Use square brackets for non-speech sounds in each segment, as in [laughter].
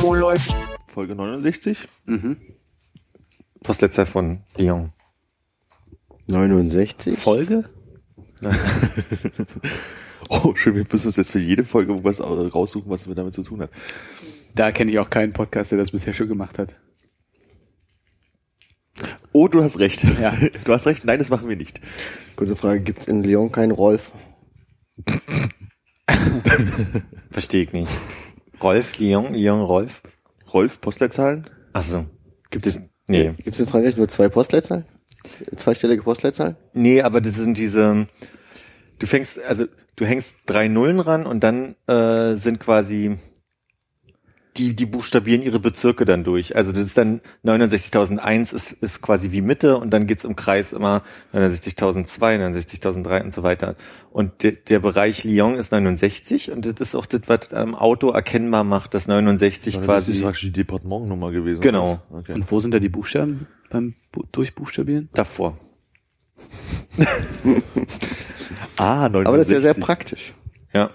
Wo läuft? Folge 69. Mhm. Postleitzahl von Lyon. 69. Folge? [laughs] Oh, schön, wir müssen uns jetzt für jede Folge was raussuchen, was wir damit zu tun hat. Da kenne ich auch keinen Podcast, der das bisher schon gemacht hat. Oh, du hast recht. Ja. [laughs] Du hast recht. Nein, das machen wir nicht. Kurze Frage, gibt's in Lyon keinen Rolf? [laughs] Verstehe ich nicht. Rolf, Lyon, Lyon, Rolf? Rolf, Postleitzahlen? Ach so. Gibt es, Nee. gibt's in Frankreich nur zwei Postleitzahlen? Zweistellige Postleitzahlen? Nee, aber das sind diese, du fängst, also du hängst drei Nullen ran und dann äh, sind quasi die, die buchstabieren ihre Bezirke dann durch. Also das ist dann 69.001 ist, ist quasi wie Mitte und dann geht's im Kreis immer 69.002, 69.003 und so weiter. Und de, der Bereich Lyon ist 69 und das ist auch das, was am Auto erkennbar macht, dass 69 Das quasi... ist praktisch die Departementnummer gewesen. Genau. Okay. Und wo sind da die Buchstaben beim Bu Durchbuchstabieren? davor. [laughs] ah, 69. Aber das ist ja sehr praktisch. Ja.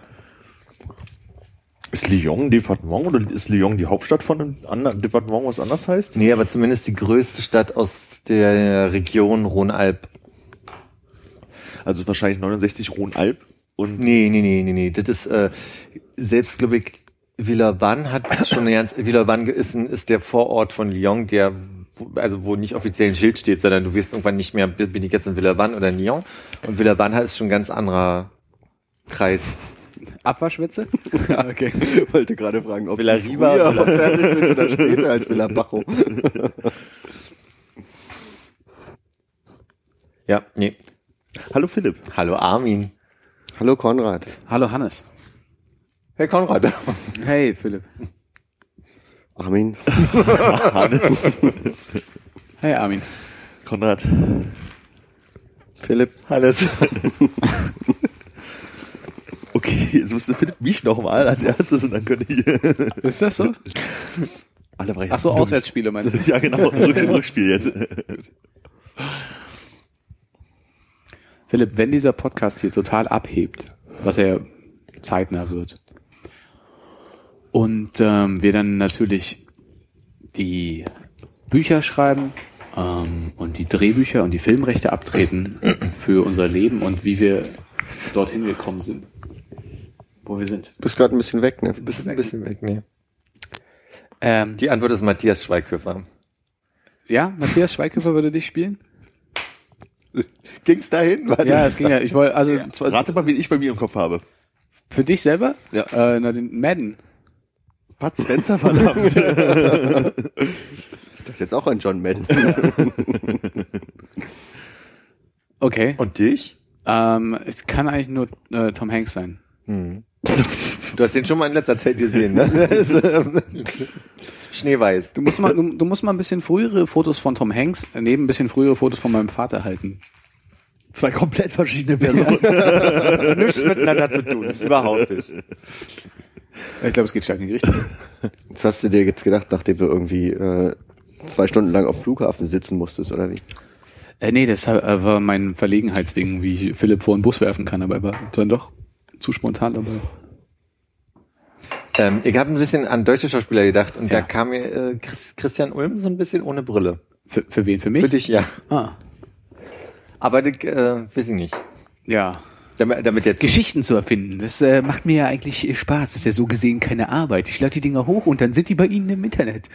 Ist Lyon ein Departement oder ist Lyon die Hauptstadt von einem anderen Departement, was anders heißt? Nee, aber zumindest die größte Stadt aus der Region Rhône-Alpes. Also wahrscheinlich 69 Rhône-Alb und Nee, nee, nee, nee, nee. Das ist äh, selbst, glaube ich, Villeurbanne hat schon eine ganz, Villeurbanne ist, ein, ist der Vorort von Lyon, der, wo- also wo nicht offiziell ein Schild steht, sondern du wirst irgendwann nicht mehr, bin ich jetzt in Villeurbanne oder in Lyon. Und Villeurbanne ist schon ein ganz anderer Kreis. Abwaschwitze? [laughs] okay. Wollte gerade fragen, ob Villa Riva früher oder- fertig sind oder später als Villa Bajo. [laughs] Ja, nee. Hallo Philipp. Hallo Armin. Hallo Konrad. Hallo Hannes. Hey Konrad. Hey Philipp. Armin. [laughs] Hannes. Hey Armin. Konrad. Philipp. Alles. Okay, jetzt musste Philipp mich nochmal als erstes und dann könnte ich Ist das so? alle. Ach so, Auswärtsspiele meinst du? Ja, genau. Rück, Rückspiel jetzt. Philipp, wenn dieser Podcast hier total abhebt, was er zeitnah wird, und ähm, wir dann natürlich die Bücher schreiben ähm, und die Drehbücher und die Filmrechte abtreten für unser Leben und wie wir dorthin gekommen sind, wo wir sind. Du bist gerade ein bisschen weg, ne? Bist ein bisschen weg, nee. Ähm, Die Antwort ist Matthias Schweighöfer. ja, Matthias Schweighöfer würde dich spielen? [laughs] Ging's dahin? Warte. Ja, es ging ja. Ich wollte also zwar- [laughs] Rate mal, wen ich bei mir im Kopf habe. für dich selber? Ja. Äh, na, den Madden. Pat Spencer, verdammt. [laughs] Ich dachte jetzt auch an John Madden. Okay. Und dich? Ähm, es kann eigentlich nur äh, Tom Hanks sein. Hm. [laughs] Du hast den schon mal in letzter Zeit gesehen, ne? [laughs] Schneeweiß. Du musst mal, du, du musst mal ein bisschen frühere Fotos von Tom Hanks neben ein bisschen frühere Fotos von meinem Vater halten. Zwei komplett verschiedene Personen. [laughs] Nichts miteinander zu tun. Überhaupt nicht. Ich glaube, es geht stark in die Richtung. Was hast du dir jetzt gedacht, nachdem du irgendwie äh, zwei Stunden lang auf Flughafen sitzen musstest, oder wie? Äh, nee, das war mein Verlegenheitsding, wie ich Philipp vor den Bus werfen kann, aber er war dann doch zu spontan dabei. Ähm, ich habe ein bisschen an deutsche Schauspieler gedacht und da Ja. kam mir äh, Chris, Christian Ulm so ein bisschen ohne Brille. Für, für wen? Für mich? Für dich, ja. Ah, Aber das, äh, weiß ich nicht. ja. Damit, damit jetzt Geschichten zu erfinden, das äh, macht mir ja eigentlich Spaß. Das ist ja so gesehen keine Arbeit. Ich lade die Dinger hoch und dann sind die bei Ihnen im Internet.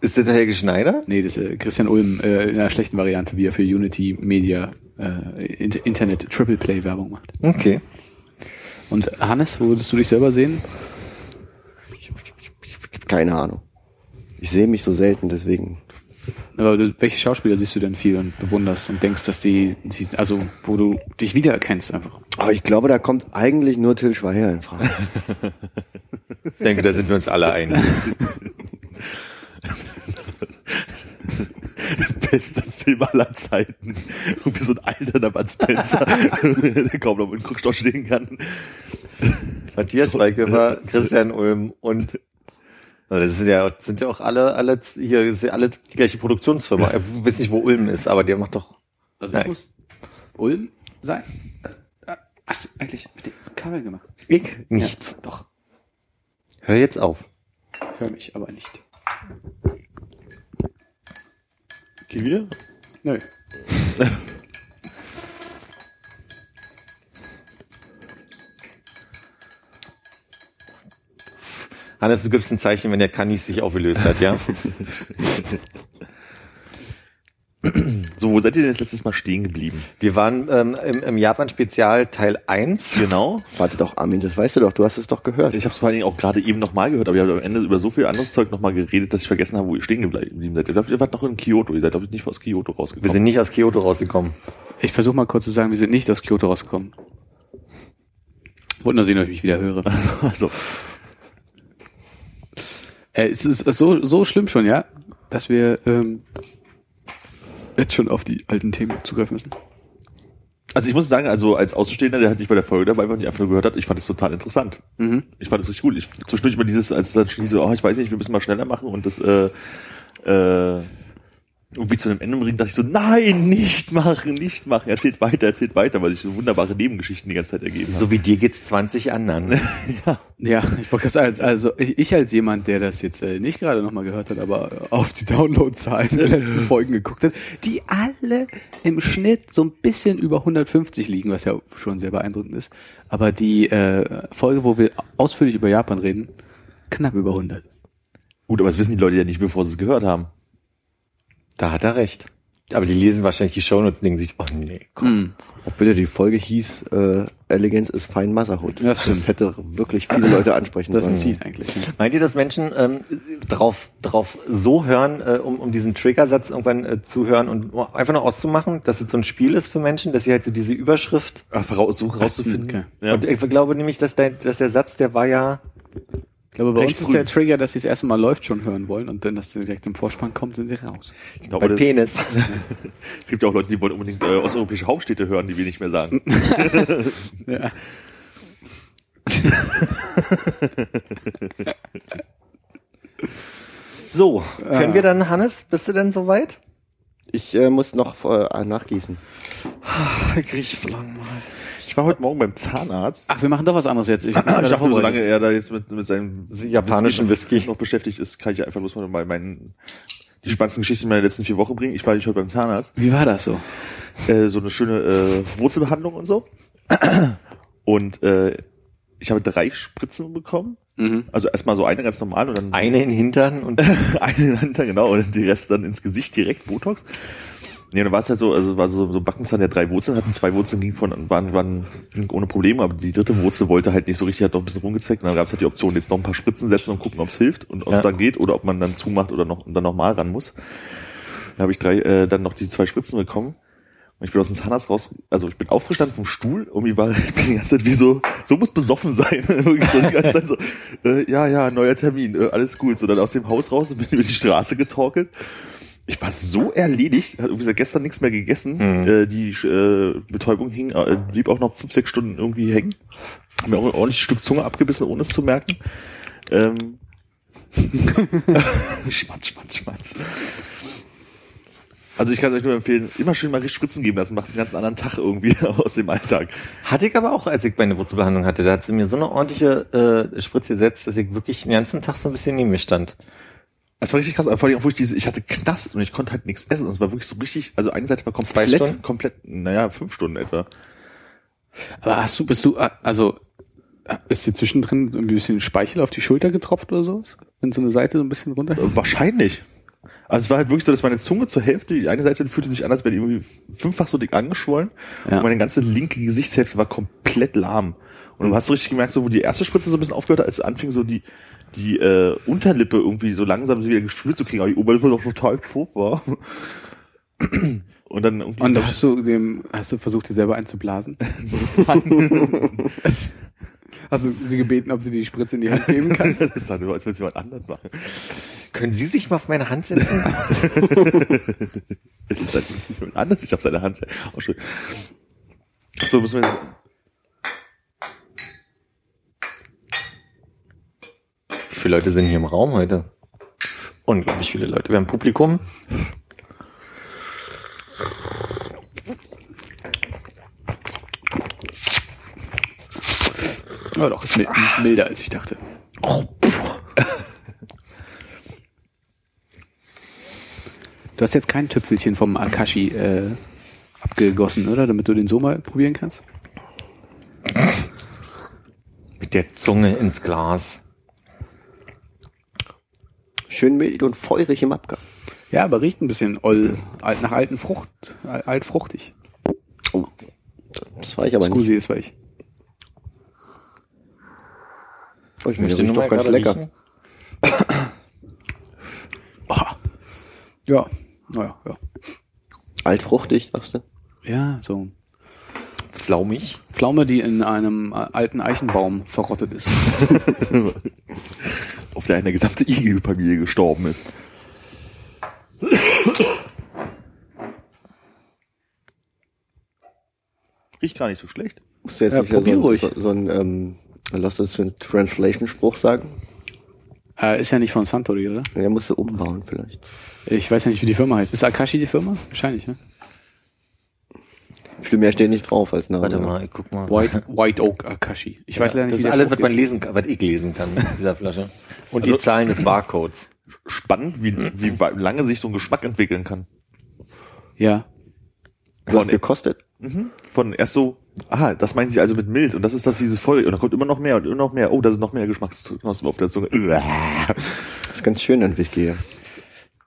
ist das der Helge Schneider? Nee, das ist äh, Christian Ulm äh, in einer schlechten Variante, wie er für Unity Media äh, Inter Internet Triple Play Werbung macht. Okay. Und Hannes, wo würdest du dich selber sehen? Keine Ahnung. Ich sehe mich so selten, deswegen. Aber welche Schauspieler siehst du denn viel und bewunderst und denkst, dass die, die also wo du dich wiedererkennst einfach? Aber ich glaube, da kommt eigentlich nur Till Schweiger in Frage. Ich denke, da sind wir uns alle einig. [laughs] [laughs] Bester Film aller Zeiten. Irgendwie so ein alternder Bud Spencer, [laughs] der kaum noch mit dem Krückstock stehen kann. Matthias Schweighöfer, Christian Ulm und das sind ja, sind ja auch alle, alle hier sind alle die gleiche Produktionsfirma. Ich weiß nicht, wo Ulm ist, aber der macht doch. Also es muss Ulm sein. Äh, Hast du eigentlich mit dem Kabel gemacht? Ich nichts. Ja, doch. Hör jetzt auf. Ich höre mich aber nicht. Geh wieder? Nö. Hannes, du gibst ein Zeichen, wenn der Kanis sich aufgelöst hat, ja? [laughs] [clears throat] So, wo seid ihr denn jetzt letztes Mal stehen geblieben? Wir waren ähm, im, im Japan-Spezial Teil 1. Genau. Warte doch, Armin, das weißt du doch, du hast es doch gehört. Ich habe es vor allen Dingen auch gerade eben nochmal gehört, aber ihr habt am Ende über so viel anderes Zeug nochmal geredet, dass ich vergessen habe, wo ihr stehen geblieben seid. Ich glaube, ihr wart noch in Kyoto. Ihr seid, glaube ich, nicht aus Kyoto Wir rausgekommen. sind nicht aus Kyoto rausgekommen. Ich versuche mal kurz zu sagen, wir sind nicht aus Kyoto rausgekommen. Nur sehen, ob ich mich wieder höre. [laughs] also, Äh, es ist so, so schlimm schon, ja, dass wir ähm, jetzt schon auf die alten Themen zugreifen müssen. also ich muss sagen, also als Außenstehender, der halt nicht bei der Folge dabei war und die einfach nur gehört hat, ich fand es total interessant. Mhm. Ich fand es richtig gut. Ich zwischendurch über dieses, als dann diese, oh, ich weiß nicht, wir müssen mal schneller machen und das äh, äh, irgendwie zu einem Ende bringen, dachte ich so, nein, nicht machen, nicht machen, erzählt weiter, erzählt weiter, weil sich so wunderbare Nebengeschichten die ganze Zeit ergeben haben. So wie dir geht's 20 anderen. [laughs] Ja, ich wollte gerade sagen, also ich, ich als jemand, der das jetzt äh, nicht gerade nochmal gehört hat, aber auf die Downloadzahlen der letzten [laughs] Folgen geguckt hat, die alle im Schnitt so ein bisschen über 150 liegen, was ja schon sehr beeindruckend ist. Aber die äh, Folge, wo wir ausführlich über Japan reden, knapp über 100. Gut, aber das wissen die Leute ja nicht, bevor sie es gehört haben. Da hat er recht. Aber die lesen wahrscheinlich die Shownotes und denken sich, oh nee, komm. Mhm. Ob bitte die Folge hieß, äh, Elegance ist fein Motherhood. Das stimmt. hätte wirklich viele Leute ansprechen Das sollen. zieht eigentlich. Meint ihr, dass Menschen ähm, drauf, drauf so hören, äh, um, um diesen Triggersatz irgendwann äh, zu hören und einfach nur auszumachen, dass es so ein Spiel ist für Menschen, dass sie halt so diese Überschrift Ach, raus, suchen, rauszufinden. okay. Ja. Und ich glaube nämlich, dass der, dass der Satz, der war ja, Ich glaube, bei Recht uns ist der Trigger, dass sie das erste Mal läuft schon hören wollen und dann, dass sie direkt im Vorspann kommt, sind sie raus. ich glaube, bei Penis. [laughs] es gibt ja auch Leute, die wollen unbedingt äh, osteuropäische Hauptstädte hören, die wir nicht mehr sagen. [laughs] Ja. [laughs] So, können wir dann, Hannes, bist du denn soweit? Ich äh, muss noch äh, nachgießen. Ich rieche so lange mal. Ich war heute Morgen beim Zahnarzt. Ach, wir machen doch was anderes jetzt. Ich, [clears throat] ich dachte, solange er da jetzt mit, mit seinem Japanischen Whisky. noch, noch beschäftigt ist, kann ich einfach bloß mal meinen, die spannendsten Geschichten meiner letzten vier Wochen bringen. Ich war nicht heute beim Zahnarzt. Wie war das so? Äh, so eine schöne äh, Wurzelbehandlung und so. [clears throat] Und äh, ich habe drei Spritzen bekommen. Mhm. Also erstmal so eine ganz normal und dann Eine in den Hintern und [laughs] eine in der Hand, genau, und die Rest dann ins Gesicht direkt, Botox. Nee, dann war es halt so, also war so, so Backenzahn, der drei Wurzeln hatten, zwei Wurzeln gingen von, waren, waren ging ohne Probleme, aber die dritte Wurzel wollte halt nicht so richtig, hat noch ein bisschen rumgezeigt und dann gab es halt die Option, jetzt noch ein paar Spritzen setzen und gucken, ob es hilft und ob es Ja. dann geht oder ob man dann zumacht oder noch und dann nochmal ran muss. Da habe ich drei, äh, dann noch die zwei Spritzen bekommen. Und ich bin aus dem Zahnarzt raus, also ich bin aufgestanden vom Stuhl, irgendwie war, ich bin die ganze Zeit wie so, so muss besoffen sein. [laughs] So die ganze Zeit so, äh, ja, ja, neuer Termin, äh, alles gut. So dann aus dem Haus raus und bin über die Straße getorkelt. Ich war so erledigt, hat irgendwie seit gestern nichts mehr gegessen. Hm. Äh, die äh, Betäubung hing, äh, blieb auch noch fünf, sechs Stunden irgendwie hängen. Hab mir auch ein ordentliches Stück Zunge abgebissen, ohne es zu merken. Ähm, [laughs] [laughs] schmatz, schmatz, schmatz. Also ich kann euch nur empfehlen, immer schön mal Spritzen geben lassen, macht einen ganz anderen Tag irgendwie [laughs] aus dem Alltag. hatte ich aber auch, als ich meine Wurzelbehandlung hatte, da hat sie mir so eine ordentliche äh, Spritze gesetzt, dass ich wirklich den ganzen Tag so ein bisschen neben mir stand. Das war richtig krass, aber vor allem, obwohl ich diese, ich hatte Knast und ich konnte halt nichts essen. Und es war wirklich so richtig, also eine Seite war komplett, komplett, naja, fünf Stunden etwa. Aber hast du, bist du, äh, also, äh, ist dir zwischendrin ein bisschen Speichel auf die Schulter getropft oder sowas? Wenn so eine Seite so ein bisschen runter? Äh, Wahrscheinlich. Also es war halt wirklich so, dass meine Zunge zur Hälfte, die eine Seite fühlte sich an, als wäre die irgendwie fünfach so dick angeschwollen. Ja. Und meine ganze linke Gesichtshälfte war komplett lahm. Und du hast so richtig gemerkt, so wo die erste Spritze so ein bisschen aufgehört hat, als es anfing, so die, die äh, Unterlippe irgendwie so langsam so wieder gespült zu kriegen, aber die Oberlippe noch total tot war. Und dann irgendwie. Und hast du dem, hast du versucht, dir selber einzublasen? [laughs] Hast du sie gebeten, ob sie die Spritze in die Hand geben kann? [laughs] Das ist halt nur, als würde es jemand anders machen. Können Sie sich mal auf meine Hand setzen? [laughs] Es ist halt nicht jemand anders. Ich habe seine Hand. Auch schön. Achso, müssen wir. Viele Leute sind hier im Raum heute? Unglaublich viele Leute. Wir haben Publikum. Ja, doch, ist mi- milder als ich dachte. Du hast jetzt kein Tüpfelchen vom Akashi äh, abgegossen, oder? Damit du den so mal probieren kannst? Mit der Zunge ins Glas. Schön mild und feurig im Abgang. Ja, aber riecht ein bisschen oll, alt, nach alten Frucht, al- altfruchtig. Oh, das war ich aber nicht. Scusi, das war ich. Oh, ich Möchte doch ganz lecker. [coughs] riechen. Ja, naja, ja. Altfruchtig, sagst du? Ja, so. Flaumig. Pflaume, die in einem äh, alten Eichenbaum verrottet ist. [laughs] Auf der eine gesamte Igelfamilie gestorben ist. Riecht gar nicht so schlecht. Musst du jetzt Ja, nicht probier so, ruhig. so, so ein ähm, Lost in Translation Spruch sagen? Äh, ist ja nicht von Santori, oder? Ja, musst du umbauen vielleicht. Ich weiß ja nicht, wie die Firma heißt. Ist Akashi die Firma? Wahrscheinlich, ne? Viel mehr steht nicht drauf als Name. Warte mal, ich guck mal. White, White Oak Akashi. Ich weiß leider nicht, das wie ist alles, was man lesen kann, was ich lesen kann in dieser Flasche. Und Also- die Zahlen des Barcodes. Spannend, wie, wie lange sich so ein Geschmack entwickeln kann. Ja. Du hast gekostet? Mhm. Von erst so, aha, das meinen sie also mit mild und das ist das dieses voll und dann kommt immer noch mehr und immer noch mehr. Oh, da sind noch mehr Geschmacksknospen auf der Zunge. Das ist ganz schön an Whisky.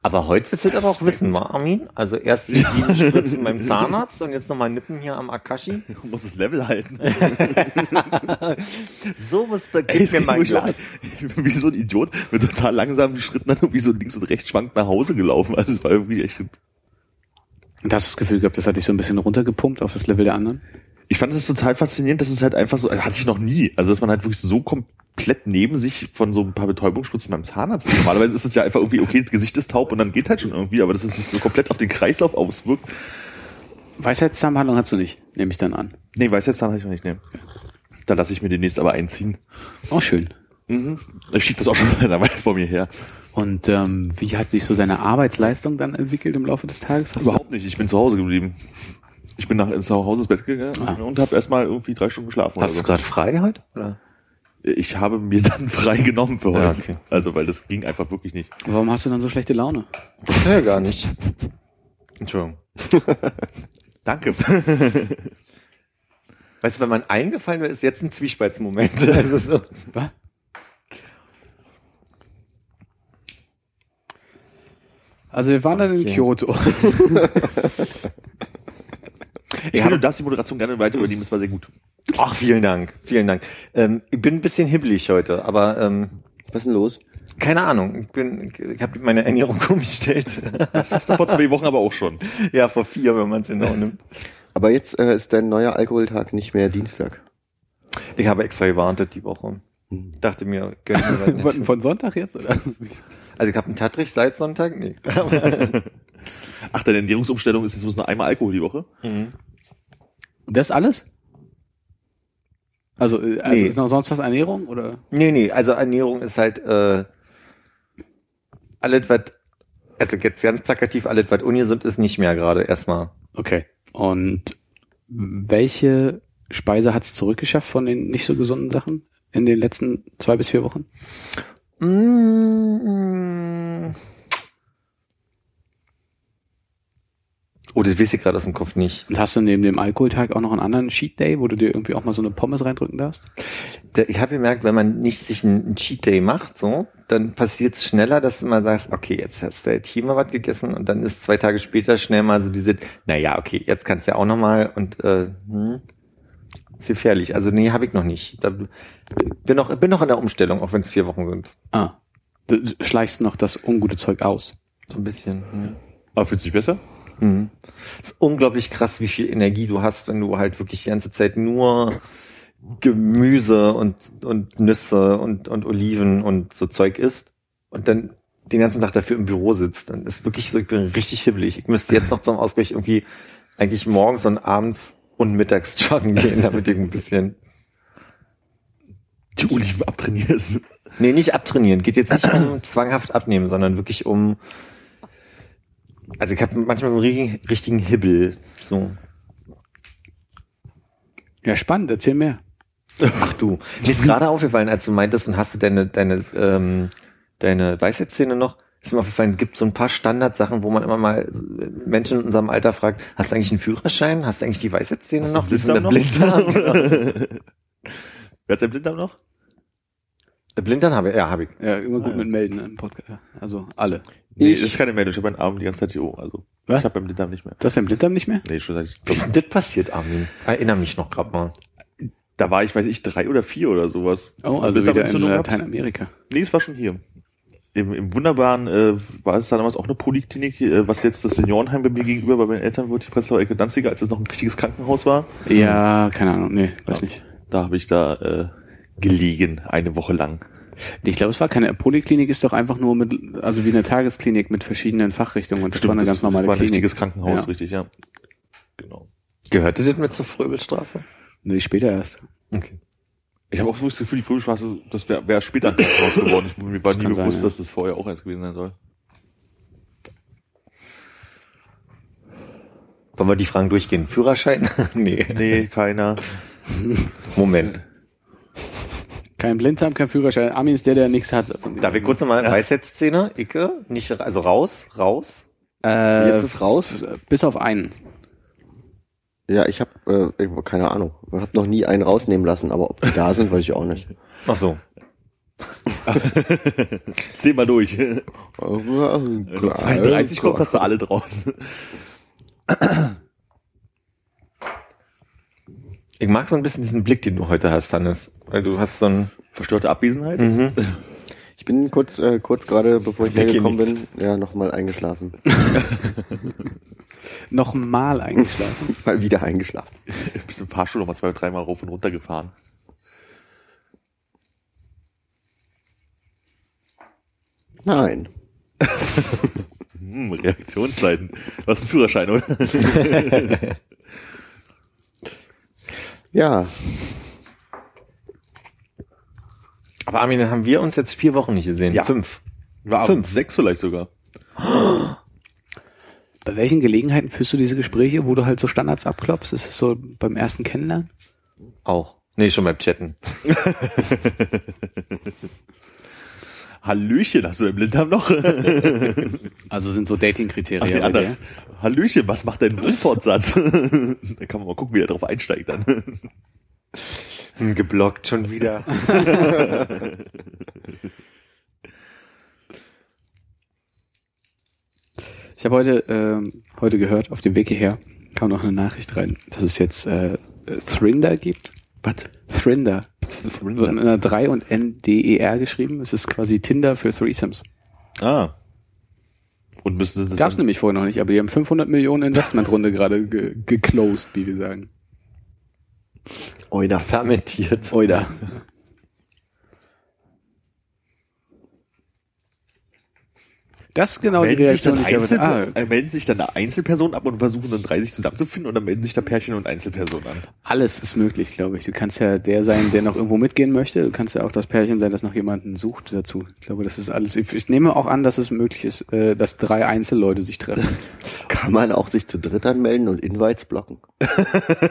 Aber heute willst du das aber auch wissen, wa, Armin? Also erst die sieben [laughs] Spritzen beim Zahnarzt und jetzt nochmal Nippen hier am Akashi. Man muss das Level halten. [laughs] So was Ey, beginnt mir mein Glas. Ich [laughs] bin wie so ein Idiot mit total langsamen Schritten dann irgendwie so links und rechts schwankend nach Hause gelaufen. Also es war irgendwie echt. Und hast du das Gefühl gehabt, das hat dich so ein bisschen runtergepumpt auf das Level der anderen? Ich fand es total faszinierend, dass es halt einfach so, hatte ich noch nie. Also dass man halt wirklich so komplett neben sich von so ein paar Betäubungsspritzen beim Zahnarzt. ist. Normalerweise ist es ja einfach irgendwie, okay, das Gesicht ist taub und dann geht halt schon irgendwie, aber dass es sich so komplett auf den Kreislauf auswirkt. Weisheitszahnbehandlung hast du nicht, nehme ich dann an. Nee, Weisheitszahn habe ich noch nicht nehmen. Da lasse ich mir demnächst aber einziehen. Auch schön. Mhm. Ich schieb das auch schon [laughs] eine Weile vor mir her. Und ähm, wie hat sich so deine Arbeitsleistung dann entwickelt im Laufe des Tages? Hast Überhaupt nicht, ich bin zu Hause geblieben. Ich bin nach ins Hause ins Bett gegangen Ah. und habe erstmal irgendwie drei Stunden geschlafen. Hast du oder gerade frei heute? Oder? so. Ich habe mir dann [laughs] frei genommen für heute. Ja, okay. Also, weil das ging einfach wirklich nicht. du, warum hast du dann so schlechte Laune? Ja, gar nicht. Entschuldigung. [laughs] Danke. [laughs] Weißt du, wenn man eingefallen wird, ist jetzt ein Zwiespaltsmoment. Also so. Was? Also wir waren dann in Okay. Kyoto. Ich finde, du darfst die Moderation gerne weiter übernehmen, das war sehr gut. Ach, vielen Dank. Vielen Dank. Ähm, ich bin ein bisschen hibbelig heute, aber ähm, Was ist denn los? keine Ahnung. Ich bin, ich habe meine Ernährung [laughs] umgestellt. Das hast du vor zwei Wochen aber auch schon. ja, vor vier, wenn man es genau nimmt. Aber jetzt äh, ist dein neuer Alkoholtag nicht mehr Dienstag. Ich habe extra gewartet die Woche. Dachte mir, gönn mir was nicht. Von, [laughs] von Sonntag jetzt, oder? Also ich habe einen Tattrich seit Sonntag? Nee. [laughs] Ach, deine Ernährungsumstellung ist jetzt bloß nur einmal Alkohol die Woche? Mhm. Und das alles? Also, äh, also Nee. ist noch sonst was Ernährung oder? Nee, nee, also Ernährung ist halt äh, alles, was, also jetzt ganz plakativ, alles, was ungesund ist, nicht mehr gerade erstmal. Okay. Und welche Speise hat's zurückgeschafft von den nicht so gesunden Sachen in den letzten zwei bis vier Wochen? Mm. Oh, das weiß ich gerade aus dem Kopf nicht. Und hast du neben dem Alkoholtag auch noch einen anderen Cheat Day, wo du dir irgendwie auch mal so eine Pommes reindrücken darfst? Ich habe gemerkt, wenn man nicht sich einen, einen Cheat Day macht, so, dann passiert es schneller, dass du mal sagst, okay, jetzt hast du jetzt hier mal was gegessen und dann ist zwei Tage später schnell mal so diese, naja, okay, jetzt kannst du ja auch noch mal und äh, hm, ist gefährlich. Also nee, habe ich noch nicht. Da, bin noch bin noch in der Umstellung, auch wenn es vier Wochen sind. Ah. Du schleichst noch das ungute Zeug aus. So ein bisschen. Ja. Aber fühlst du dich besser? Mhm. Es ist unglaublich krass, wie viel Energie du hast, wenn du halt wirklich die ganze Zeit nur Gemüse und, und Nüsse und, und Oliven und so Zeug isst und dann den ganzen Tag dafür im Büro sitzt, dann ist wirklich so, ich bin richtig hibbelig. Ich müsste jetzt noch zum Ausgleich irgendwie eigentlich morgens und abends und mittags [laughs] joggen gehen, damit ich ein bisschen Die Oliven abtrainierst. Nee, nicht abtrainieren. Geht jetzt nicht um zwanghaft abnehmen, sondern wirklich um. Also ich habe manchmal so einen richtigen, richtigen Hibbel. So. Ja, spannend, erzähl mehr. Ach du. Mir ist gerade aufgefallen, als du meintest, und hast du deine, deine, ähm, deine Weisheitszähne noch, ist mir aufgefallen, gibt so ein paar Standardsachen, wo man immer mal Menschen in unserem Alter fragt, hast du eigentlich einen Führerschein? Hast du eigentlich die Weisheitszähne noch? Wie ist denn der Blinddarm? [laughs] [laughs] Wer hat sein Blinddarm noch? Blinddarm habe ich, ja, habe ich. Ja, immer gut mit melden im Podcast. Also alle. Nee, Ich- das ist keine Meldung. Ich habe meinen Arm die ganze Zeit hier oben. Also, Was? ich habe beim Blinddarm nicht mehr. Das ist dein Blinddarm nicht mehr? Nee, schon seit, Wie ist denn das passiert, Armin? Erinnere mich noch grad mal. da war ich, weiß ich, drei oder vier oder sowas. Oh, also wieder in Blinddarmentzündung gehabt. Lateinamerika. Nee, es war schon hier. Im, im wunderbaren, äh, war es damals auch eine Poliklinik, äh, was jetzt das Seniorenheim bei mir gegenüber bei meinen Eltern wird, die Prenzlauer Ecke Danziger, als es noch ein richtiges Krankenhaus war. Ja, keine Ahnung, nee, weiß Ja. nicht. Da habe ich da äh, gelegen, eine Woche lang. Ich glaube, es war keine Poliklinik, ist doch einfach nur mit, also wie eine Tagesklinik mit verschiedenen Fachrichtungen und das war eine ganz normale war ein Klinik. richtiges Krankenhaus, Ja. richtig, ja. Genau. Gehörte das mit zur Fröbelstraße? Nee, später erst. Okay. Ich habe auch so das Gefühl, die Frühstraße, das wäre wär später ein Krankenhaus geworden. Ich, mir war Das nie bewusst, sein, ja. dass das vorher auch eins gewesen sein soll. Wollen wir die Fragen durchgehen? Führerschein? [laughs] nee. Nee, keiner. Moment. Kein Blinddarm, kein Führerschein. Armin ist der, der nichts hat. Darf ich kurz nochmal Weisheitszähne? Icke? Nicht, also raus, raus. äh, Jetzt ist raus. Bis auf einen. Ja, ich habe äh, keine Ahnung. Ich habe noch nie einen rausnehmen lassen, aber ob die da sind, weiß ich auch nicht. Ach so. [laughs] Zähl mal durch. Wenn du 32 kommst, hast du alle draußen. Ich mag so ein bisschen diesen Blick, den du heute hast, Hannes. Weil du hast so ein, Verstörte Abwesenheit. mhm. Ich bin kurz, äh, kurz gerade, bevor ich hergekommen bin, ja, nochmal eingeschlafen. [laughs] Nochmal eingeschlafen. [laughs] Mal wieder eingeschlafen. Bist im Fahrstuhl noch mal zwei, dreimal rauf und runter gefahren. Nein. Hm, Reaktionszeiten. Du hast einen Führerschein, oder? [laughs] Ja, Aber Armin, dann haben wir uns jetzt vier Wochen nicht gesehen. Ja. Fünf. War Fünf. Sechs vielleicht sogar. Bei welchen Gelegenheiten führst du diese Gespräche, wo du halt so Standards abklopfst? Ist es so beim ersten Kennenlernen? Auch. Nee, schon beim Chatten. [laughs] Hallöchen, hast du den Blinddarm noch? [laughs] Also sind so Dating-Kriterien. nee, anders. Hallöchen, was macht dein Wohnfortsatz? [laughs] da kann man mal gucken, wie er drauf einsteigt dann. Hm, geblockt schon wieder. [laughs] Ich habe heute, ähm, heute gehört, auf dem Weg hierher kam noch eine Nachricht rein, dass es jetzt äh, Thrinder gibt. Was? Thrinder. Das wird mit einer 3 und N-D-E-R geschrieben. Es ist quasi Tinder für Threesomes. Ah. Und müssen das Gab's dann, nämlich vorher noch nicht, aber die haben 500 Millionen Investmentrunde gerade ge geclosed, wie wir sagen. Oida. Fermentiert. Oida. Das ist genau die melden, sich Reaktion, dann die ich Einzel. Ah, äh, melden sich dann da Einzelpersonen ab und versuchen dann 30 zusammenzufinden oder melden sich da Pärchen und Einzelpersonen an? alles ist möglich, glaube ich. Du kannst ja der sein, der noch irgendwo mitgehen möchte. Du kannst ja auch das Pärchen sein, das noch jemanden sucht dazu. Ich glaube, das ist alles. Ich, nehme auch an, dass es möglich ist, äh, dass drei Einzelleute sich treffen. [laughs] Kann man auch sich zu dritt anmelden und Invites blocken?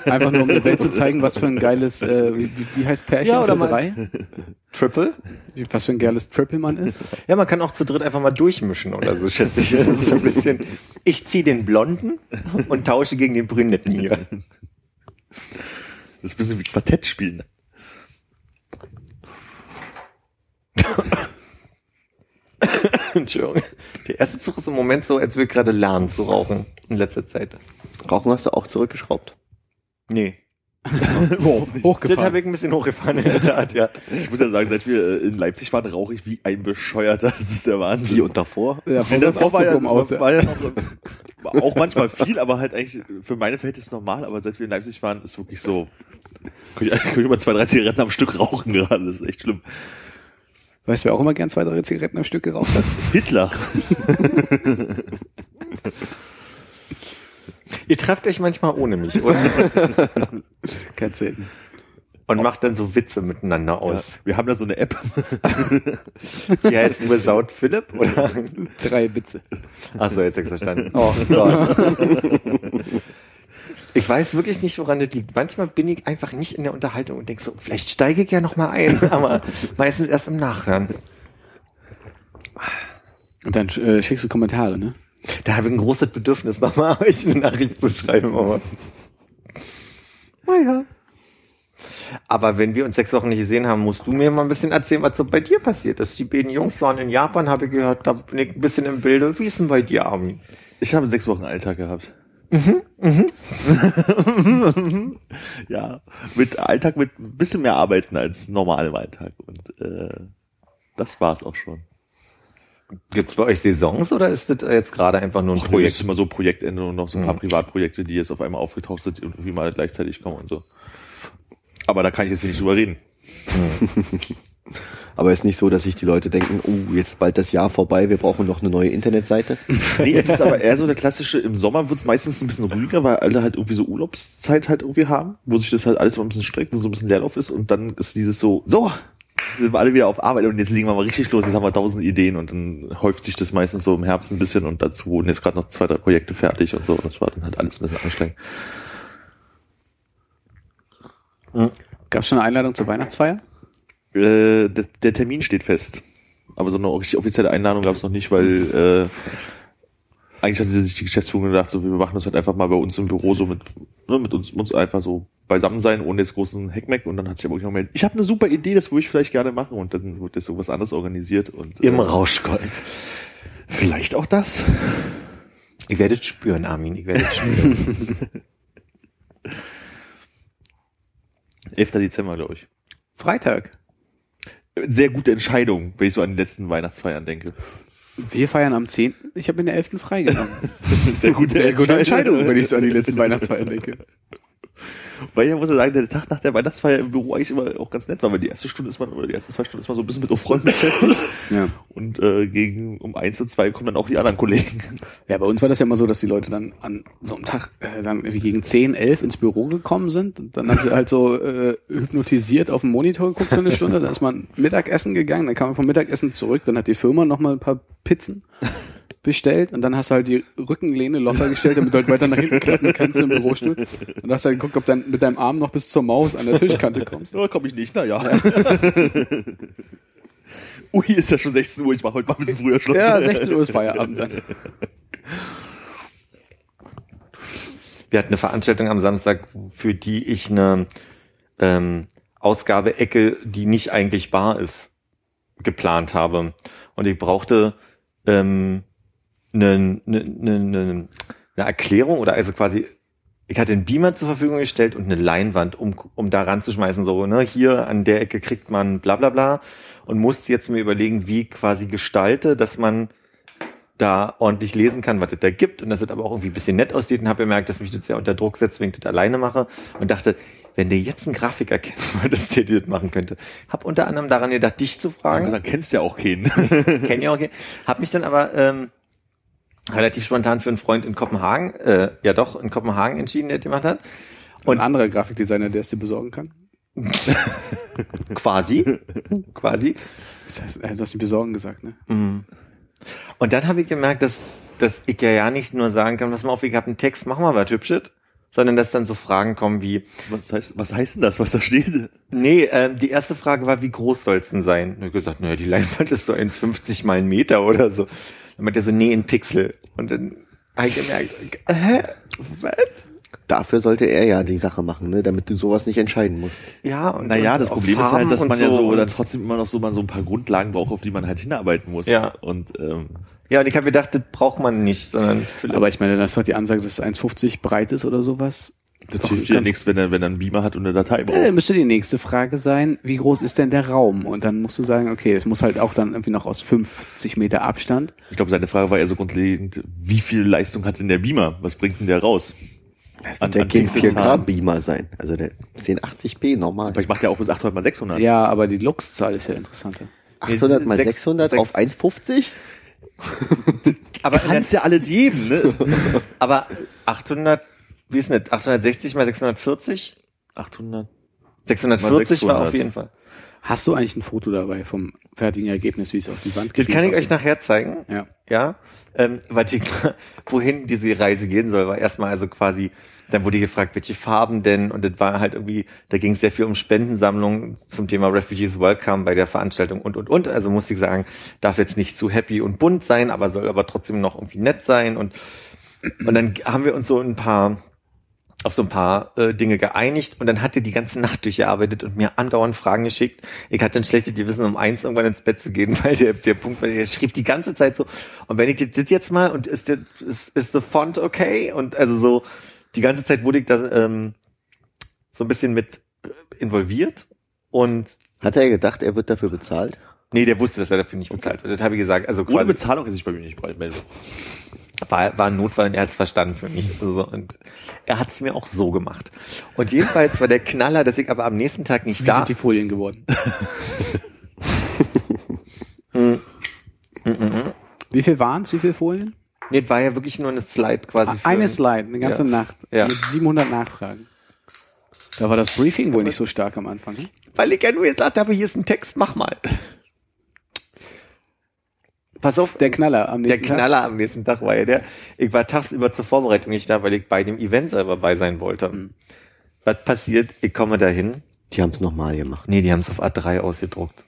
Einfach nur, um der Welt zu zeigen, was für ein geiles, äh, wie, wie- heißt Pärchen Ja, oder für drei? [laughs] Triple? Was für ein geiles Triple man ist. [laughs] Ja, man kann auch zu dritt einfach mal durchmischen oder so, schätze ich. Das ist so ein bisschen, ich ziehe den Blonden und tausche gegen den Brünetten hier. Das ist ein bisschen wie Quartett spielen. Entschuldigung. Der erste Zug ist im Moment so, als wir gerade lernen zu rauchen in letzter Zeit. Rauchen hast du auch zurückgeschraubt. Nee. Überhaupt nicht. Das Hochgefahren. habe ich ein bisschen hochgefahren in der Tat, ja. Ich muss ja sagen, seit wir äh, in Leipzig waren, rauche ich wie ein Bescheuerter. Das ist der Wahnsinn. Wie und davor? Ja, Ja, von davor war ja, dumm aus. war ja noch, [laughs] auch manchmal viel, aber halt eigentlich für meine Verhältnisse normal. Aber seit wir in Leipzig waren, ist wirklich so, könnte ich, [laughs] könnte ich mal zwei, drei Zigaretten am Stück rauchen gerade. Das ist echt schlimm. Weißt du, wer auch immer gern zwei, drei Zigaretten am Stück geraucht hat? Hitler. [laughs] Ihr trefft euch manchmal ohne mich, oder? [laughs] Ganz selten. Und macht dann so Witze miteinander Ja, aus. wir haben da so eine App. [laughs] Die heißt Without Philipp, oder? Drei Witze. Achso, jetzt hab ich's verstanden. Oh Gott. [laughs] Ich weiß wirklich nicht, woran das liegt. Manchmal bin ich einfach nicht in der Unterhaltung und denk so, vielleicht steige ich ja noch mal ein, aber meistens erst im Nachhören. Und dann äh, schickst du Kommentare, ne? Da habe ich ein großes Bedürfnis, nochmal [laughs] euch eine Nachricht zu schreiben, aber. Naja. Aber wenn wir uns sechs Wochen nicht gesehen haben, musst du mir mal ein bisschen erzählen, was so bei dir passiert ist. Die beiden Jungs waren in Japan, habe ich gehört, da bin ich ein bisschen im Bilde. Wie ist denn bei dir, Armin? Ich habe sechs Wochen Alltag gehabt. [laughs] ja, mit Alltag mit ein bisschen mehr arbeiten als normal im Alltag. Und äh, das war's auch schon. Gibt's bei euch Saisons oder ist das jetzt gerade einfach nur ein Och, nee, das Projekt? ist immer so Projektende und noch so ein paar Mhm. Privatprojekte, die jetzt auf einmal aufgetaucht sind und irgendwie mal gleichzeitig kommen und so. Aber da kann ich jetzt hier nicht drüber reden. [laughs] Aber ist nicht so, dass sich die Leute denken, oh, jetzt bald das Jahr vorbei, wir brauchen noch eine neue Internetseite. Nee, es ist aber eher so der klassische, im Sommer wird's meistens ein bisschen ruhiger, weil alle halt irgendwie so Urlaubszeit halt irgendwie haben, wo sich das halt alles mal ein bisschen streckt und so ein bisschen Leerlauf ist und dann ist dieses so, so, sind wir alle wieder auf Arbeit und jetzt legen wir mal richtig los, jetzt haben wir tausend Ideen und dann häuft sich das meistens so im Herbst ein bisschen und dazu wurden jetzt gerade noch zwei, drei Projekte fertig und so und das war dann halt alles ein bisschen anstrengend. Gab's schon eine Einladung zur Weihnachtsfeier? Äh, der, der Termin steht fest. Aber so eine richtig offizielle Einladung gab es noch nicht, weil äh, eigentlich hatte sich die Geschäftsführung gedacht, so wir machen das halt einfach mal bei uns im Büro so mit, ne, mit uns, uns einfach so beisammen sein, ohne jetzt großen Heckmeck. Und dann hat sich aber auch gemeldet, ich habe eine super Idee, das würde ich vielleicht gerne machen. Und dann wurde das so was anderes organisiert. Und Im äh, Rauschgold. Vielleicht auch das. Ich werde es spüren, Armin, ich werde es spüren. [laughs] 11. Dezember, glaube ich. Freitag. Sehr gute Entscheidung, wenn ich so an die letzten Weihnachtsfeiern denke. Wir feiern am 10. Ich habe in der 11. freigenommen. [laughs] Sehr gute, Sehr gute Entscheidung, wenn ich so an die letzten Weihnachtsfeiern denke. Weil ich muss ja sagen, der Tag nach der Weihnachtsfeier im Büro eigentlich immer auch ganz nett war, weil die erste Stunde ist man, oder die ersten zwei Stunden ist man so ein bisschen mit Aufräumen beschäftigt. [laughs] Ja. Und äh, gegen um eins und zwei kommen dann auch die anderen Kollegen. Ja, bei uns war das ja immer so, dass die Leute dann an so einem Tag äh, dann irgendwie gegen 10, 11 ins Büro gekommen sind. Und dann haben sie halt so äh, hypnotisiert auf den Monitor geguckt für eine Stunde. Dann ist man Mittagessen gegangen, dann kam man vom Mittagessen zurück, dann hat die Firma noch mal ein paar Pizzen bestellt und dann hast du halt die Rückenlehne locker gestellt, damit du halt weiter nach hinten klappen kannst im Bürostuhl. Und hast halt geguckt, ob du dann mit deinem Arm noch bis zur Maus an der Tischkante kommst. Ja, komme ich nicht, naja. [laughs] Ui, ist ja schon 16 Uhr, ich mache heute mal ein bisschen früher Schluss. Ja, 16 Uhr ist Feierabend dann. Wir hatten eine Veranstaltung am Samstag, für die ich eine ähm, Ausgabeecke, die nicht eigentlich bar ist, geplant habe. Und ich brauchte ähm, eine, eine, eine, eine Erklärung oder also quasi, ich hatte einen Beamer zur Verfügung gestellt und eine Leinwand, um, um da ranzuschmeißen, so, ne, hier an der Ecke kriegt man bla bla bla und musste jetzt mir überlegen, wie ich quasi gestalte, dass man da ordentlich lesen kann, was es da gibt und dass es aber auch irgendwie ein bisschen nett aussieht und habe gemerkt, dass mich das ja unter Druck setzt, wenn ich das alleine mache und dachte, wenn du jetzt einen Grafiker kennen [laughs] würdest, der dir das machen könnte. Hab unter anderem daran gedacht, dich zu fragen. Dann kennst du ja auch keinen. [laughs] Kenn ich auch, okay. Hab mich dann aber ähm, relativ spontan für einen Freund in Kopenhagen, äh, ja doch, in Kopenhagen entschieden, der gemacht hat. Und ein anderer Grafikdesigner, der es dir besorgen kann. [laughs] Quasi. quasi. Das heißt, du hast nicht besorgen gesagt, ne? Mhm. Und dann habe ich gemerkt, dass, dass ich ja, ja nicht nur sagen kann, pass mal auf, ich habe einen Text, mach mal was Hübsches, sondern dass dann so Fragen kommen wie, Was heißt, was heißt denn das, was da steht? nee, äh, die erste Frage war, wie groß soll's denn sein? Und ich gesagt, naja, die Leinwand ist so 1,50 mal ein Meter oder so. Dann meint er so, nee, in Pixel. Und dann habe ich gemerkt, hä? Was? Dafür sollte er ja die Sache machen, ne? damit du sowas nicht entscheiden musst. Ja, und Naja, das Problem ist halt, Farben dass man ja so dann trotzdem immer noch so man so ein paar Grundlagen braucht, auf die man halt hinarbeiten muss. Ja. Und ähm, Ja, und ich habe gedacht, das braucht man nicht, sondern Philipp. Aber ich meine, das ist doch die Ansage, dass es 1,50 breit ist oder sowas. Das hilft dir ganz- nichts, wenn er, wenn er einen Beamer hat und eine Datei Äh, braucht. müsste die nächste Frage sein, wie groß ist denn der Raum? Und dann musst du sagen, okay, es muss halt auch dann irgendwie noch aus 50 Meter Abstand. Ich glaube, seine Frage war eher so grundlegend, wie viel Leistung hat denn der Beamer? Was bringt denn der raus? An, Der an ging Pixelzahlen? 4K-Beamer sein. Also der 1080p normal. Vielleicht macht er auch bis 800 mal 600. Ja, aber die Lux-Zahl ist ja interessanter. 800 mal Sechs- 600 sechs- auf 1,50? [laughs] Aber, der, Kannst ja alle geben, ne? [laughs] aber 800, wie ist denn das? 860 mal 640? 800. 640 war 600. auf jeden Fall. Hast du eigentlich ein Foto dabei vom fertigen Ergebnis, wie es auf die Wand Das kann ich geklebt euch nachher zeigen. aussieht? Ja. Ja, ähm, weil die, [laughs] wohin diese Reise gehen soll, war erstmal also quasi, dann wurde gefragt, welche Farben denn, und das war halt irgendwie, da ging es sehr viel um Spendensammlungen zum Thema Refugees Welcome bei der Veranstaltung und, und, und. Also musste ich sagen, darf jetzt nicht zu happy und bunt sein, aber soll aber trotzdem noch irgendwie nett sein und, und dann haben wir uns so ein paar, auf so ein paar äh, Dinge geeinigt und dann hat er die ganze Nacht durchgearbeitet und mir andauernd Fragen geschickt. Ich hatte ein schlechtes Gewissen, um eins irgendwann ins Bett zu gehen, [laughs] weil der, der Punkt, weil er schrieb die ganze Zeit so, und wenn ich das jetzt mal, und ist, das, ist, ist the font okay? Und also so, die ganze Zeit wurde ich da ähm, so ein bisschen mit äh, involviert und Hat er gedacht, er wird dafür bezahlt? nee, der wusste, dass er dafür nicht bezahlt wird. Das habe ich gesagt. Also Ohne Bezahlung ist sich bei mir nicht melden. War, war ein Notfall und er hat es verstanden für mich. Also, so, und er hat es mir auch so gemacht. Und jedenfalls war der Knaller, dass ich aber am nächsten Tag nicht Wie da sind die Folien geworden? Mm, mm, mm. Wie viel waren es? Wie viele Folien? Nee, war ja wirklich nur eine Slide quasi. für- Eine Slide, eine ganze Ja. Nacht. Ja. Mit 700 Nachfragen. Da war das Briefing wohl nicht so stark am Anfang. Hm? Weil ich ja nur gesagt habe, hier ist ein Text, mach mal. Pass auf, Der Knaller am der nächsten Tag. Knaller am nächsten Tag war ja der, ich war tagsüber zur Vorbereitung nicht da, weil ich bei dem Event selber bei sein wollte. Hm. Was passiert? Ich komme dahin. Die haben es nochmal gemacht. Nee, die haben es auf A3 ausgedruckt.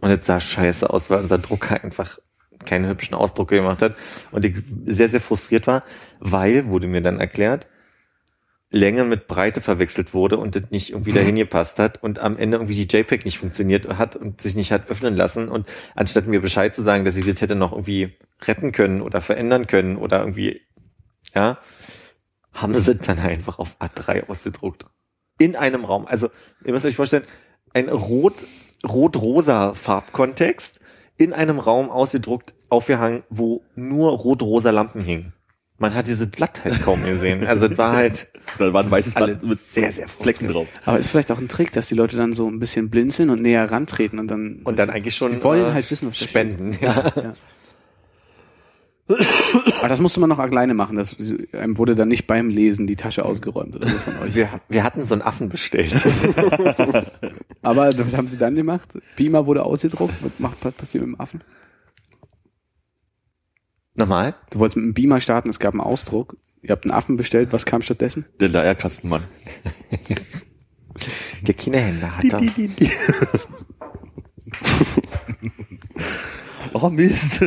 Und es sah scheiße aus, weil unser Drucker einfach keine hübschen Ausdrucke gemacht hat. Und ich sehr, sehr frustriert war, weil, wurde mir dann erklärt, Länge mit Breite verwechselt wurde und das nicht irgendwie dahin gepasst hat und am Ende irgendwie die JPEG nicht funktioniert hat und sich nicht hat öffnen lassen und anstatt mir Bescheid zu sagen, dass ich das hätte noch irgendwie retten können oder verändern können oder irgendwie, ja, haben sie dann einfach auf A3 ausgedruckt. In einem Raum. Also, ihr müsst euch vorstellen, ein rot, rot-rosa Farbkontext in einem Raum ausgedruckt, aufgehangen, wo nur rot-rosa Lampen hingen. Man hat dieses Blatt halt kaum gesehen. Also, es war halt, [laughs] Da war ein weißes Blatt mit sehr, sehr Flecken drauf. Aber ist vielleicht auch ein Trick, dass die Leute dann so ein bisschen blinzeln und näher rantreten und dann. und dann eigentlich schon, Sie wollen äh, halt wissen, was spenden, ja. Ja. Aber das musste man noch alleine machen. Das, einem wurde dann nicht beim Lesen die Tasche ausgeräumt oder so von euch. Wir, wir hatten so einen Affen bestellt. [laughs] Aber was haben sie dann gemacht? Beamer wurde ausgedruckt. Was macht was passiert mit dem Affen? Nochmal? Du wolltest mit einem Beamer starten, es gab einen Ausdruck. Ihr habt einen Affen bestellt, was kam stattdessen? Der Leierkastenmann. [laughs] Der Kinderhändler hat da. [laughs] Oh Mist.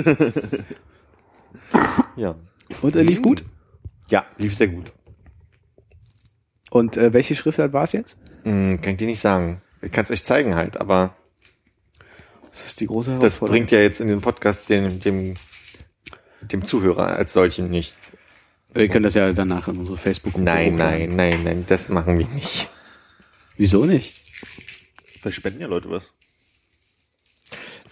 Ja. Und er lief gut. Ja, lief sehr gut. Und äh, welche Schriftart war es jetzt? Hm, kann ich dir nicht sagen. Ich kann es euch zeigen halt, aber Das ist die große das Herausforderung. bringt ja jetzt in den Podcast dem, dem, dem Zuhörer als solchen nicht. Wir können das ja danach in unsere Facebook-Gruppe Nein, nein, nein, nein, das machen wir nicht. Wieso nicht? Vielleicht spenden ja Leute was.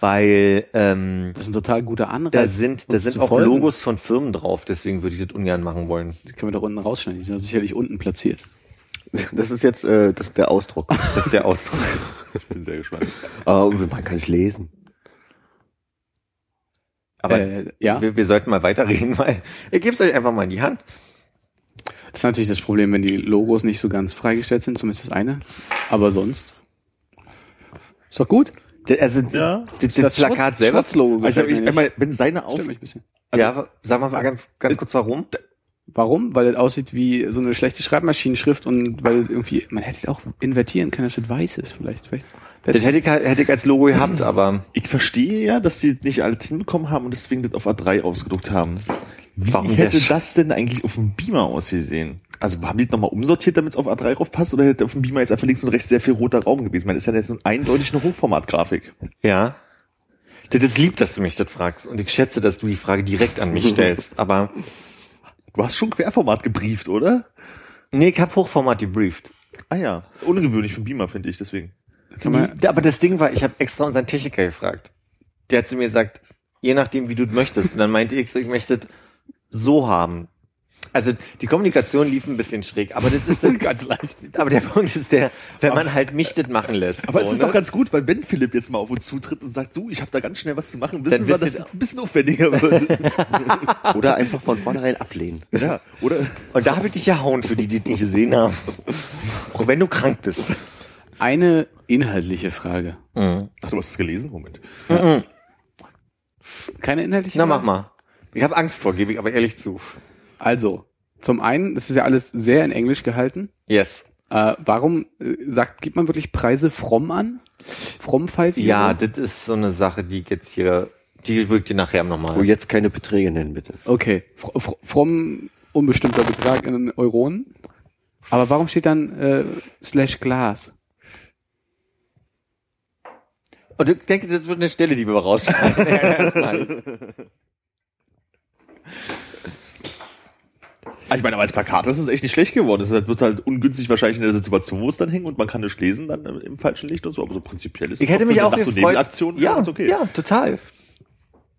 Weil ähm, Das ist ein total guter Anreiz. da sind, da sind auch folgen. Logos von Firmen drauf, deswegen würde ich das ungern machen wollen. Die können wir da unten rausschneiden. Die sind sicherlich unten platziert. Das ist jetzt äh, das ist der Ausdruck. Das ist der Ausdruck. [laughs] Ich bin sehr gespannt. oh, man kann es lesen. Aber äh, ja, wir, wir sollten mal weiterreden, weil ihr gebt es euch einfach mal in die Hand. das ist natürlich das Problem, wenn die Logos nicht so ganz freigestellt sind, zumindest das eine. Aber sonst. Ist doch gut. Der- Also Ja. das, das Plakat selber. Schwarz-Logo Also ich, einmal, wenn seine Auf, mich ein bisschen. ja, sag mal ganz, ganz kurz warum. Warum? Weil es aussieht wie so eine schlechte Schreibmaschinenschrift und weil irgendwie, man hätte auch invertieren können, dass es weiß ist vielleicht. vielleicht Das hätte ich, halt- hätte ich als Logo gehabt, [clears throat] aber ich verstehe ja, dass die nicht alles hinbekommen haben und deswegen das auf A3 ausgedruckt haben. Wie Warum hätte das denn eigentlich auf dem Beamer ausgesehen? Also haben die das nochmal umsortiert, damit es auf A3 raufpasst, oder hätte auf dem Beamer jetzt einfach links und rechts sehr viel roter Raum gewesen? Ich meine, das ist ja jetzt eindeutig eine Hochformatgrafik. ja. Das ist lieb, dass du mich das fragst. Und ich schätze, dass du die Frage direkt an mich [laughs] stellst. Aber Du hast schon Querformat gebrieft, oder? Nee, ich hab Hochformat gebrieft. Ah ja, ungewöhnlich für Beamer, finde ich, deswegen. Kann man, Die, aber das Ding war, ich habe extra unseren Techniker gefragt. Der hat zu mir gesagt, je nachdem, wie du es möchtest. Und dann meinte ich, ich möchte es so haben. Also die Kommunikation lief ein bisschen schräg, aber das ist [laughs] ganz leicht. aber der Punkt ist der, wenn man halt mich das machen lässt. Aber so, es ist ne? auch ganz gut, weil wenn Philipp jetzt mal auf uns zutritt und sagt, du, ich habe da ganz schnell was zu machen, Dann wissen wir, dass es ein bisschen aufwendiger wird. [laughs] Oder einfach von vornherein ablehnen. ja, oder? Und da habe ich dich ja hauen für die, die dich gesehen haben. [laughs] Auch wenn du krank bist. Eine inhaltliche Frage. Mhm. Ach, du hast es gelesen? Moment. Keine inhaltliche Na, Frage? mach mal. Ich habe Angst vor, gebe ich aber ehrlich zu. Also, zum einen, das ist ja alles sehr in Englisch gehalten. Yes. Äh, warum äh, sagt, gibt man wirklich Preise fromm an? Fromm 5 Ja, das ist so eine Sache, die ich jetzt hier, die ich dir nachher nochmal. Oh, jetzt keine Beträge nennen, bitte. Okay, fr fr fromm unbestimmter Betrag in Euronen. Aber warum steht dann äh, slash Glas? Und ich denke, das wird eine Stelle, die wir rausschneiden. [laughs] Ja, erstmal. Ah, ich meine, aber als Plakat ist es echt nicht schlecht geworden. Es wird halt ungünstig wahrscheinlich in der Situation, wo es dann hängt und man kann es lesen dann im falschen Licht und so. Aber so prinzipiell ist ich es hätte mich auch eine Nacht- und. Nebenaktion ja, ganz okay. ja, total.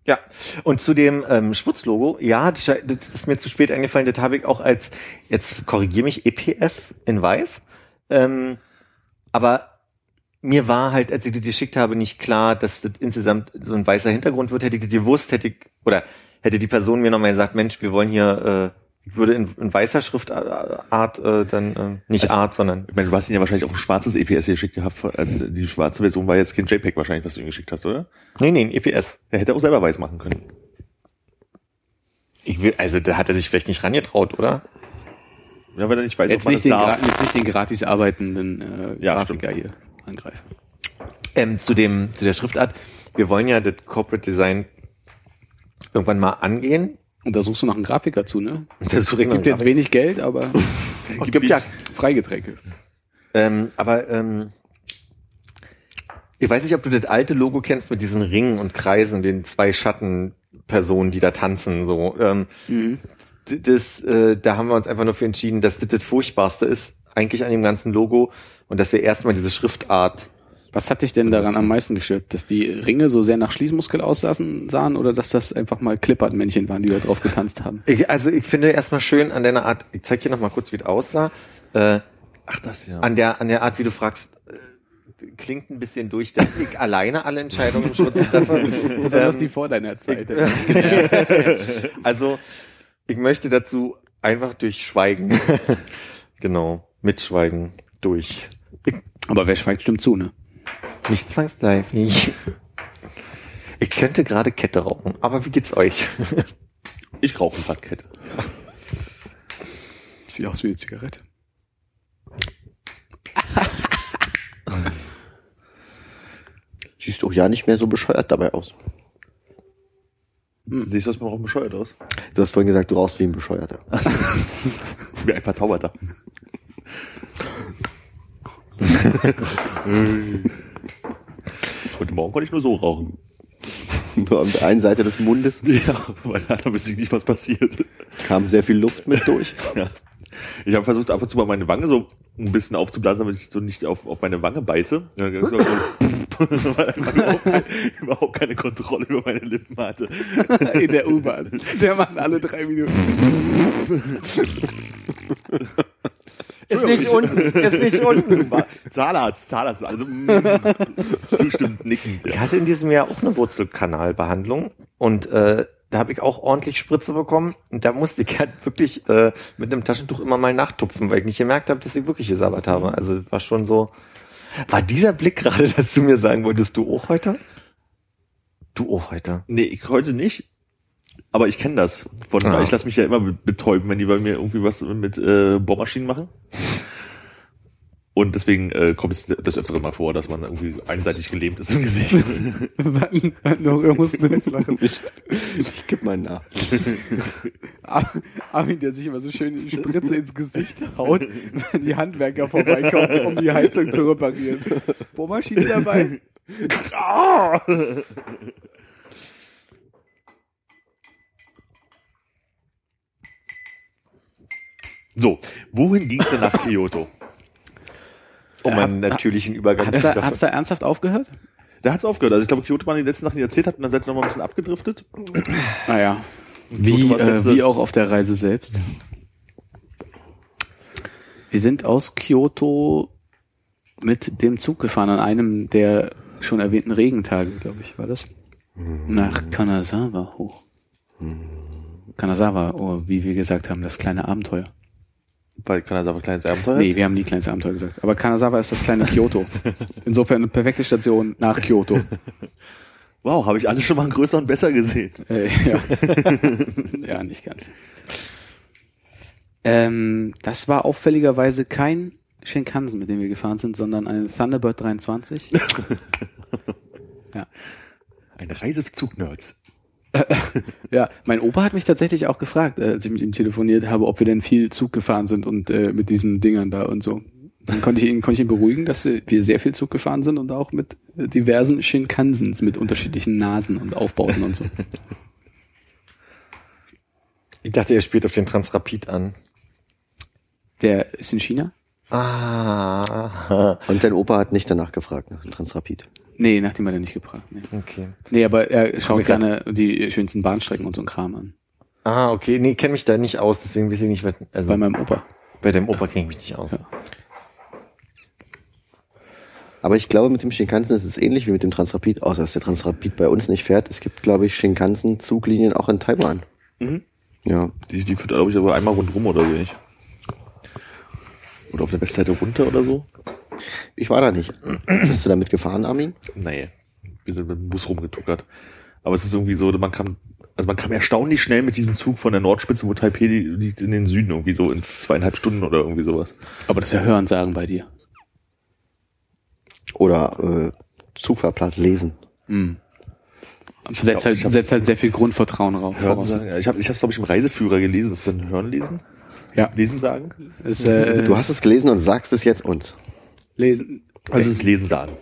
Ja. Und zu dem ähm, Schmutzlogo, ja, das das ist mir zu spät eingefallen, das habe ich auch als, jetzt korrigiere mich, EPS in weiß. Ähm, aber mir war halt, als ich das geschickt habe, nicht klar, dass das insgesamt so ein weißer Hintergrund wird. Hätte ich das gewusst, hätte ich, oder hätte die Person mir nochmal gesagt, Mensch, wir wollen hier, äh, ich würde in, in weißer Schriftart äh, dann, äh, nicht Also- Art, sondern Ich meine, du hast ihn ja wahrscheinlich auch ein schwarzes EPS geschickt gehabt. Also die schwarze Version war jetzt kein JPEG wahrscheinlich, was du ihm geschickt hast, oder? Nee, nee, ein EPS. Er hätte auch selber weiß machen können. Ich will, also da hat er sich vielleicht nicht rangetraut, oder? Ja, wenn er nicht weiß, Jetzt ob man nicht, das darf. jetzt nicht den gratis arbeitenden äh, Ja, Grafiker hier angreifen. Ähm, zu dem, zu der Schriftart. Wir wollen ja das Corporate Design irgendwann mal angehen. Und da suchst du noch einen Grafiker zu, ne? Das Gibt jetzt einen wenig Geld, aber [laughs] Und gibt ja, Freigetränke. ähm, aber ähm, ich weiß nicht, ob du das alte Logo kennst mit diesen Ringen und Kreisen, den zwei Schattenpersonen, die da tanzen. So, ähm, Mhm. das, äh, da haben wir uns einfach nur für entschieden, dass das das Furchtbarste ist, eigentlich an dem ganzen Logo und dass wir erstmal diese Schriftart Was hat dich denn daran am meisten gestört? Dass die Ringe so sehr nach Schließmuskel aussahen sahen oder dass das einfach mal Klippert-Männchen waren, die da drauf getanzt haben? Ich, also ich finde erstmal schön an deiner Art, ich zeig hier nochmal kurz, wie es aussah, äh, Ach, das ja. an der, an der Art, wie du fragst, äh, klingt ein bisschen durch, dass ich alleine alle Entscheidungen im Schutz treffe. [laughs] Besonders Ähm, die vor deiner Zeit. [laughs] also, ich möchte dazu einfach durch Schweigen, [laughs] genau, mit Schweigen durch. Aber wer schweigt, stimmt zu, ne? Nicht zwangsläufig. Ich könnte gerade Kette rauchen, aber wie geht's euch? Ich rauche eine Fahrtkette. Sieht aus wie eine Zigarette. Siehst doch ja nicht mehr so bescheuert dabei aus. Siehst du aus beim Rauchen bescheuert aus? Du hast vorhin gesagt, du rauchst wie ein Bescheuerter. [laughs] Wie ein Verzauberter. [laughs] Heute Morgen konnte ich nur so rauchen. Nur an der einen Seite des Mundes [laughs] Ja, weil da wüsste ich nicht, was passiert. kam sehr viel Luft mit durch. [laughs] Ja. Ich habe versucht, ab und zu mal meine Wange so ein bisschen aufzublasen, damit ich so nicht auf, auf meine Wange beiße. Ja, so, weil ich überhaupt, keine, überhaupt keine Kontrolle über meine Lippen hatte. In der U-Bahn. Der macht alle drei Minuten. Ist nicht unten, ist nicht [laughs] unten. Zahnarzt, Zahnarzt, also mm, zustimmend nickend. Ich hatte in diesem Jahr auch eine Wurzelkanalbehandlung und äh, da habe ich auch ordentlich Spritze bekommen und da musste ich halt wirklich äh, mit einem Taschentuch immer mal nachtupfen, weil ich nicht gemerkt habe, dass ich wirklich gesabbert habe. Also war schon so. War dieser Blick gerade, [laughs] dass du mir sagen wolltest, du auch heute? Du auch heute. Nee, ich heute nicht. Aber ich kenne das. Von, Ah. Ich lasse mich ja immer be- betäuben, wenn die bei mir irgendwie was mit äh, Bohrmaschinen machen. Und deswegen äh, kommt es des Öfteren mal vor, dass man irgendwie einseitig gelähmt ist im Gesicht. Noch musst du jetzt lachen. Ich geb mal nach. Armin, der sich immer so schön die Spritze ins Gesicht haut, wenn die Handwerker vorbeikommen, um die Heizung zu reparieren. Bohrmaschine dabei? So, wohin ging's denn nach Kyoto? Um Hat's- einen natürlichen Übergang Hat's da, hat's da ernsthaft aufgehört? Da hat's aufgehört. Also ich glaube, Kyoto waren die letzten Sachen, die erzählt habt, und dann seid ihr noch mal ein bisschen abgedriftet. Naja. Und Wie, äh, wie auch auf der Reise selbst. Wir sind aus Kyoto mit dem Zug gefahren an einem der schon erwähnten Regentage, glaube ich, war das. Nach Kanazawa hoch. Kanazawa, oh, wie wir gesagt haben, das kleine Abenteuer. Weil Kanazawa ein kleines Abenteuer Nee, ist. wir haben nie kleines Abenteuer gesagt. Aber Kanazawa ist das kleine Kyoto. Insofern eine perfekte Station nach Kyoto. [laughs] Wow, habe ich alle schon mal größer und besser gesehen. Äh, ja. [laughs] ja, nicht ganz. Ähm, das war auffälligerweise kein Shinkansen, mit dem wir gefahren sind, sondern ein Thunderbird 23. [laughs] ja. Eine Reise für Zugnerds. [laughs] ja, mein Opa hat mich tatsächlich auch gefragt, äh, als ich mit ihm telefoniert habe, ob wir denn viel Zug gefahren sind und äh, mit diesen Dingern da und so. Dann konnte ich ihn, konnte ich ihn beruhigen, dass wir, wir sehr viel Zug gefahren sind und auch mit äh, diversen Shinkansens mit unterschiedlichen Nasen und Aufbauten und so. [laughs] Ich dachte, er spielt auf den Transrapid an. Der ist in China? Ah, Und dein Opa hat nicht danach gefragt nach dem Transrapid. Nee, nachdem hat er nicht gefragt. Nee. okay. Nee, aber er schaut gerne die schönsten Bahnstrecken und so ein Kram an. Ah, okay. Nee, kenne mich da nicht aus, deswegen weiß ich nicht, was, also Bei meinem Opa. bei dem Opa kenne ich mich nicht aus. Ja. Aber ich glaube, mit dem Shinkansen ist es ähnlich wie mit dem Transrapid, außer dass der Transrapid bei uns nicht fährt. Es gibt, glaube ich, Shinkansen-Zuglinien auch in Taiwan. Mhm. Ja. Die, die führt, glaube ich, aber einmal rundrum oder so nicht. Oder auf der Westseite runter oder so. Ich war da nicht. Bist du damit gefahren, Armin? Nee, wir sind mit dem Bus rumgetuckert. Aber es ist irgendwie so, man kam, also man kam erstaunlich schnell mit diesem Zug von der Nordspitze, wo Taipei li- liegt, in den Süden, irgendwie so in zweieinhalb Stunden oder irgendwie sowas. Aber das ist ja Hörensagen bei dir. Oder äh, Zugfahrplan lesen. Hm. Setzt halt, ich setzt halt sehr viel Grundvertrauen rauf. Hören voraus. sagen, ja, ich habe ich hab's, glaube ich, im Reiseführer gelesen. Das ist dann Hören lesen? Ja. Lesen sagen? Ist, äh, Du hast es gelesen und sagst es jetzt uns. Lesen. Also es ist Lesen sagen.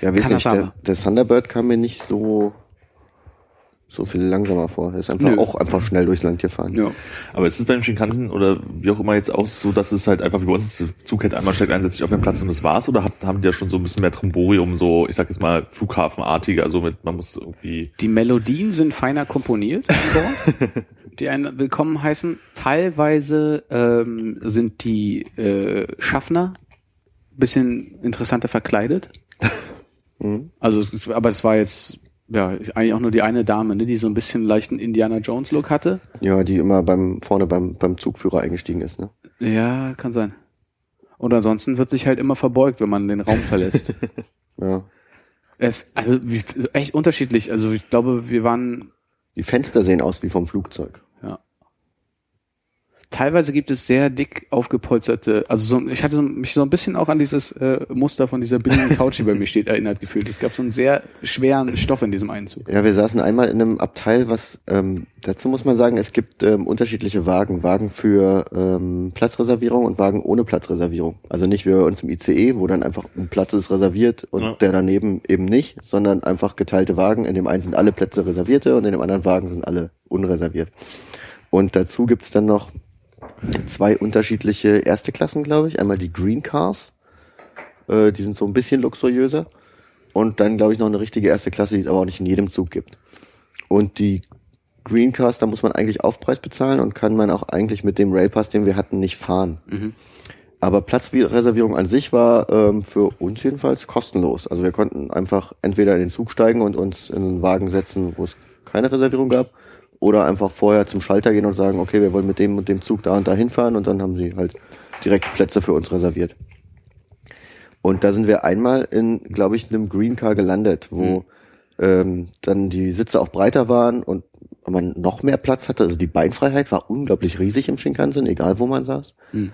Ja, weiß nicht, der, der Thunderbird kam mir nicht so so viel langsamer vor. Er ist einfach Nö. auch einfach schnell durchs Land gefahren. Ja. Aber es ist beim Shinkansen oder wie auch immer jetzt auch so, dass es halt einfach wie bei uns ist, der Zug hält einmal, steigt ein, setzt sich auf den Platz und das war's? Oder hat, haben die ja schon so ein bisschen mehr Trimborium, so, ich sag jetzt mal, Flughafenartige, also mit, man muss irgendwie, Die Melodien sind feiner komponiert an Bord, [laughs] die einen willkommen heißen. Teilweise ähm, sind die äh, Schaffner bisschen interessanter verkleidet. [laughs] Mhm. Also, aber es war jetzt ja eigentlich auch nur die eine Dame, ne, die so ein bisschen leichten Indiana Jones Look hatte. Ja, die immer beim vorne beim beim Zugführer eingestiegen ist, ne? Ja, kann sein. Und ansonsten wird sich halt immer verbeugt, wenn man den Raum verlässt. [laughs] Ja. es also wie, echt unterschiedlich. Also ich glaube, wir waren Die Fenster sehen aus wie vom Flugzeug. Teilweise gibt es sehr dick aufgepolsterte, also so, ich hatte so, mich so ein bisschen auch an dieses äh, Muster von dieser billigen [laughs] Couch, die bei mir steht, erinnert gefühlt. Es gab so einen sehr schweren Stoff in diesem Einzug. Ja, wir saßen einmal in einem Abteil, was ähm, dazu muss man sagen, es gibt ähm, unterschiedliche Wagen. Wagen für ähm, Platzreservierung und Wagen ohne Platzreservierung. Also nicht wie bei uns im ICE, wo dann einfach ein Platz ist reserviert und Ja. der daneben eben nicht, sondern einfach geteilte Wagen. In dem einen sind alle Plätze reservierte und in dem anderen Wagen sind alle unreserviert. Und dazu gibt's dann noch zwei unterschiedliche erste Klassen, glaube ich. Einmal die Green Cars. Äh, die sind so ein bisschen luxuriöser. Und dann, glaube ich, noch eine richtige erste Klasse, die es aber auch nicht in jedem Zug gibt. Und die Green Cars, da muss man eigentlich Aufpreis bezahlen und kann man auch eigentlich mit dem Railpass, den wir hatten, nicht fahren. Mhm. Aber Platzreservierung an sich war ähm, für uns jedenfalls kostenlos. Also wir konnten einfach entweder in den Zug steigen und uns in einen Wagen setzen, wo es keine Reservierung gab, oder einfach vorher zum Schalter gehen und sagen, okay, wir wollen mit dem und dem Zug da und da hinfahren und dann haben sie halt direkt Plätze für uns reserviert. Und da sind wir einmal in, glaube ich, einem Green Car gelandet, wo ähm, dann die Sitze auch breiter waren und man noch mehr Platz hatte. Also die Beinfreiheit war unglaublich riesig im Shinkansen, egal wo man saß. Mhm.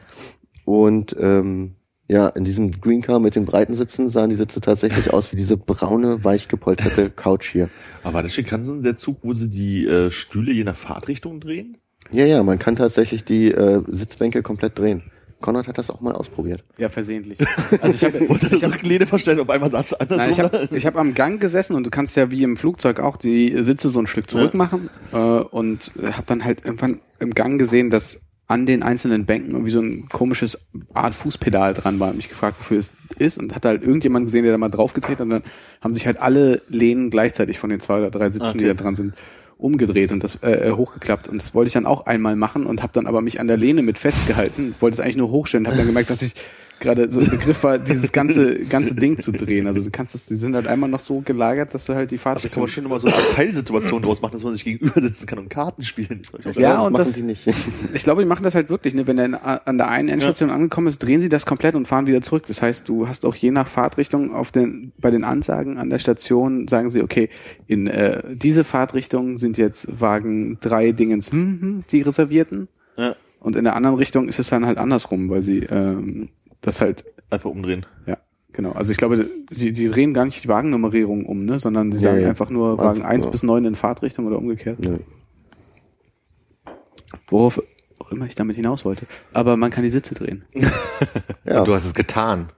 Und ähm, ja, in diesem Green Car mit den breiten Sitzen sahen die Sitze tatsächlich aus wie diese braune, weich gepolsterte Couch hier. aber war der Shinkansen der Zug, wo sie die äh, Stühle je nach Fahrtrichtung drehen? Ja, ja, man kann tatsächlich die äh, Sitzbänke komplett drehen. Konrad hat das auch mal ausprobiert. Ja, versehentlich. Also ich habe Wollte [laughs] ich das hab, Rücklehne verstellen, auf einmal saß es andersrum. Nein, ich habe hab am Gang gesessen und du kannst ja wie im Flugzeug auch die Sitze so ein Stück zurück Ja. machen äh, und habe dann halt irgendwann im Gang gesehen, dass an den einzelnen Bänken irgendwie so ein komisches Art Fußpedal dran war. Hab mich gefragt, wofür es ist und hat halt irgendjemand gesehen, der da mal draufgetreten hat und dann haben sich halt alle Lehnen gleichzeitig von den zwei oder drei Sitzen, die Okay. da dran sind, umgedreht und das äh, hochgeklappt und das wollte ich dann auch einmal machen und habe dann aber mich an der Lehne mit festgehalten, wollte es eigentlich nur hochstellen, habe dann gemerkt, dass ich gerade so im [laughs] Begriff war, dieses ganze ganze Ding zu drehen. Also du kannst es, die sind halt einmal noch so gelagert, dass du halt die Fahrt Aber da kann man schön immer so eine Teilsituation draus machen, dass man sich gegenüber sitzen kann und Karten spielen. [laughs] Ja, das und machen das-. [laughs] Ich glaube, die machen das halt wirklich. Ne? Wenn er an der einen Endstation angekommen ist, drehen sie das komplett und fahren wieder zurück. Das heißt, du hast auch je nach Fahrtrichtung auf den bei den Ansagen an der Station sagen sie, okay, in äh, diese Fahrtrichtung sind jetzt Wagen drei Dingens hm, hm, die reservierten Ja, und in der anderen Richtung ist es dann halt andersrum, weil sie ähm, das halt einfach umdrehen. ja genau. Also ich glaube, die, die drehen gar nicht die Wagennummerierung um, ne, sondern sie Nee, sagen nee. einfach nur Einfach Wagen eins nur. bis neun in Fahrtrichtung oder umgekehrt. Nö. Worauf auch immer ich damit hinaus wollte. Aber man kann die Sitze drehen. [laughs] Ja. Du hast es getan.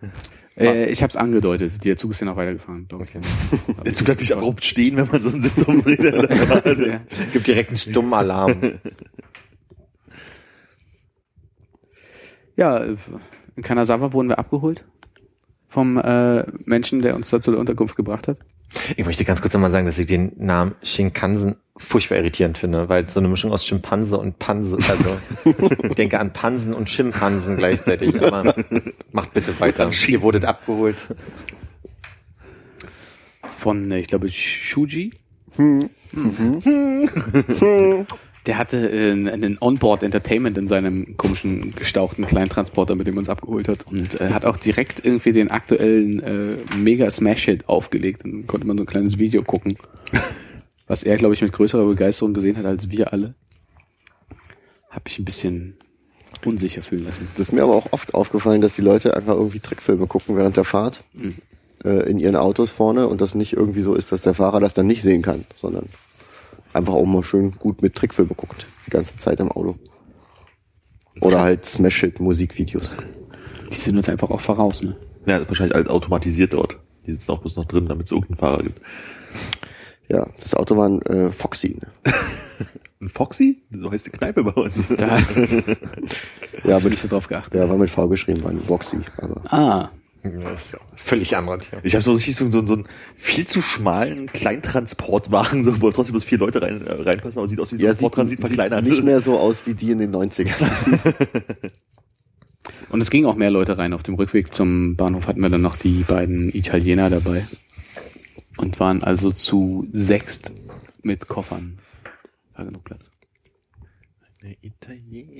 Äh, ich habe es angedeutet. Der Zug ist ja noch weitergefahren, glaube ich. [laughs] Der Zug bleibt nicht abrupt stehen, wenn man so einen Sitz umdreht. [laughs] ja. Gibt direkt einen stummen Alarm. ja, äh, in Kanazawa wurden wir abgeholt vom äh, Menschen, der uns da zur Unterkunft gebracht hat. Ich möchte ganz kurz nochmal sagen, dass ich den Namen Shinkansen furchtbar irritierend finde, weil so eine Mischung aus Schimpanse und Panse, also ich denke an Pansen und Schimpansen gleichzeitig, aber macht bitte weiter. Ihr wurdet abgeholt. Von, äh, ich glaube, Shuji. Der hatte äh, einen Onboard Entertainment in seinem komischen gestauchten Kleintransporter, mit dem er uns abgeholt hat und äh, hat auch direkt irgendwie den aktuellen äh, Mega Smash Hit aufgelegt. Dann konnte man so ein kleines Video gucken, [laughs] was er, glaube ich, mit größerer Begeisterung gesehen hat als wir alle. Hab ich ein bisschen unsicher fühlen lassen. Das ist mir aber auch oft aufgefallen, dass die Leute einfach irgendwie Trickfilme gucken während der Fahrt Mhm. äh, in ihren Autos vorne und das nicht irgendwie so ist, dass der Fahrer das dann nicht sehen kann, sondern einfach auch mal schön gut mit Trickfilmen guckt, die ganze Zeit im Auto. Oder halt Smash-Hit-Musikvideos. Die sind uns einfach auch voraus, ne? Ja, wahrscheinlich alles automatisiert dort. Die sitzen auch bloß noch drin, damit es irgendeinen Fahrer gibt. Ja, das Auto war ein äh, Foxy. Ne? [laughs] Ein Foxy? So heißt die Kneipe bei uns. Da [laughs] Ja, ich mit, nicht so drauf geachtet. ja, war mit V geschrieben, war ein Voxy. Aber Ah, Völlig anderer Tier. Ich habe so richtig so, so, so einen viel zu schmalen Kleintransportwagen, so, wo trotzdem bloß vier Leute rein, äh, reinpassen, aber sieht aus wie so ein Ford Transit verkleinert. nicht mehr so aus wie die in den 90ern. Und es gingen auch mehr Leute rein. Auf dem Rückweg zum Bahnhof hatten wir dann noch die beiden Italiener dabei. Und waren also zu sechst mit Koffern. War genug Platz.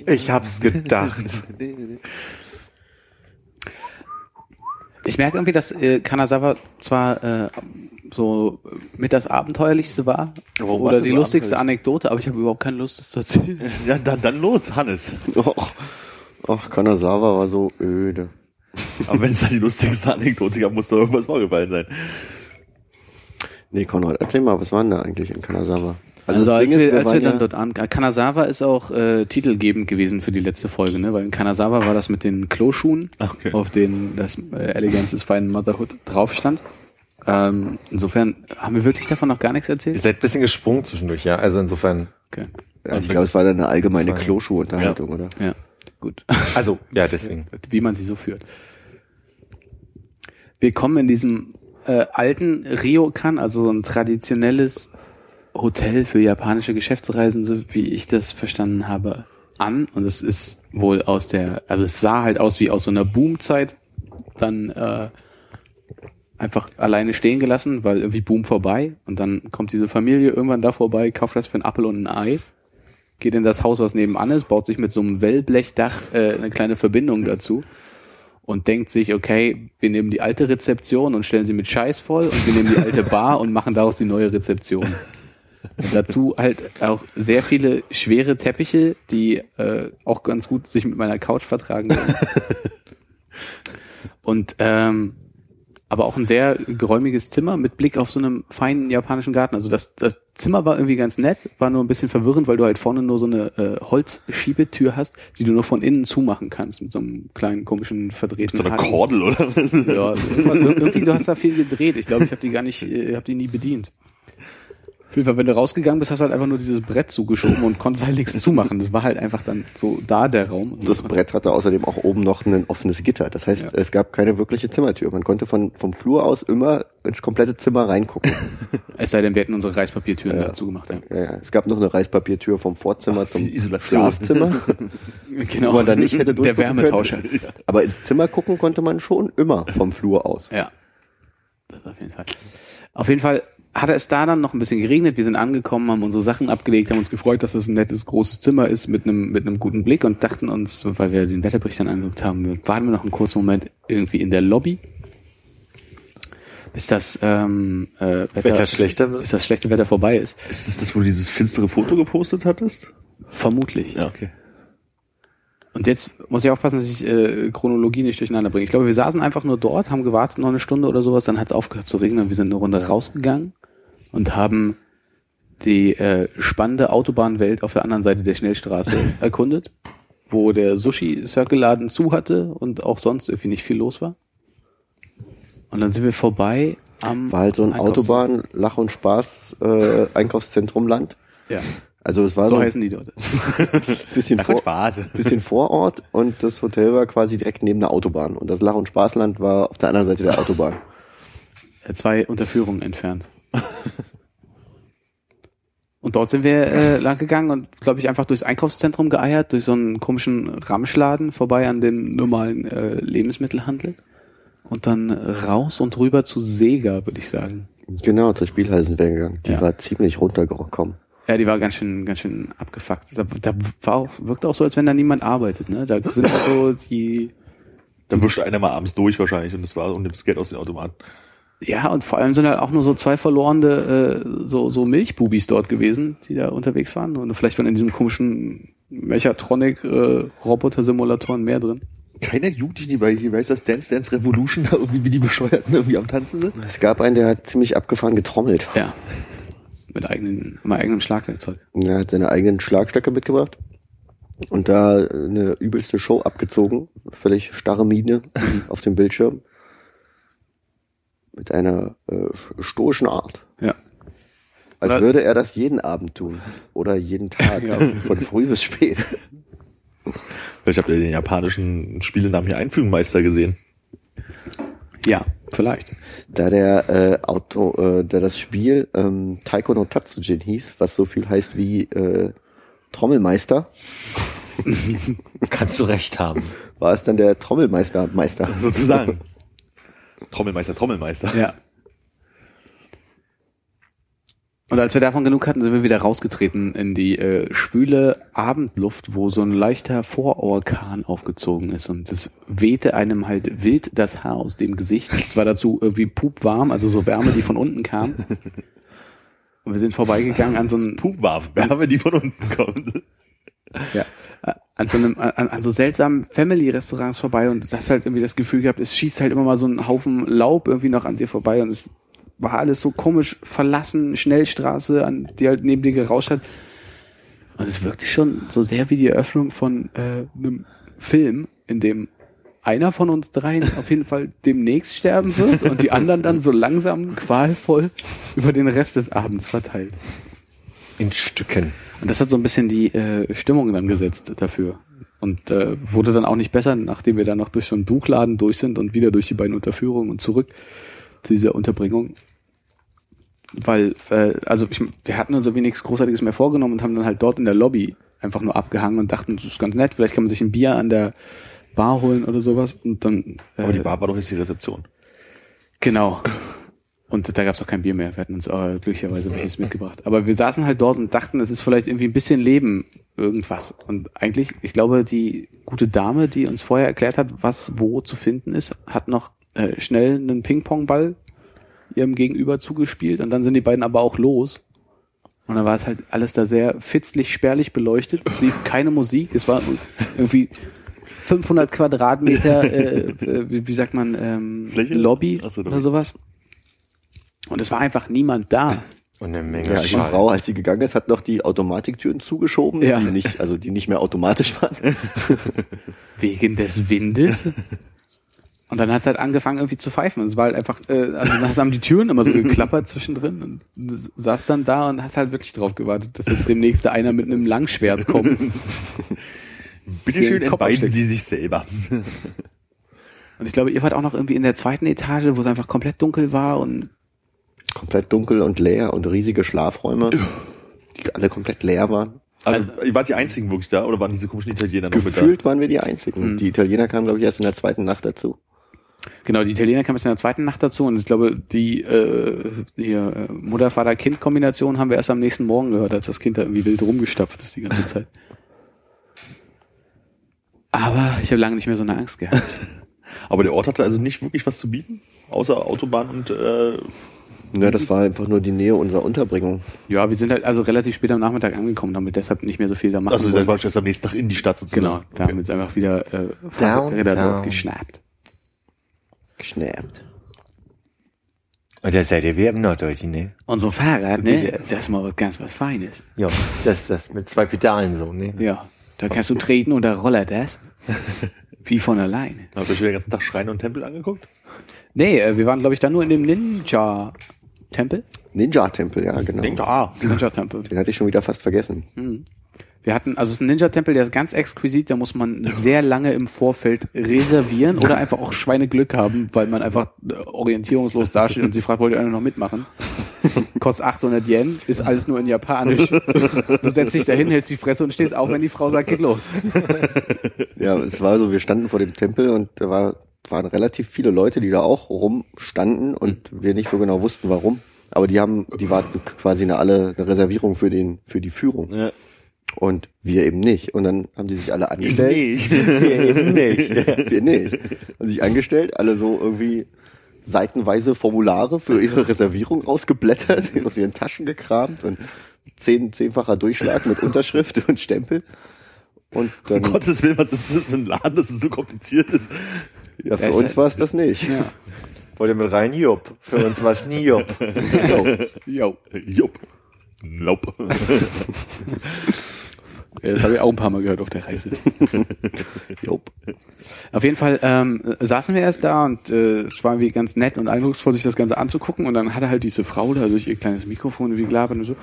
Ich hab's gedacht. [laughs] Ich merke irgendwie, dass äh, Kanazawa zwar äh, so mit das Abenteuerlichste war Warum oder die so lustigste Anekdote, aber ich habe überhaupt keine Lust, das zu erzählen. [laughs] Ja, dann, dann los, Hannes. Och, ach, Kanazawa war so öde. Aber wenn es dann die lustigste Anekdote gab, muss da irgendwas vorgefallen sein. Nee, Konrad, erzähl mal, was waren da eigentlich in Kanazawa? Also, das als, Ding ist, wir, als wir dann ja- dort an, Kanazawa ist auch äh, titelgebend gewesen für die letzte Folge, ne? Weil in Kanazawa war das mit den Kloschuhen, Okay. auf denen das äh, Eleganz des feinen Motherhood drauf stand. Ähm, insofern haben wir wirklich davon noch gar nichts Ihr erzählt. seid ein bisschen gesprungen zwischendurch, ja. Also insofern, Okay. Ja, ich glaube, es war dann eine allgemeine Kloschuh-Unterhaltung, oder? Ja, gut. also, ja, deswegen. Wie man sie so führt. Wir kommen in diesem äh, alten Ryokan, also so ein traditionelles Hotel für japanische Geschäftsreisen, so wie ich das verstanden habe, an. Und es ist wohl aus der, also es sah halt aus wie aus so einer Boomzeit, dann äh, einfach alleine stehen gelassen, weil irgendwie Boom vorbei. Und dann kommt diese Familie irgendwann da vorbei, kauft das für einen Apfel und ein Ei, geht in das Haus, was nebenan ist, baut sich mit so einem Wellblechdach äh, eine kleine Verbindung dazu und denkt sich, okay, wir nehmen die alte Rezeption und stellen sie mit Scheiß voll und wir nehmen die alte Bar und machen daraus die neue Rezeption. Und dazu halt auch sehr viele schwere Teppiche, die äh, auch ganz gut sich mit meiner Couch vertragen. würden. [laughs] und ähm, aber auch ein sehr geräumiges Zimmer mit Blick auf so einem feinen japanischen Garten. Also das, das Zimmer war irgendwie ganz nett, war nur ein bisschen verwirrend, weil du halt vorne nur so eine äh, Holzschiebetür hast, die du nur von innen zumachen kannst mit so einem kleinen komischen verdrehten So eine Haken. Kordel oder was? Ja, irgendwie, du hast da viel gedreht. Ich glaube, ich habe die gar nicht, äh, habe die nie bedient. Auf jeden Fall, wenn du rausgegangen bist, hast du halt einfach nur dieses Brett zugeschoben und konntest halt nichts zumachen. Das war halt einfach dann so da der Raum. Das Brett hatte außerdem auch oben noch ein offenes Gitter. Das heißt, Ja. es gab keine wirkliche Zimmertür. Man konnte von, vom Flur aus immer ins komplette Zimmer reingucken. [laughs] Es sei denn, wir hätten unsere Reispapiertüren Ja. dazu gemacht. Ja. ja, ja. Es gab noch eine Reispapiertür vom Vorzimmer zum wie Isolation. Schlafzimmer, [laughs] Genau. wo man dann nicht hätte der Wärmetauscher. können. [laughs] Aber ins Zimmer gucken konnte man schon immer vom Flur aus. Ja. Das auf jeden Fall. Auf jeden Fall hatte es da dann noch ein bisschen geregnet. Wir sind angekommen, haben unsere Sachen abgelegt, haben uns gefreut, dass es ein nettes, großes Zimmer ist mit einem, mit einem guten Blick und dachten uns, weil wir den Wetterbericht dann angeguckt haben, warten wir noch einen kurzen Moment irgendwie in der Lobby, bis das ähm, äh, Wetter, Wetter schlechter wird. bis das schlechte Wetter vorbei ist. Ist das das, wo du dieses finstere Foto gepostet hattest? Vermutlich. Ja, okay. Und jetzt muss ich aufpassen, dass ich äh, Chronologie nicht durcheinander bringe. Ich glaube, wir saßen einfach nur dort, haben gewartet noch eine Stunde oder sowas, dann hat es aufgehört zu regnen und wir sind eine Runde rausgegangen und haben die äh, spannende Autobahnwelt auf der anderen Seite der Schnellstraße [laughs] erkundet, wo der Sushi-Circle-Laden zu hatte und auch sonst irgendwie nicht viel los war. Und dann sind wir vorbei am War halt so ein Autobahn, Lach- und Spaß, äh, Einkaufszentrum Land. Ja, Also es war so so, heißen die dort. ein [laughs] bisschen, vor, Spaß. bisschen Vorort und das Hotel war quasi direkt neben der Autobahn. Und das Lach- und Spaßland war auf der anderen Seite der Autobahn. Zwei Unterführungen entfernt. [laughs] Und dort sind wir äh, lang gegangen und, glaube ich, einfach durchs Einkaufszentrum geeiert, durch so einen komischen Ramschladen vorbei an dem normalen äh, Lebensmittelhandel. Und dann raus und rüber zu Sega, würde ich sagen. Genau, zur Spielhalle sind wir gegangen. Die Ja. war ziemlich runtergekommen. Ja, die war ganz schön, ganz schön abgefuckt. Da, da war auch, wirkte auch so, als wenn da niemand arbeitet, ne? Da sind halt so die, Dann wischte einer mal abends durch wahrscheinlich und das war und nimmt das Geld aus den Automaten. Ja, und vor allem sind halt auch nur so zwei verlorene äh, so, so Milchbubis dort gewesen, die da unterwegs waren. Und vielleicht waren in diesem komischen Mechatronic-Roboter-Simulatoren mehr drin. Keiner Jugendlichen, die bei hier weiß, dass Dance Dance Revolution [laughs] da irgendwie wie die Bescheuerten irgendwie am Tanzen sind. Es gab einen, der hat ziemlich abgefahren getrommelt. Ja. Mit eigenen, mit eigenem Schlagwerkzeug. Er hat seine eigenen Schlagstöcke mitgebracht und da eine übelste Show abgezogen. Völlig starre Miene auf dem Bildschirm. Mit einer äh, stoischen Art. Ja. Als Oder- würde er das jeden Abend tun. Oder jeden [laughs] Tag. Ja. Von früh bis spät. Vielleicht habt ihr den japanischen Spielenamen hier Einfügenmeister gesehen. Ja, vielleicht. Da der äh, Auto, äh, da das Spiel ähm, Taiko no Tatsujin hieß, was so viel heißt wie äh, Trommelmeister, [laughs] [laughs] Kannst du recht haben. war es dann der Trommelmeister Meister. Sozusagen. Trommelmeister, Trommelmeister. Ja. Und als wir davon genug hatten, sind wir wieder rausgetreten in die äh, schwüle Abendluft, wo so ein leichter Vororkan aufgezogen ist. Und es wehte einem halt wild das Haar aus dem Gesicht. Es war dazu irgendwie pupwarm, also so Wärme, die von unten kam. Und wir sind vorbeigegangen an so einem Pupwaf, Wärme, die von unten kommt. ja, an so einem, an, an so seltsamen Family-Restaurants vorbei und hast halt irgendwie das Gefühl gehabt, es schießt halt immer mal so ein Haufen Laub irgendwie noch an dir vorbei und es war alles so komisch verlassen, Schnellstraße, an die halt neben dir gerauscht hat. Und es wirkte schon so sehr wie die Eröffnung von äh, einem Film, in dem einer von uns dreien auf jeden Fall demnächst sterben wird und die anderen dann so langsam qualvoll über den Rest des Abends verteilt. In Stücken. Und das hat so ein bisschen die äh, Stimmung dann gesetzt dafür. Und äh, wurde dann auch nicht besser, nachdem wir dann noch durch so einen Buchladen durch sind und wieder durch die beiden Unterführungen und zurück zu dieser Unterbringung. Weil, äh, also ich, wir hatten uns irgendwie nichts Großartiges mehr vorgenommen und haben dann halt dort in der Lobby einfach nur abgehangen und dachten, das ist ganz nett, vielleicht kann man sich ein Bier an der Bar holen oder sowas. Und dann äh, Aber die Bar war doch jetzt die Rezeption. Genau. Und da gab es auch kein Bier mehr. Wir hatten uns äh, glücklicherweise welches mitgebracht. Aber wir saßen halt dort und dachten, es ist vielleicht irgendwie ein bisschen Leben, irgendwas. Und eigentlich, ich glaube, die gute Dame, die uns vorher erklärt hat, was wo zu finden ist, hat noch äh, schnell einen Ping-Pong-Ball ihrem Gegenüber zugespielt und dann sind die beiden aber auch los. Und dann war es halt alles da sehr fitzlig, spärlich beleuchtet. Es lief keine Musik. Es war irgendwie 500 Quadratmeter, äh, äh, wie, sagt man, ähm, Fläche? Lobby so, oder sowas. Und es war einfach niemand da. Und eine Menge Ja, die. Frau, als sie gegangen ist, hat noch die Automatiktüren zugeschoben, Ja. die nicht, also die nicht mehr automatisch waren. [laughs] Wegen des Windes. Und dann hat es halt angefangen irgendwie zu pfeifen. Und es war halt einfach, äh, also dann haben die Türen immer so geklappert zwischendrin und du saß dann da und hast halt wirklich drauf gewartet, dass jetzt demnächst einer mit einem Langschwert kommt. [laughs] Bitte Den schön Kopf entbeiden. Sie sich selber. Und ich glaube, ihr wart auch noch irgendwie in der zweiten Etage, wo es einfach komplett dunkel war und komplett dunkel und leer und riesige Schlafräume, die alle komplett leer waren. Also, ihr wart die einzigen wirklich da oder waren diese komischen Italiener noch mit da? Gefühlt waren wir die einzigen. Hm. Die Italiener kamen, glaube ich, erst in der zweiten Nacht dazu. Genau, die Italiener kamen jetzt in der zweiten Nacht dazu und ich glaube, die äh, hier, äh, Mutter-Vater-Kind-Kombination haben wir erst am nächsten Morgen gehört, als das Kind da irgendwie wild rumgestapft ist die ganze Zeit. Aber ich habe lange nicht mehr so eine Angst gehabt. [laughs] Aber der Ort hatte also nicht wirklich was zu bieten, außer Autobahn und äh, Ja, das war einfach nur die Nähe unserer Unterbringung. Ja, wir sind halt also relativ spät am Nachmittag angekommen, damit deshalb nicht mehr so viel da machen also ihr wollen. seid erst am nächsten Tag in die Stadt sozusagen. Genau, da haben wir jetzt einfach wieder äh. Fahrräder dort geschnappt. Geschnappt. Und da seid ihr wie im Norddeutschen, ne? Und so Fahrrad, So ne, das ist mal was ganz was Feines. Ja, das, das mit zwei Pedalen so, ne? Ja, da kannst du treten und da rollert das. [laughs] Wie von alleine. Habt ihr euch den ganzen Tag Schreine und Tempel angeguckt? Nee, äh, wir waren, glaube ich, da nur in dem Ninja-Tempel. Ninja-Tempel, ja, genau. Ja, Ninja-Tempel. Den hatte ich schon wieder fast vergessen. Mhm. Wir hatten, also es ist ein Ninja-Tempel, der ist ganz exquisit, da muss man sehr lange im Vorfeld reservieren oder einfach auch Schweineglück haben, weil man einfach äh, orientierungslos dasteht und sie fragt, wollt ihr einer noch mitmachen? Kostet 800 Yen, ist alles nur in Japanisch. Du setzt dich dahin, hältst die Fresse und stehst auf, wenn die Frau sagt, geht los. Ja, es war so, wir standen vor dem Tempel und da war, waren relativ viele Leute, die da auch rumstanden und wir nicht so genau wussten, warum. Aber die haben, die warten quasi eine alle eine Reservierung für den, für die Führung. Ja. Und wir eben nicht. Und dann haben die sich alle angestellt. nicht. [laughs] Wir eben nicht. Wir nicht. Haben sich angestellt, alle so irgendwie seitenweise Formulare für ihre Reservierung rausgeblättert, [laughs] aus ihren Taschen gekramt und zehn, zehnfacher Durchschlag mit Unterschrift und Stempel. Und Um dann, Gottes Willen, was ist denn das für ein Laden, dass es so kompliziert ist? Ja, für Das- uns war es das nicht. Ja. Wollt ihr mit rein? Job. Für uns war es nie [laughs] Job. Jo. Jupp. Nope. [laughs] Ja, das habe ich auch ein paar Mal gehört auf der Reise. [laughs] Auf jeden Fall ähm, saßen wir erst da und äh, es war irgendwie ganz nett und eindrucksvoll, sich das Ganze anzugucken. Und dann hatte halt diese Frau da durch ihr kleines Mikrofon irgendwie gelabert und so.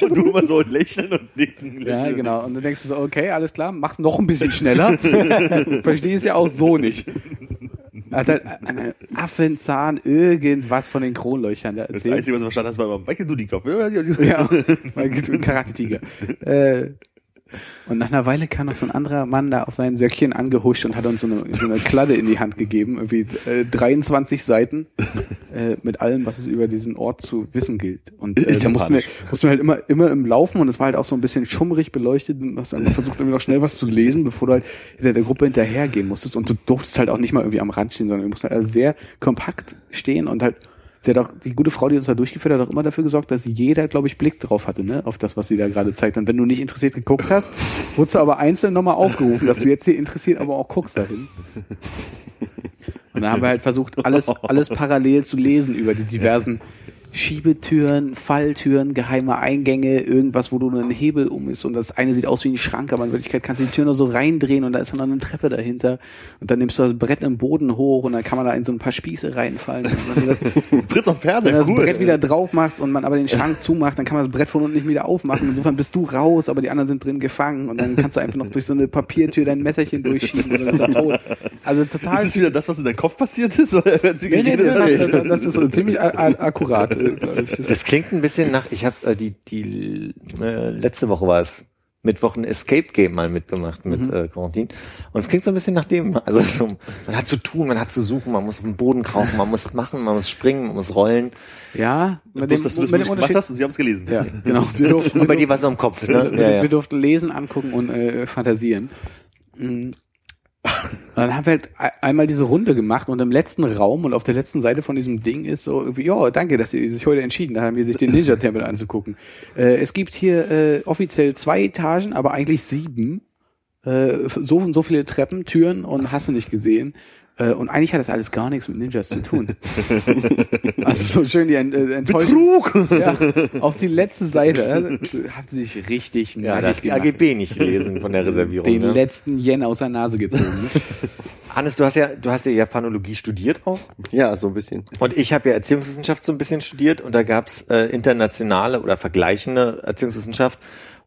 Und du immer so lächeln und nicken. Ja, lächeln. genau. Und dann denkst du so, okay, alles klar, mach's noch ein bisschen schneller. [laughs] Verstehe es ja auch so nicht. Hat halt einen Affenzahn irgendwas von den Kronleuchtern da Das. Einzige, was du verstanden hast, war immer Michael Dudikoff. Ja, weil Karate-Tiger. [laughs] Äh, und nach einer Weile kam noch so ein anderer Mann da auf sein Söckchen angehuscht und hat uns so eine, so eine Kladde in die Hand gegeben. Irgendwie äh, 23 Seiten äh, mit allem, was es über diesen Ort zu wissen gilt. Und äh, da mussten wir, mussten wir halt immer, immer im Laufen und es war halt auch so ein bisschen schummrig beleuchtet und hast einfach versucht, irgendwie noch schnell was zu lesen, bevor du halt hinter der Gruppe hinterhergehen musstest. Und du durftest halt auch nicht mal irgendwie am Rand stehen, sondern du musst halt also sehr kompakt stehen und halt Sie hat auch, die gute Frau, die uns da durchgeführt hat, auch immer dafür gesorgt, dass jeder, glaube ich, Blick drauf hatte, ne, auf das, was sie da gerade zeigt. Und wenn du nicht interessiert geguckt hast, wurdest du aber einzeln nochmal aufgerufen, dass du jetzt hier interessiert, aber auch guckst dahin. Und dann haben wir halt versucht, alles, alles parallel zu lesen über die diversen Schiebetüren, Falltüren, geheime Eingänge, irgendwas, wo du nur einen Hebel um ist und das eine sieht aus wie ein Schrank, aber in Wirklichkeit kannst du die Tür nur so reindrehen und da ist dann noch eine Treppe dahinter und dann nimmst du das Brett im Boden hoch und dann kann man da in so ein paar Spieße reinfallen. Und wenn das, [laughs] Fritz auf wenn Fernseher, du das cool. Brett wieder drauf machst und man aber den Schrank zumacht, dann kann man das Brett von unten nicht wieder aufmachen. Insofern bist du raus, aber die anderen sind drin gefangen und dann kannst du einfach noch durch so eine Papiertür dein Messerchen durchschieben und dann ist er tot. Also total Ist es wieder das, was in deinem Kopf passiert ist? [laughs] Oder Nee, nee, das, das, das ist so ziemlich akkurat, glaube ich. Das klingt ein bisschen nach, ich habe äh, die, die äh, letzte Woche war es, Mittwoch ein Escape Game mal mitgemacht mit Mhm. äh, Quarantin. Und es klingt so ein bisschen nach dem. Also [laughs] so, man hat zu tun, man hat zu suchen, man muss auf den Boden krauchen, man muss machen, man muss springen, man muss rollen. ja, mit dem, dass du das mit dem Unterschied. hast und sie haben es gelesen. Ja, genau. [laughs] Wir durften, Und bei dir war es so im Kopf, ne? Ja, ja. wir durften lesen, angucken und äh, fantasieren. Mhm. Und dann haben wir halt einmal diese Runde gemacht und im letzten Raum und auf der letzten Seite von diesem Ding ist so irgendwie, ja, danke, dass Sie sich heute entschieden haben, hier sich den Ninja-Tempel anzugucken. Äh, es gibt hier äh, offiziell zwei Etagen, aber eigentlich sieben. Äh, so und so viele Treppen, Türen und hast du nicht gesehen. Äh, und eigentlich hat das alles gar nichts mit Ninjas zu tun. [laughs] also so schön die Ent äh, Enttäuschung. Betrug! Ja, auf die letzte Seite. Äh, haben sie sich richtig Ja, das die gemacht. AGB nicht gelesen von der Reservierung. Den Ne? letzten Yen aus der Nase gezogen. Ne? [laughs] Hannes, du hast ja, du hast ja Japanologie studiert auch. Ja, so ein bisschen. Und ich habe ja Erziehungswissenschaft so ein bisschen studiert und da gab's äh, internationale oder vergleichende Erziehungswissenschaft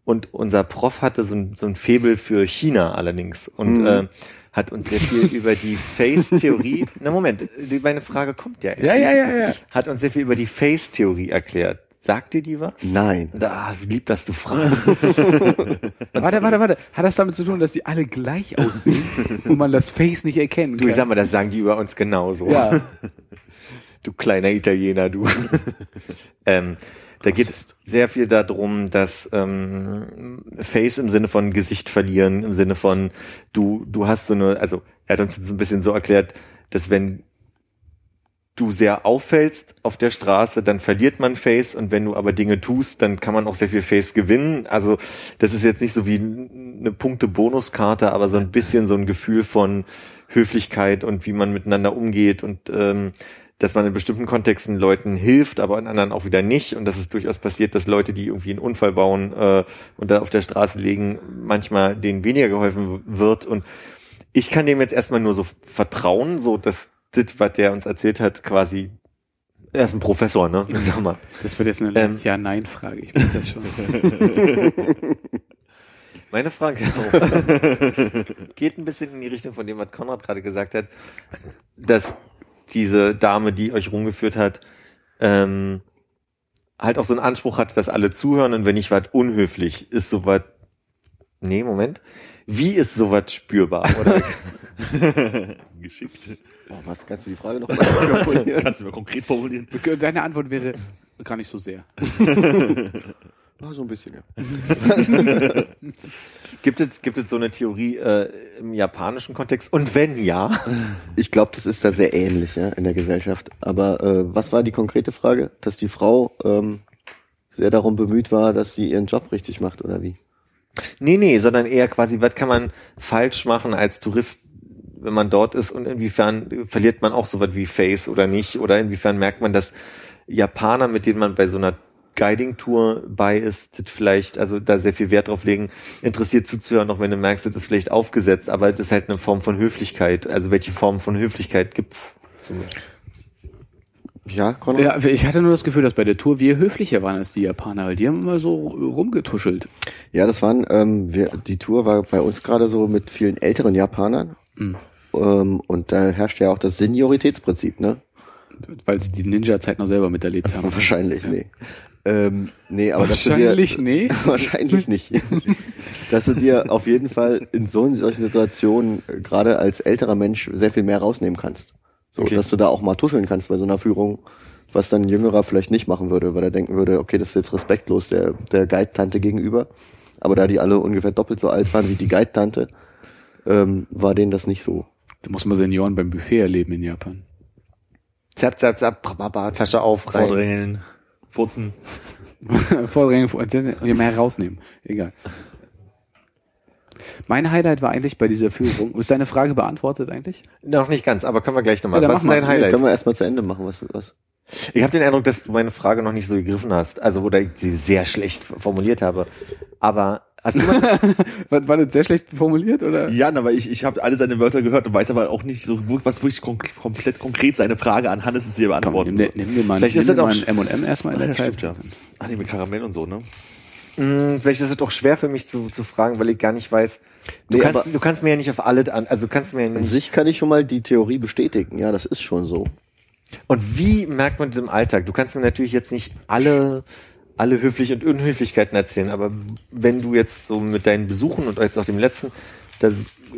und unser Prof hatte so ein, so ein Faible für China allerdings und äh, hat uns sehr viel über die Face-Theorie, [laughs] na Moment, meine Frage kommt ja, Ja, ja, ja, ja. hat uns sehr viel über die Face-Theorie erklärt. Sagt dir die was? Nein. Da, lieb, dass du fragst. [laughs] Warte, warte, warte. Hat das damit zu tun, dass die alle gleich aussehen und man das Face nicht erkennen Du, kann? ich sag mal, das sagen die über uns genauso. ja. [laughs] Du kleiner Italiener, du. ähm, da geht es sehr viel darum, dass ähm, Face im Sinne von Gesicht verlieren, im Sinne von du, du hast so eine, also er hat uns jetzt ein bisschen so erklärt, dass wenn du sehr auffällst auf der Straße, dann verliert man Face und wenn du aber Dinge tust, dann kann man auch sehr viel Face gewinnen. Also das ist jetzt nicht so wie eine Punkte-Bonuskarte, aber so ein bisschen so ein Gefühl von Höflichkeit und wie man miteinander umgeht und ähm, dass man in bestimmten Kontexten Leuten hilft, aber in anderen auch wieder nicht. Und dass es durchaus passiert, dass Leute, die irgendwie einen Unfall bauen äh, und da auf der Straße liegen, manchmal denen weniger geholfen wird. Und ich kann dem jetzt erstmal nur so vertrauen, so dass das, was der uns erzählt hat, quasi er ist ein Professor, ne? [laughs] Sag mal. Das wird jetzt eine Ähm. Ja-Nein-Frage. Ich merke das schon. [laughs] Meine Frage [laughs] geht ein bisschen in die Richtung von dem, was Konrad gerade gesagt hat, dass diese Dame, die euch rumgeführt hat, ähm, halt auch so einen Anspruch hat, dass alle zuhören und wenn nicht was unhöflich ist, sowas. Nee, Moment. Wie ist sowas spürbar? Oder [laughs] Geschickt. Oh, was kannst du die Frage noch mal [laughs] formulieren? Kannst du mal konkret formulieren? Deine Antwort wäre gar nicht so sehr. [laughs] Ah, so ein bisschen, ja. [laughs] gibt es gibt es so eine Theorie äh, im japanischen Kontext? Und wenn ja, Ich glaube, das ist da sehr ähnlich ja, in der Gesellschaft. Aber äh, was war die konkrete Frage? Dass die Frau ähm, sehr darum bemüht war, dass sie ihren Job richtig macht, oder wie? Nee, nee, sondern eher quasi, was kann man falsch machen als Tourist, wenn man dort ist und inwiefern verliert man auch sowas wie Face oder nicht oder inwiefern merkt man, dass Japaner, mit denen man bei so einer Guiding-Tour bei ist, das vielleicht, also da sehr viel Wert drauf legen, interessiert zuzuhören, auch wenn du merkst, das ist vielleicht aufgesetzt, aber das ist halt eine Form von Höflichkeit. Also welche Form von Höflichkeit gibt's? Ja, Conor? Ja, ich hatte nur das Gefühl, dass bei der Tour wir höflicher waren als die Japaner, weil die haben immer so rumgetuschelt. Ja, das waren, ähm, wir, die Tour war bei uns gerade so mit vielen älteren Japanern. Mhm. Ähm, und da herrscht ja auch das Senioritätsprinzip, ne? Weil sie die Ninja-Zeit noch selber miterlebt [laughs] haben. Wahrscheinlich, nee. Ähm, nee, aber dass du Wahrscheinlich, dir, nee. [laughs] wahrscheinlich nicht. [laughs] dass du dir auf jeden Fall in so solchen Situationen äh, gerade als älterer Mensch sehr viel mehr rausnehmen kannst. So, Okay. dass du da auch mal tuscheln kannst bei so einer Führung, was dann ein Jüngerer vielleicht nicht machen würde, weil er denken würde, okay, das ist jetzt respektlos der, der Guide-Tante gegenüber. Aber da die alle ungefähr doppelt so alt waren wie die Guide-Tante, ähm, war denen das nicht so. Da muss man Senioren beim Buffet erleben in Japan. Zap, zap, zap, brababa, Tasche auf, rein. Vordrängeln, furzen. [laughs] Vordrängen vor- und mehr rausnehmen. Egal. Mein Highlight war eigentlich bei dieser Führung. Ist deine Frage beantwortet eigentlich? Noch nicht ganz, aber können wir gleich nochmal. Ja, dann Was ist dein Highlight? Können wir erstmal zu Ende machen, was, was. Ich habe den Eindruck, dass du meine Frage noch nicht so gegriffen hast, also oder ich sie sehr schlecht formuliert habe. Aber hast du mal, [laughs] War, war das sehr schlecht formuliert oder? Ja, aber ich, ich habe alle seine Wörter gehört und weiß aber auch nicht so, was wirklich konk komplett konkret seine Frage an Hannes ist hier Komm, beantworten. nimm, dir- nimm dir mal, Vielleicht nimm ist dir das mal ein M&M erstmal in der ja, Zeit. stimmt, ja. Ach nee, mit Karamell und so, ne? mh, vielleicht ist es doch schwer für mich zu, zu fragen, weil ich gar nicht weiß. Du, Nee, kannst, du kannst mir ja nicht auf alle an, also du kannst mir ja An nicht. sich kann ich schon mal die Theorie bestätigen. Ja, das ist schon so. Und wie merkt man das im Alltag? Du kannst mir natürlich jetzt nicht alle alle Höflich und Unhöflichkeiten erzählen, aber wenn du jetzt so mit deinen Besuchen und jetzt auch dem letzten, da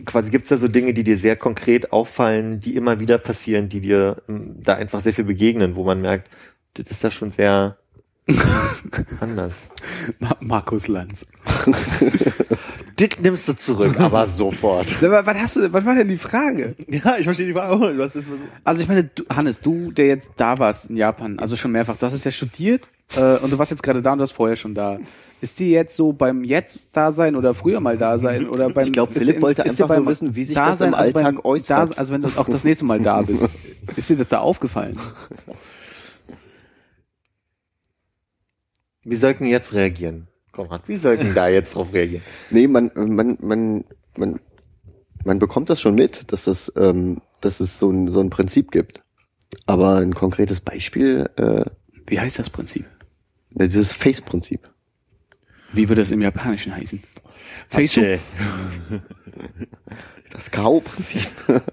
quasi gibt's da so Dinge, die dir sehr konkret auffallen, die immer wieder passieren, die dir ähm, da einfach sehr viel begegnen, wo man merkt, das ist da schon sehr [laughs] anders. Ma- Markus Lanz. [laughs] Das nimmst du zurück, aber [laughs] sofort. Was, hast du, was war denn die Frage? Ja, ich verstehe die Frage. auch. Du hast das mal so. Also ich meine, du, Hannes, du, der jetzt da warst in Japan, also schon mehrfach, du hast es ja studiert äh, und du warst jetzt gerade da und du warst vorher schon da. Ist die jetzt so beim jetzt da sein oder früher mal da sein oder beim Ich glaub, ist Philipp dir- wollte einfach nur beim wissen, wie sich das Dasein, im also beim Alltag äußert. Da, also wenn du auch das nächste Mal da bist, [laughs] ist dir das da aufgefallen? Wie sollten jetzt reagieren? Konrad, wie sollten da jetzt drauf reagieren? [laughs] Nee, man, man, man, man, man bekommt das schon mit, dass das, ähm, dass es so ein, so ein Prinzip gibt. Aber ein konkretes Beispiel, äh, Wie heißt das Prinzip? dieses Face-Prinzip. Wie würde das im Japanischen heißen? Facebook? Okay. Das Kau-Prinzip.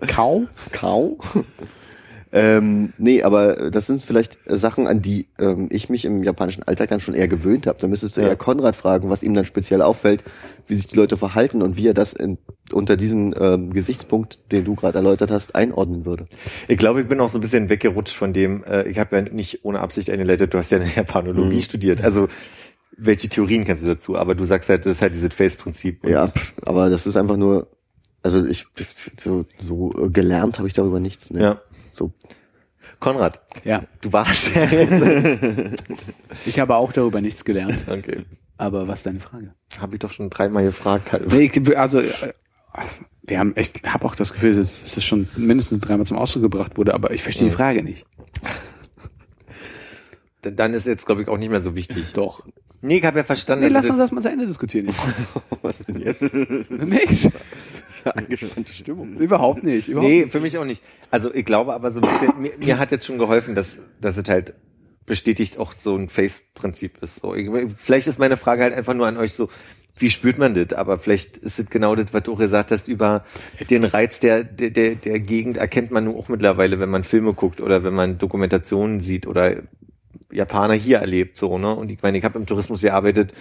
Kau? Kau? Ähm, nee, aber das sind vielleicht äh, Sachen, an die ähm, ich mich im japanischen Alltag dann schon eher gewöhnt habe. Da müsstest du Ja. eher Konrad fragen, was ihm dann speziell auffällt, wie sich die Leute verhalten und wie er das in, unter diesen ähm, Gesichtspunkt, den du gerade erläutert hast, einordnen würde. Ich glaube, ich bin auch so ein bisschen weggerutscht von dem, äh, ich habe ja nicht ohne Absicht eingeleitet, du hast ja eine Japanologie Mhm. studiert. Also welche Theorien kennst du dazu? Aber du sagst halt, das ist halt dieses Face-Prinzip. Ja, pff, aber das ist einfach nur, also ich so, so äh, gelernt habe ich darüber nichts. Ne? Ja. So, Konrad, Ja. du warst ja jetzt. [laughs] Ich habe auch darüber nichts gelernt. Okay. Aber was ist deine Frage? Habe ich doch schon dreimal gefragt. Halt. Nee, ich- also äh, wir haben, ich habe auch das Gefühl, dass es schon mindestens dreimal zum Ausdruck gebracht wurde, aber ich verstehe die Frage nicht. Dann ist jetzt, glaube ich, auch nicht mehr so wichtig. Doch. Nee, ich habe ja verstanden. Nee, lass also uns das mal zu Ende diskutieren. [laughs] was denn jetzt? [laughs] Nichts. [laughs] Angespannte Stimmung. Überhaupt nicht. Überhaupt Nee, nicht. für mich auch nicht. Also ich glaube aber so ein bisschen, mir, mir hat jetzt schon geholfen, dass, dass es halt bestätigt auch so ein Face-Prinzip ist. So, ich, vielleicht ist meine Frage halt einfach nur an euch so, wie spürt man das? Aber vielleicht ist es genau das, was du auch gesagt hast, über den Reiz der, der, der, der Gegend erkennt man nur auch mittlerweile, wenn man Filme guckt oder wenn man Dokumentationen sieht oder Japaner hier erlebt, so, ne? Und ich meine, ich habe im Tourismus gearbeitet,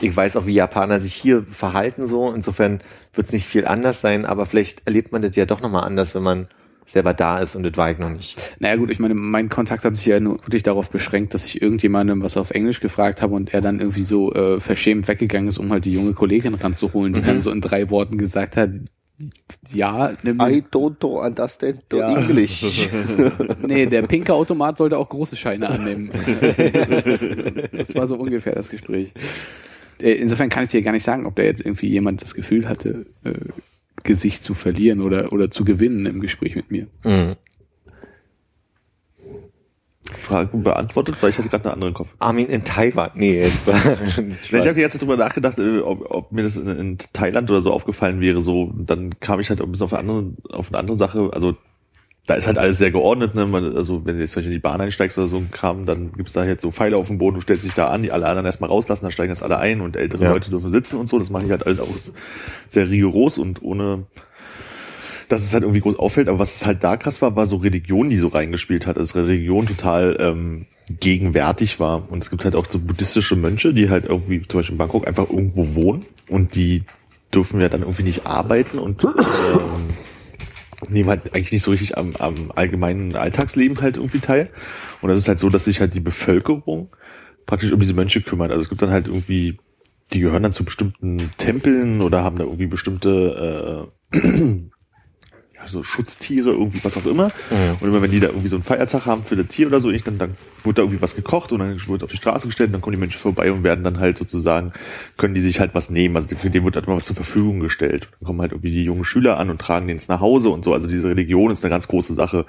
ich weiß auch, wie Japaner sich hier verhalten, so. Insofern wird es nicht viel anders sein, aber vielleicht erlebt man das ja doch nochmal anders, wenn man selber da ist und das war ich noch nicht. Naja gut, ich meine, mein Kontakt hat sich ja nur wirklich darauf beschränkt, dass ich irgendjemandem was auf Englisch gefragt habe und er dann irgendwie so äh, verschämt weggegangen ist, um halt die junge Kollegin ranzuholen, die dann so in drei Worten gesagt hat, ja, nimm, I don't understand the Ja. [laughs] English. [laughs] nee, der pinke Automat sollte auch große Scheine annehmen. [laughs] das war so ungefähr das Gespräch. Äh, Insofern kann ich dir gar nicht sagen, ob da jetzt irgendwie jemand das Gefühl hatte, äh, Gesicht zu verlieren oder, oder zu gewinnen im Gespräch mit mir. Mhm. Frage beantwortet, weil ich hatte gerade eine andere im Kopf. Armin in Taiwan. Nee, jetzt. [laughs] Ich habe die ganze Zeit drüber nachgedacht, äh, ob, ob mir das in, in Thailand oder so aufgefallen wäre. So, dann kam ich halt ein bisschen auf eine andere, auf eine andere Sache. Also da ist halt alles sehr geordnet. Ne? Man, also wenn du jetzt zum Beispiel in die Bahn einsteigst oder so ein Kram, dann gibt's da jetzt so Pfeile auf dem Boden, du stellst dich da an, die alle anderen erstmal rauslassen, dann steigen das alle ein und ältere Ja. Leute dürfen sitzen und so. Das mache ich halt alles auch sehr rigoros und ohne dass es halt irgendwie groß auffällt, aber was es halt da krass war, war so Religion, die so reingespielt hat, dass Religion total ähm, gegenwärtig war. Und es gibt halt auch so buddhistische Mönche, die halt irgendwie zum Beispiel in Bangkok einfach irgendwo wohnen und die dürfen ja dann irgendwie nicht arbeiten und ähm, nehmen halt eigentlich nicht so richtig am, am allgemeinen Alltagsleben halt irgendwie teil. Und das ist halt so, dass sich halt die Bevölkerung praktisch um diese Mönche kümmert. Also es gibt dann halt irgendwie, die gehören dann zu bestimmten Tempeln oder haben da irgendwie bestimmte äh, ja, so Schutztiere, irgendwie was auch immer. Und immer wenn die da irgendwie so einen Feiertag haben für das Tier oder so, ich, dann, dann wird da irgendwie was gekocht und dann wird auf die Straße gestellt und dann kommen die Menschen vorbei und werden dann halt sozusagen, können die sich halt was nehmen. Also für den wird halt immer was zur Verfügung gestellt. Dann kommen halt irgendwie die jungen Schüler an und tragen den jetzt nach Hause und so. Also diese Religion ist eine ganz große Sache.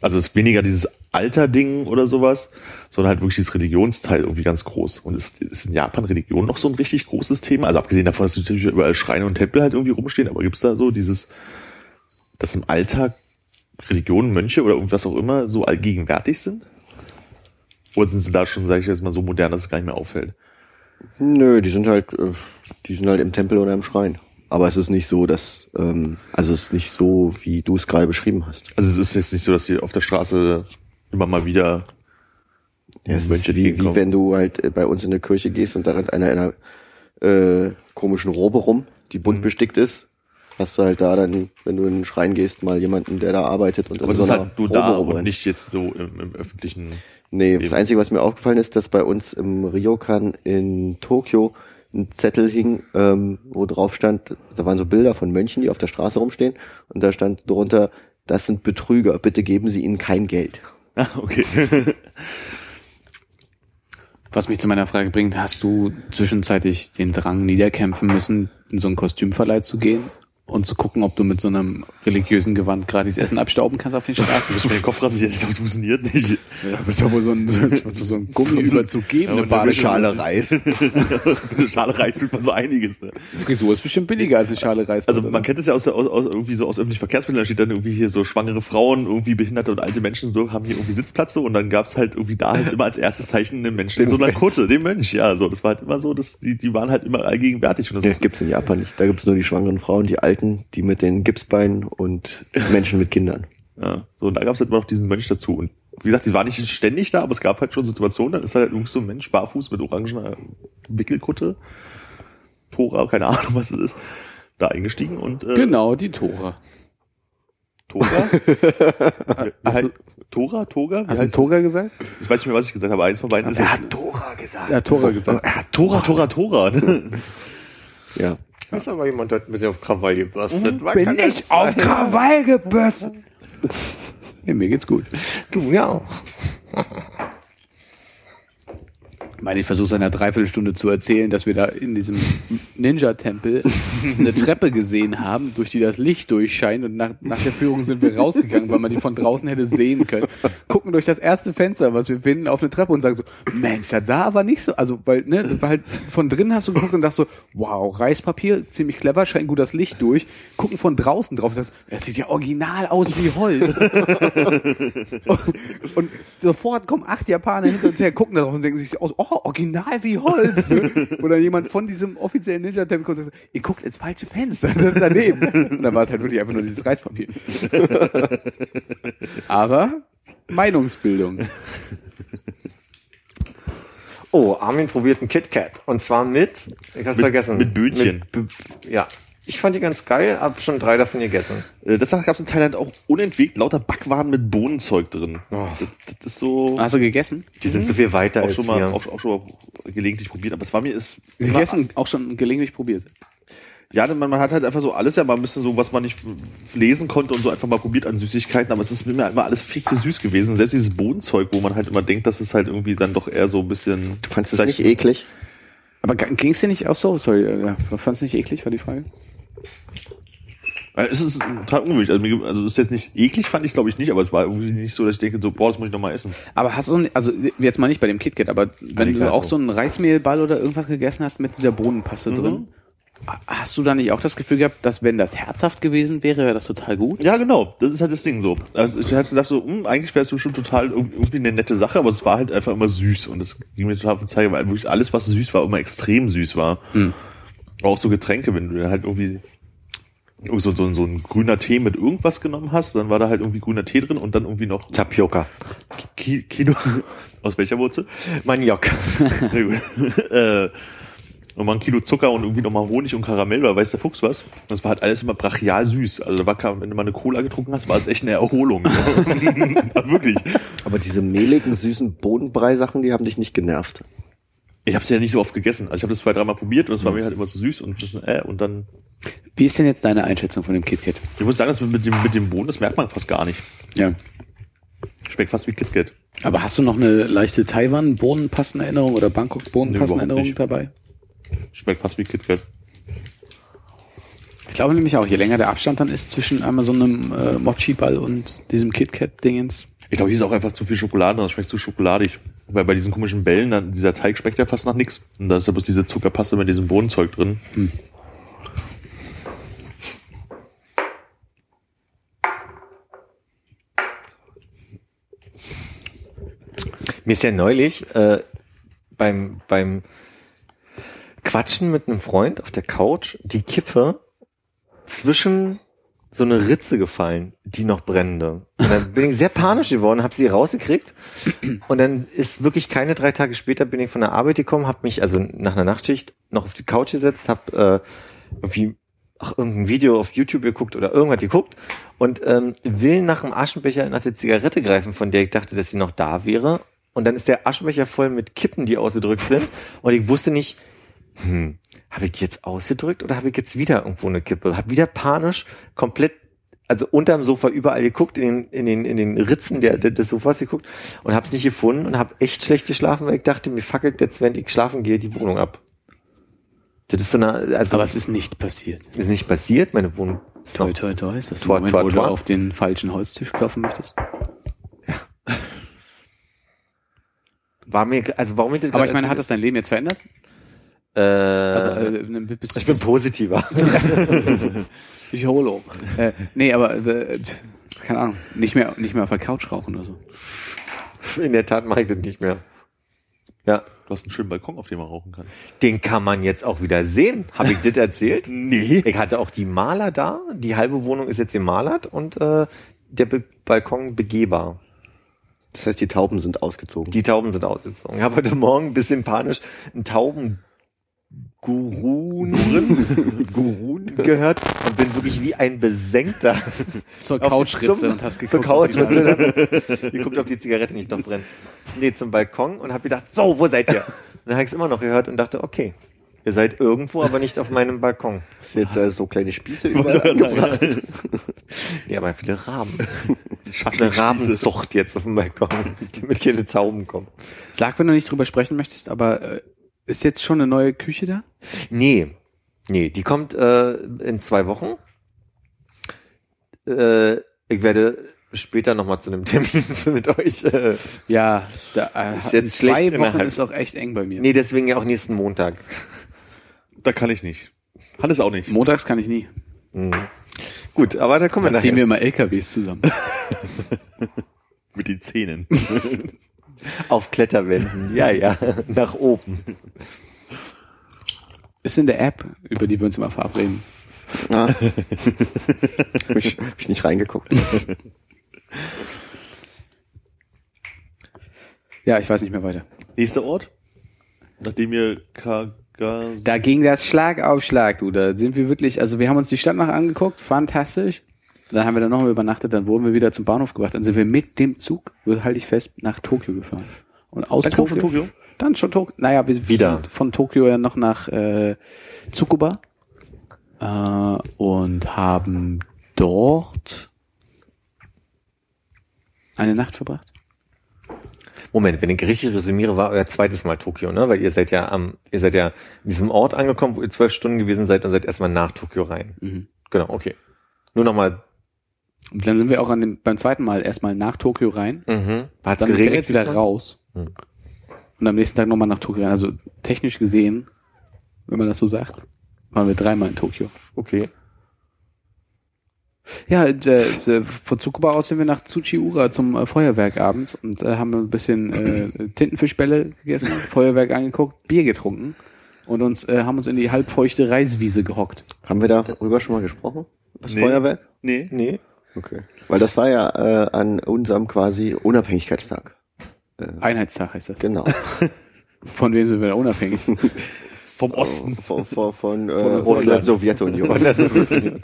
Also es ist weniger dieses Alter-Ding oder sowas, sondern halt wirklich dieses Religionsteil irgendwie ganz groß. Und ist, ist in Japan Religion noch so ein richtig großes Thema? Also abgesehen davon, dass natürlich überall Schreine und Tempel halt irgendwie rumstehen, aber gibt's da so dieses, dass im Alltag Religionen, Mönche oder irgendwas auch immer so allgegenwärtig sind? Oder sind sie da schon, sage ich jetzt mal, so modern, dass es gar nicht mehr auffällt? Nö, die sind halt, äh, die sind halt im Tempel oder im Schrein. Aber es ist nicht so, dass, ähm, also es ist nicht so, wie du es gerade beschrieben hast. Also es ist jetzt nicht so, dass sie auf der Straße immer mal wieder Ja, es Mönche ist wie, wie wenn du halt äh, bei uns in der Kirche gehst und da rennt einer in einer äh, komischen Robe rum, die bunt Mhm. bestickt ist. Hast du halt da dann, wenn du in den Schrein gehst, mal jemanden, der da arbeitet und Aber es so ist halt nur Robe da und nicht jetzt so im, im öffentlichen. Nee, das Eben. Einzige, was mir aufgefallen ist, dass bei uns im Ryokan in Tokio ein Zettel hing, ähm, wo drauf stand, da waren so Bilder von Mönchen, die auf der Straße rumstehen und da stand drunter, das sind Betrüger, bitte geben Sie ihnen kein Geld. [laughs] Ah, okay. Was mich zu meiner Frage bringt, hast du zwischenzeitlich den Drang niederkämpfen müssen, in so einen Kostümverleih zu gehen und zu gucken, ob du mit so einem religiösen Gewand gratis Essen abstauben kannst auf den Straßen? Du bist mir den Kopf rasiert, ich glaube, das funktioniert nicht. Ja, da wird doch wohl so ein, so, so ein Gummiüberzug geben, eine Badehose. Reis. [laughs] Eine Schale Reis tut man so einiges. Ne? Frisur ist bestimmt billiger als eine Schale Reis. Also man kennt es ja aus, der- aus, aus irgendwie so aus öffentlichen Verkehrsmitteln, da steht dann irgendwie hier so schwangere Frauen, irgendwie behinderte und alte Menschen so, haben hier irgendwie Sitzplätze und dann gab's halt irgendwie da halt immer als erstes Zeichen einen Menschen in so einer Kutte, den Mönch, ja, so, das war halt immer so, das, die, die waren halt immer allgegenwärtig und das, Ja, gibt's in Japan nicht. Da gibt's nur die schwangeren Frauen, die Alten, die mit den Gipsbeinen und Menschen mit Kindern. ja, so, und da gab's halt immer noch diesen Mönch dazu und wie gesagt, die waren nicht ständig da, aber es gab halt schon Situationen, dann ist halt irgendwie so ein Mensch barfuß mit orangener Wickelkutte, Tora, keine Ahnung, was das ist, da eingestiegen und, äh, Genau, die Tora. Tora? [laughs] Hast du, halt, Tora, Toga? Wie hast du Tora gesagt? Ich weiß nicht mehr, was ich gesagt habe, aber eins von beiden ist Er es. hat Dora gesagt. Ja, Tora gesagt. Ja, Tora, Tora, Tora. ne? Ja. Ist aber jemand hat ein bisschen auf Krawall gebürstet. Man Bin ich auf. Krawall gebürstet. [laughs] Ja, mir geht's gut. Du ja auch. [laughs] Ich meine, ich versuche seit einer Dreiviertelstunde zu erzählen, dass wir da in diesem Ninja-Tempel eine Treppe gesehen haben, durch die das Licht durchscheint und nach, nach der Führung sind wir rausgegangen, weil man die von draußen hätte sehen können. Gucken durch das erste Fenster, was wir finden, auf eine Treppe und sagen so, Mensch, das sah aber nicht so, also, weil, ne, war halt, von drinnen hast du geguckt und dachtest so, wow, Reispapier, ziemlich clever, scheint gut das Licht durch. Gucken von draußen drauf und sagst, das sieht ja original aus wie Holz. [laughs] und, und sofort kommen acht Japaner hinter uns her, gucken da drauf und denken sich aus, oh, original wie Holz. Ne? [laughs] Oder jemand von diesem offiziellen Ninja-Tempel kommt und sagt, ihr guckt ins falsche Fenster, das ist daneben. Und dann war es halt wirklich einfach nur dieses Reispapier. [laughs] Aber Meinungsbildung. Oh, Armin probiert einen KitKat. Und zwar mit, ich hab's Mit- vergessen. mit Böhnchen. Mit ja. Ich fand die ganz geil, hab schon drei davon gegessen. Äh, Das gab es in Thailand auch unentwegt lauter Backwaren mit Bohnenzeug drin. Oh. Das, das ist so Hast du gegessen? Die sind so viel weiter auch als schon mal auch, auch schon mal gelegentlich probiert. Aber es war mir ist Gegessen, auch schon gelegentlich probiert. Ja, man, man hat halt einfach so alles ja mal ein bisschen so, was man nicht lesen konnte und so einfach mal probiert an Süßigkeiten, aber es ist mir immer alles viel zu süß gewesen. Selbst dieses Bohnenzeug, wo man halt immer denkt, dass es halt irgendwie dann doch eher so ein bisschen. Du fandst das nicht eklig? Aber ging es dir nicht auch so? Sorry, äh, ja, fandst du nicht eklig, war die Frage? Äh, Es ist total ungewöhnlich. Also, also es ist jetzt nicht eklig, fand ich glaube ich nicht, aber es war irgendwie nicht so, dass ich denke, so, boah, das muss ich noch mal essen. Aber hast du, ein- also jetzt mal nicht bei dem KitKat, aber wenn du klar, auch so. einen Reismehlball oder irgendwas gegessen hast mit dieser Bohnenpaste drin, hast du da nicht auch das Gefühl gehabt, dass wenn das herzhaft gewesen wäre, wäre das total gut? Ja, genau. Das ist halt das Ding so. Also ich hatte gedacht so, hm, eigentlich wäre es bestimmt total irg- irgendwie eine nette Sache, aber es war halt einfach immer süß und das ging mir total auf den Zeiger, weil wirklich alles, was süß war, immer extrem süß war. Auch so Getränke, wenn du halt irgendwie so, so, so ein grüner Tee mit irgendwas genommen hast, dann war da halt irgendwie grüner Tee drin und dann irgendwie noch Tapioca. Ki Kilo [laughs] aus welcher Wurzel? Maniok. [laughs] Äh, nochmal ein Kilo Zucker und irgendwie nochmal Honig und Karamell, weil weiß der Fuchs was. Das war halt alles immer brachial süß. Also da war, wenn du mal eine Cola getrunken hast, war es echt eine Erholung. ja, [laughs] wirklich. Aber diese mehligen, süßen Bodenbrei-Sachen, die haben dich nicht genervt. Ich habe es ja nicht so oft gegessen. Also ich habe das zwei, dreimal probiert und es war mir halt immer zu süß und bisschen, äh, und dann. Wie ist denn jetzt deine Einschätzung von dem KitKat? Ich muss sagen, das mit dem, mit dem Bohnen, das merkt man fast gar nicht. Ja. Schmeckt fast wie KitKat. Aber hast du noch eine leichte Taiwan-Bohnenpastenerinnerung oder Nee, Bangkok-Bohnenpastenerinnerung überhaupt dabei? Schmeckt fast wie KitKat. Ich glaube nämlich auch, je länger der Abstand dann ist zwischen einmal so einem äh, Mochi-Ball und diesem KitKat-Dingens. Ich glaube, hier ist auch einfach zu viel Schokolade, das schmeckt zu schokoladig. Weil bei diesen komischen Bällen, dann, dieser Teig schmeckt ja fast nach nichts. Und da ist ja bloß diese Zuckerpaste mit diesem Bohnenzeug drin. Mir ist ja neulich äh, beim, beim Quatschen mit einem Freund auf der Couch die Kippe zwischen so eine Ritze gefallen, die noch brennende. Und dann bin ich sehr panisch geworden, habe sie rausgekriegt und dann ist wirklich keine drei Tage später bin ich von der Arbeit gekommen, habe mich also nach einer Nachtschicht noch auf die Couch gesetzt, habe äh, irgendwie ach, irgendein Video auf YouTube geguckt oder irgendwas geguckt und ähm, will nach dem Aschenbecher nach der Zigarette greifen, von der ich dachte, dass sie noch da wäre. Und dann ist der Aschenbecher voll mit Kippen, die ausgedrückt sind. Und ich wusste nicht, hm, habe ich jetzt ausgedrückt oder habe ich jetzt wieder irgendwo eine Kippe? Hab wieder panisch komplett, also unterm Sofa überall geguckt, in den, in den, in den Ritzen der, des Sofas geguckt und habe es nicht gefunden und habe echt schlecht geschlafen, weil ich dachte, mir fackelt jetzt, wenn ich schlafen gehe, die Wohnung ab. Das ist so eine, also Aber es ist nicht passiert. ist nicht passiert, meine Wohnung ist Toi, toi, toi. Ist das Toi, Moment, toi, wo du toi. auf den falschen Holztisch klopfen möchtest? war mir, also warum ich das Aber ich meine, hat das dein Leben jetzt verändert? Äh, Also, äh, ne, bist ich bin positiver. [laughs] ich holo. Äh, nee, aber, äh, keine Ahnung, nicht mehr, nicht mehr auf der Couch rauchen oder so. In der Tat mache ich das nicht mehr. Ja, Du hast einen schönen Balkon, auf dem man rauchen kann. den kann man jetzt auch wieder sehen. Habe ich das erzählt? [laughs] Nee. Ich hatte auch die Maler da. Die halbe Wohnung ist jetzt gemalert und äh, der Be Balkon begehbar. Das heißt, die Tauben sind ausgezogen. Die Tauben sind ausgezogen. Ich habe heute Morgen ein bisschen panisch einen Tauben Gurun, [laughs] Gurun gehört und bin wirklich wie ein Besenkter Zur Couchritze und hast zur geguckt. da- Couchritze. geguckt, ob die Zigarette nicht noch brennt. Nee, zum Balkon und habe gedacht, so, wo seid ihr? Und dann habe ich es immer noch gehört und dachte, okay, ihr seid irgendwo, aber nicht auf meinem Balkon. Du jetzt äh, so kleine Spieße überall angebracht? [laughs] Ja, aber viele Raben. Eine Rabenzucht jetzt auf dem Balkon, damit keine Tauben kommen. Sag, wenn du nicht drüber sprechen möchtest, aber äh, ist jetzt schon eine neue Küche da? Nee, nee, die kommt äh, in zwei Wochen. Äh, ich werde später nochmal zu einem [laughs] Termin mit euch. Äh, Ja, da, äh, Ist jetzt zwei Wochen ist auch echt eng bei mir. nee, deswegen ja auch nächsten Montag. Da kann ich nicht. Hannes auch nicht. Montags kann ich nie. Mhm. Gut, aber da kommen wir Da ziehen wir nachher. immer LKWs zusammen. [laughs] Mit den Zähnen. [laughs] Auf Kletterwänden. Ja, ja, nach oben. Ist in der App, über die wir uns immer verabreden. Ah. [laughs] hab, ich, hab ich nicht reingeguckt. Ja, ich weiß nicht mehr weiter. Nächster Ort? Nachdem ihr Kaga... Da ging das Schlag auf Schlag, du. Da sind wir wirklich, also wir haben uns die Stadt noch angeguckt, fantastisch. Dann haben wir dann nochmal übernachtet, dann wurden wir wieder zum Bahnhof gebracht. Dann sind wir mit dem Zug, halte ich fest, nach Tokio gefahren. Und aus Dann Tokio, Tokio? Dann schon Tokio. Naja, wir Wieder. sind von Tokio ja noch nach äh, Tsukuba äh, und haben dort eine Nacht verbracht. Moment, wenn ich richtig resümiere, war euer zweites Mal Tokio, ne? Weil ihr seid ja am, ihr seid ja in diesem Ort angekommen, wo ihr zwölf Stunden gewesen seid und seid erstmal nach Tokio rein. Mhm. Genau, okay. Nur nochmal, Und dann sind wir auch an dem, beim zweiten Mal erstmal nach Tokio rein, mhm. Hat's dann geregnet? direkt wieder diesmal? raus Hm. und am nächsten Tag nochmal nach Tokio rein. Also technisch gesehen, wenn man das so sagt, waren wir dreimal in Tokio. Okay. Ja, äh, äh, von Tsukuba aus sind wir nach Tsuchiura zum äh, Feuerwerk abends und äh, haben ein bisschen äh, Tintenfischbälle gegessen, [laughs] Feuerwerk angeguckt, Bier getrunken und uns äh, haben uns in die halbfeuchte Reiswiese gehockt. Haben wir darüber schon mal gesprochen? Das Nee. Feuerwerk? Nee. Nee. Okay. Weil das war ja äh, an unserem quasi Unabhängigkeitstag. Einheitstag heißt das. Genau. [laughs] Von wem sind wir da unabhängig? [laughs] Vom Osten. Von, von, von, äh, der von der Russland. Sowjetunion.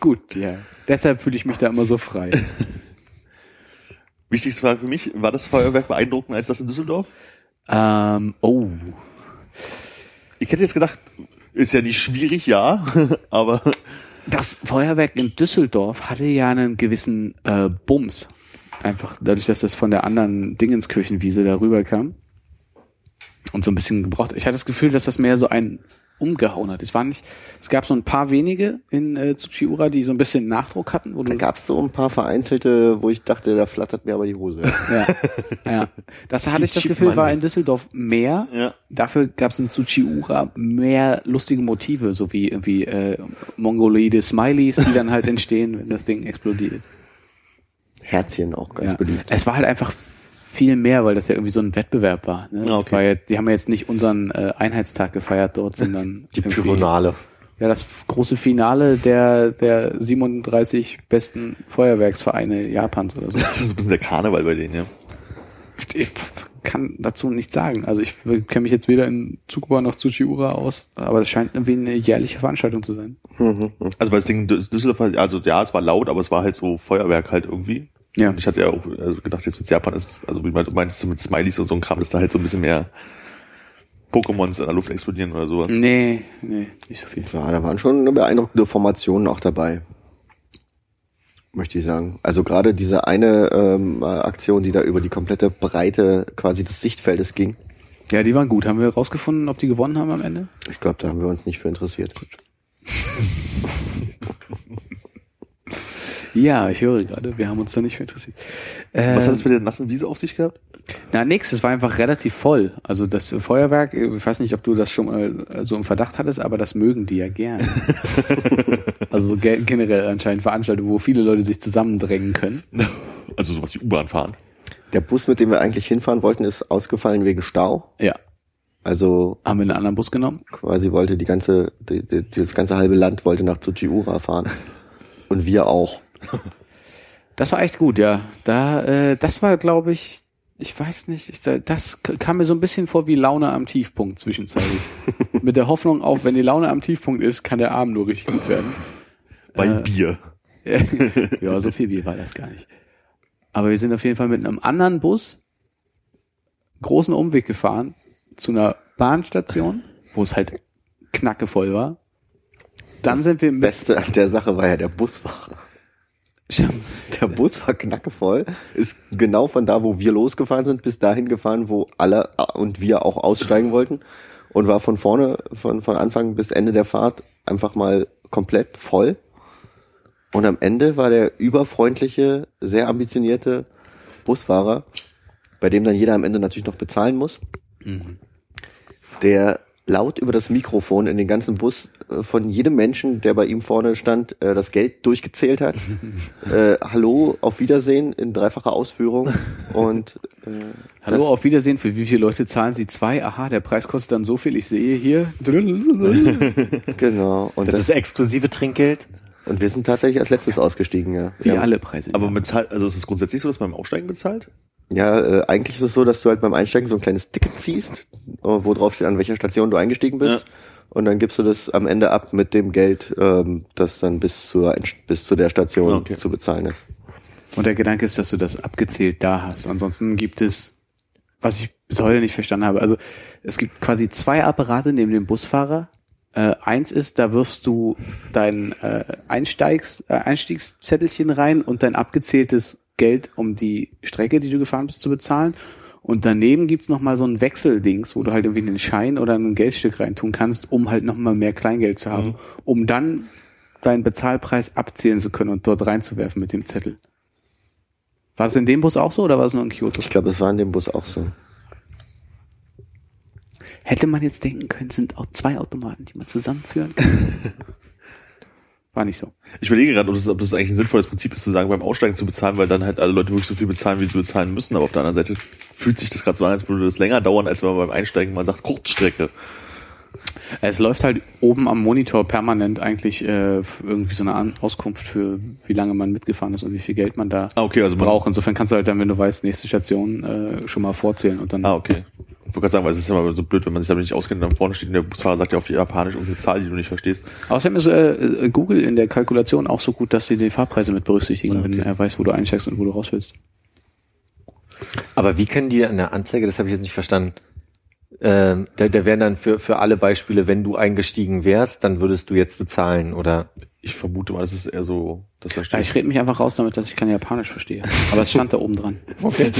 Gut, ja. Deshalb fühle ich mich da immer so frei. Wichtigste Frage für mich, war das Feuerwerk beeindruckender als das in Düsseldorf? ähm, oh. Ich hätte jetzt gedacht, ist ja nicht schwierig, ja, [laughs] aber Das Feuerwerk in Düsseldorf hatte ja einen gewissen äh, Bums. Einfach dadurch, dass das von der anderen Dingenskirchenwiese darüber kam. Und so ein bisschen gebraucht. Ich hatte das Gefühl, dass das mehr so ein umgehauen hat. Es war nicht, es gab so ein paar wenige in äh, Tsuchiura, die so ein bisschen Nachdruck hatten, Da gab es so ein paar vereinzelte, wo ich dachte, da flattert mir aber die Hose. ja, ja. Das hatte Die ich das Gefühl, war Money. in Düsseldorf mehr. ja. Dafür gab es in Tsuchiura mehr lustige Motive, so wie irgendwie äh, mongoloide Smileys, die dann halt entstehen, wenn das Ding explodiert. Herzchen auch ganz Ja. beliebt. Es war halt einfach viel mehr, weil das ja irgendwie so ein Wettbewerb war. Ne? Okay. war ja, die haben ja jetzt nicht unseren äh, Einheitstag gefeiert dort, [laughs] sondern Die Pyronale. Ja, das große Finale der der 37 besten Feuerwerksvereine Japans oder so. [laughs] Das ist ein bisschen der Karneval bei denen, ja. Ich kann dazu nichts sagen. Also ich kenne mich jetzt weder in Tsukuba noch Tsuchiura aus, aber das scheint irgendwie eine jährliche Veranstaltung zu sein. Mhm. Also bei Dü- Düsseldorf, halt- also ja, es war laut, aber es war halt so Feuerwerk halt irgendwie. Ja. Und ich hatte ja auch also gedacht, jetzt mit Japan ist, also wie du meinst, so mit Smileys und so ein Kram, ist da halt so ein bisschen mehr, Pokémons in der Luft explodieren oder sowas. Nee, nee, nicht so viel. Ja, da waren schon beeindruckende Formationen auch dabei. Möchte ich sagen. Also gerade diese eine ähm, Aktion, die da über die komplette Breite quasi des Sichtfeldes ging. Ja, die waren gut. Haben wir rausgefunden, ob die gewonnen haben am Ende? Ich glaube, da haben wir uns nicht für interessiert. [laughs] Ja, ich höre gerade, wir haben uns da nicht für interessiert. Äh, Was hat es mit der nassen Wiese auf sich gehabt? Na nix, es war einfach relativ voll. Also das Feuerwerk, ich weiß nicht, ob du das schon mal so im Verdacht hattest, aber das mögen die ja gern. [laughs] also ge- generell anscheinend Veranstaltungen, wo viele Leute sich zusammendrängen können. [laughs] Also sowas wie U-Bahn fahren. Der Bus, mit dem wir eigentlich hinfahren wollten, ist ausgefallen wegen Stau. Ja. Also Haben wir einen anderen Bus genommen? quasi wollte die ganze, die, die, das ganze halbe Land wollte nach Tsuchiura fahren. [laughs] Und wir auch. Das war echt gut, ja. Da, äh, das war, glaube ich, ich weiß nicht, ich, da- das kam mir so ein bisschen vor wie Laune am Tiefpunkt zwischenzeitlich. [laughs] Mit der Hoffnung auf, wenn die Laune am Tiefpunkt ist, kann der Abend nur richtig gut werden. Bei Äh, Bier. [laughs] ja, so viel Bier war das gar nicht. Aber wir sind auf jeden Fall mit einem anderen Bus großen Umweg gefahren zu einer Bahnstation, wo es halt knackevoll war. Dann sind wir mit, Beste an der Sache war ja der Busfahrer. Der Bus war knackevoll, ist genau von da, wo wir losgefahren sind, bis dahin gefahren, wo alle und wir auch aussteigen wollten. Und war von vorne, von, von Anfang bis Ende der Fahrt einfach mal komplett voll. Und am Ende war der überfreundliche, sehr ambitionierte Busfahrer, bei dem dann jeder am Ende natürlich noch bezahlen muss, der laut über das Mikrofon in den ganzen Bus äh, von jedem Menschen, der bei ihm vorne stand, äh, das Geld durchgezählt hat. [laughs] äh, Hallo, auf Wiedersehen in dreifacher Ausführung. Und äh, Hallo, auf Wiedersehen. Für wie viele Leute zahlen Sie zwei? Aha, der Preis kostet dann so viel. Ich sehe hier. [laughs] genau. Und, Das das, ist exklusive Trinkgeld. und wir sind tatsächlich als letztes ausgestiegen, ja. Wie ja. alle Preise. Aber bezahlt, also ist es grundsätzlich so, dass man beim Aussteigen bezahlt? Ja, äh, eigentlich ist es so, dass du halt beim Einsteigen so ein kleines Ticket ziehst, äh, wo drauf steht, an welcher Station du eingestiegen bist. Ja. Und dann gibst du das am Ende ab mit dem Geld, ähm, das dann bis zur bis zu der Station Okay. zu bezahlen ist. Und der Gedanke ist, dass du das abgezählt da hast. Ansonsten gibt es, was ich bis heute nicht verstanden habe, also es gibt quasi zwei Apparate neben dem Busfahrer. Äh, eins ist, da wirfst du dein äh, Einsteigs, äh, Einstiegszettelchen rein und dein abgezähltes Geld, um die Strecke, die du gefahren bist, zu bezahlen. Und daneben gibt's noch mal so ein Wechseldings, wo du halt irgendwie einen Schein oder ein Geldstück reintun kannst, um halt noch mal mehr Kleingeld zu haben, um dann deinen Bezahlpreis abzählen zu können und dort reinzuwerfen mit dem Zettel. War das in dem Bus auch so oder war es nur in Kyoto? Ich glaube, es war in dem Bus auch so. Hätte man jetzt denken können, sind auch zwei Automaten, die man zusammenführen kann. [laughs] War nicht so. Ich überlege gerade, ob das, ob das eigentlich ein sinnvolles Prinzip ist, zu sagen, beim Aussteigen zu bezahlen, weil dann halt alle Leute wirklich so viel bezahlen, wie sie bezahlen müssen. Aber auf der anderen Seite fühlt sich das gerade so an, als würde das länger dauern, als wenn man beim Einsteigen mal sagt, Kurzstrecke. Es läuft halt oben am Monitor permanent eigentlich äh, irgendwie so eine An Auskunft für, wie lange man mitgefahren ist und wie viel Geld man da Ah, okay, also man, braucht. Insofern kannst du halt dann, wenn du weißt, nächste Station, äh, schon mal vorzählen und dann. Ah, okay. Ich wollte gerade sagen, weil es ist immer so blöd, wenn man sich damit nicht auskennt, dann vorne steht und der Busfahrer sagt ja auf die Japanisch irgendeine Zahl, die du nicht verstehst. Außerdem ist äh, äh, Google in der Kalkulation auch so gut, dass sie die Fahrpreise mit berücksichtigen, Okay. wenn er weiß, wo du einsteigst und wo du raus willst. Aber wie können die an der Anzeige, das habe ich jetzt nicht verstanden, ähm, da, da wären dann für, für alle Beispiele, wenn du eingestiegen wärst, dann würdest du jetzt bezahlen oder Ich vermute mal, das ist eher so, dass da Ja, steht. ich rede mich einfach raus damit, dass ich kein Japanisch verstehe. Aber es stand da oben dran. okay.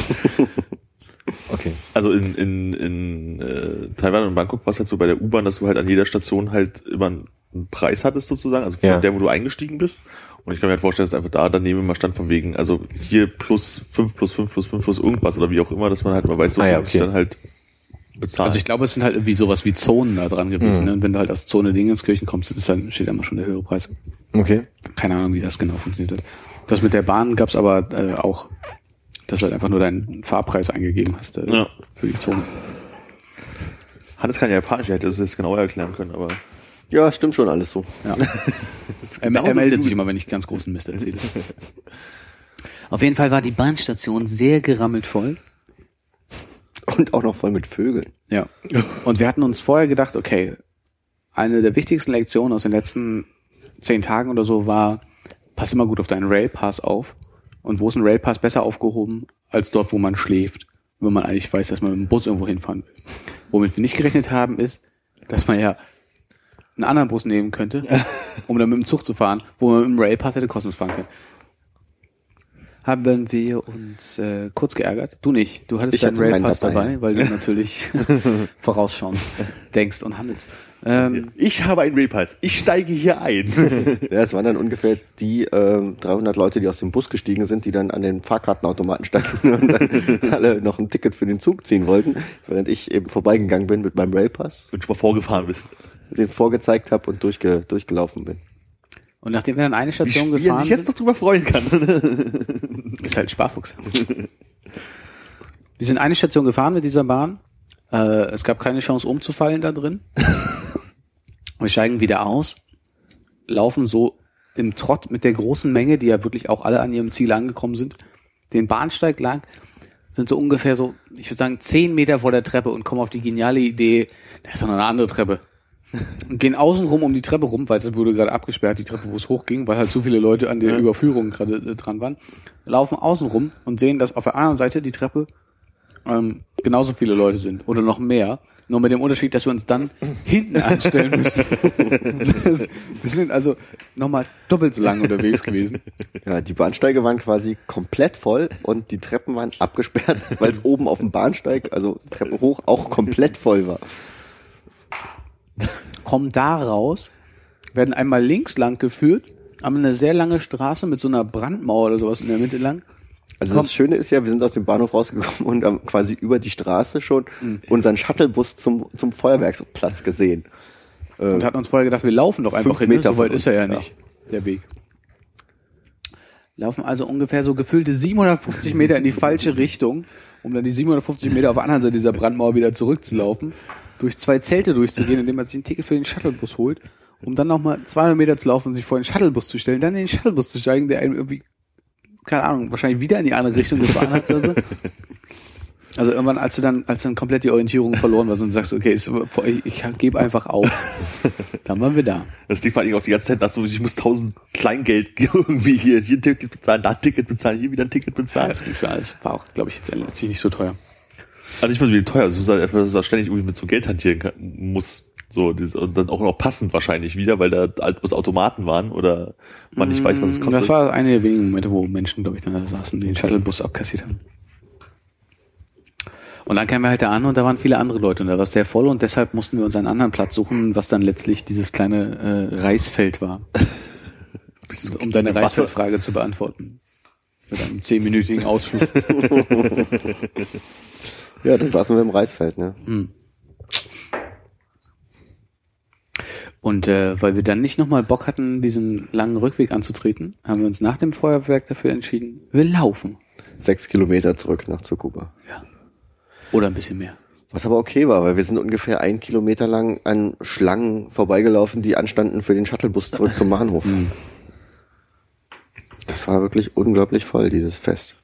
[laughs] okay. Also in, in, in äh, Taiwan und Bangkok war es halt so bei der U-Bahn, dass du halt an jeder Station halt immer einen Preis hattest sozusagen, also von Ja. der, wo du eingestiegen bist. Und ich kann mir halt vorstellen, dass einfach da daneben immer stand von wegen, also hier plus fünf plus fünf plus fünf plus irgendwas oder wie auch immer, dass man halt mal weiß, so Ah ja, okay. dann halt bezahlen. Also ich glaube, es sind halt irgendwie sowas wie Zonen da dran gewesen. Mhm. Ne? Und wenn du halt aus Zone Dingenskirchen kommst, ist dann, steht da immer schon der höhere Preis. Okay. Keine Ahnung, wie das genau funktioniert hat. Das mit der Bahn gab's aber äh, auch, dass du halt einfach nur deinen Fahrpreis eingegeben hast äh, Ja. für die Zone. Hannes kann ja Japanisch, er hätte das jetzt genauer erklären können, aber Ja, stimmt schon alles so. Ja. [laughs] er, er meldet sich immer, wenn ich ganz großen Mist erzähle. [laughs] Auf jeden Fall war die Bahnstation sehr gerammelt voll. Und auch noch voll mit Vögeln. Ja. Und wir hatten uns vorher gedacht, okay, eine der wichtigsten Lektionen aus den letzten zehn Tagen oder so war, pass immer gut auf deinen Railpass auf. Und wo ist ein Railpass besser aufgehoben, als dort, wo man schläft, wenn man eigentlich weiß, dass man mit dem Bus irgendwo hinfahren will. Womit wir nicht gerechnet haben, ist, dass man ja einen anderen Bus nehmen könnte, [laughs] um dann mit dem Zug zu fahren, wo man mit dem Railpass hätte Kosmos fahren können. Haben wir uns äh, kurz geärgert? Du nicht. Du hattest Ich deinen hatte meinen Railpass dabei. dabei, weil du [laughs] natürlich [laughs] vorausschauend [laughs] denkst und handelst. Ähm, Ich habe einen Railpass. Ich steige hier ein. Ja, es waren dann ungefähr die ähm, 300 Leute, die aus dem Bus gestiegen sind, die dann an den Fahrkartenautomaten standen und dann alle noch ein Ticket für den Zug ziehen wollten, während ich eben vorbeigegangen bin mit meinem Railpass, Und schon mal vorgefahren bist. den vorgezeigt habe und durchge durchgelaufen bin. Und nachdem wir dann eine Wie, Station wie er gefahren sich jetzt sind, noch drüber freuen kann. [laughs] ist halt Sparfuchs. wir sind eine Station gefahren mit dieser Bahn. Äh, es gab keine Chance umzufallen da drin. [laughs] Wir steigen wieder aus, laufen so im Trott mit der großen Menge, die ja wirklich auch alle an ihrem Ziel angekommen sind, den Bahnsteig lang, sind so ungefähr so, ich würde sagen, zehn Meter vor der Treppe und kommen auf die geniale Idee, da ist doch noch eine andere Treppe. Und [laughs] gehen außenrum um die Treppe rum, weil es wurde gerade abgesperrt, die Treppe, wo es hochging, weil halt zu viele Leute an der Überführung gerade äh, dran waren, laufen außen rum und sehen, dass auf der anderen Seite die Treppe ähm, genauso viele Leute sind oder noch mehr. Nur mit dem Unterschied, dass wir uns dann [laughs] hinten anstellen müssen. Wir sind also nochmal doppelt so lang unterwegs gewesen. Ja, die Bahnsteige waren quasi komplett voll und die Treppen waren abgesperrt, [laughs] weil es oben auf dem Bahnsteig, also Treppe hoch, auch komplett voll war. Kommen da raus, werden einmal links lang geführt, haben eine sehr lange Straße mit so einer Brandmauer oder sowas in der Mitte lang. Also Komm. das Schöne ist ja, wir sind aus dem Bahnhof rausgekommen und haben quasi über die Straße schon unseren Shuttlebus zum, zum Feuerwerksplatz gesehen. Und hatten uns vorher gedacht, wir laufen doch einfach hin. ne? Meter So weit von ist er ja uns, ja. nicht, der Weg. Laufen also ungefähr so gefühlte 750 Meter in die falsche Richtung, um dann die 750 Meter auf der anderen Seite dieser Brandmauer wieder zurückzulaufen, durch zwei Zelte durchzugehen, [laughs] indem man sich ein Ticket für den Shuttlebus holt, um dann nochmal 200 Meter zu laufen und sich vor den Shuttlebus zu stellen, dann in den Shuttlebus zu steigen, der einen irgendwie, keine Ahnung, wahrscheinlich wieder in die andere Richtung gefahren hat oder so. [laughs] Also irgendwann, als du dann, als du dann komplett die Orientierung verloren warst und sagst, okay, ich, ich gebe einfach auf, [laughs] dann waren wir da. Das war eigentlich auch die ganze Zeit nach so, ich muss tausend Kleingeld irgendwie hier, hier ein Ticket bezahlen, da ein Ticket bezahlen, hier wieder ein Ticket Ja, bezahlen. das ging schon alles. War auch, glaube ich, jetzt letztlich nicht so teuer. Also ich weiß wie teuer, also, dass man ständig irgendwie mit so Geld hantieren kann, muss. So, und dann auch noch passend wahrscheinlich wieder, weil da alt bloß Automaten waren oder man nicht weiß, was es kostet. Mm, Das war einer der wenigen Momente, wo Menschen, glaube ich, dann da saßen, die den Shuttlebus abkassiert haben. Und dann kamen wir halt da an und da waren viele andere Leute und da war es sehr voll und deshalb mussten wir uns einen anderen Platz suchen, was dann letztlich dieses kleine äh, Reisfeld war, [laughs] um deine Reisfeldfrage zu beantworten. Mit einem zehnminütigen Ausflug. [laughs] Ja, dann saßen wir im Reisfeld, ne? Und äh, weil wir dann nicht nochmal Bock hatten, diesen langen Rückweg anzutreten, haben wir uns nach dem Feuerwerk dafür entschieden, wir laufen. Sechs Kilometer zurück nach Tsukuba. Oder ein bisschen mehr. Was aber okay war, weil wir sind ungefähr ein Kilometer lang an Schlangen vorbeigelaufen, die anstanden für den Shuttlebus zurück zum Bahnhof. Das war wirklich unglaublich voll, dieses Fest.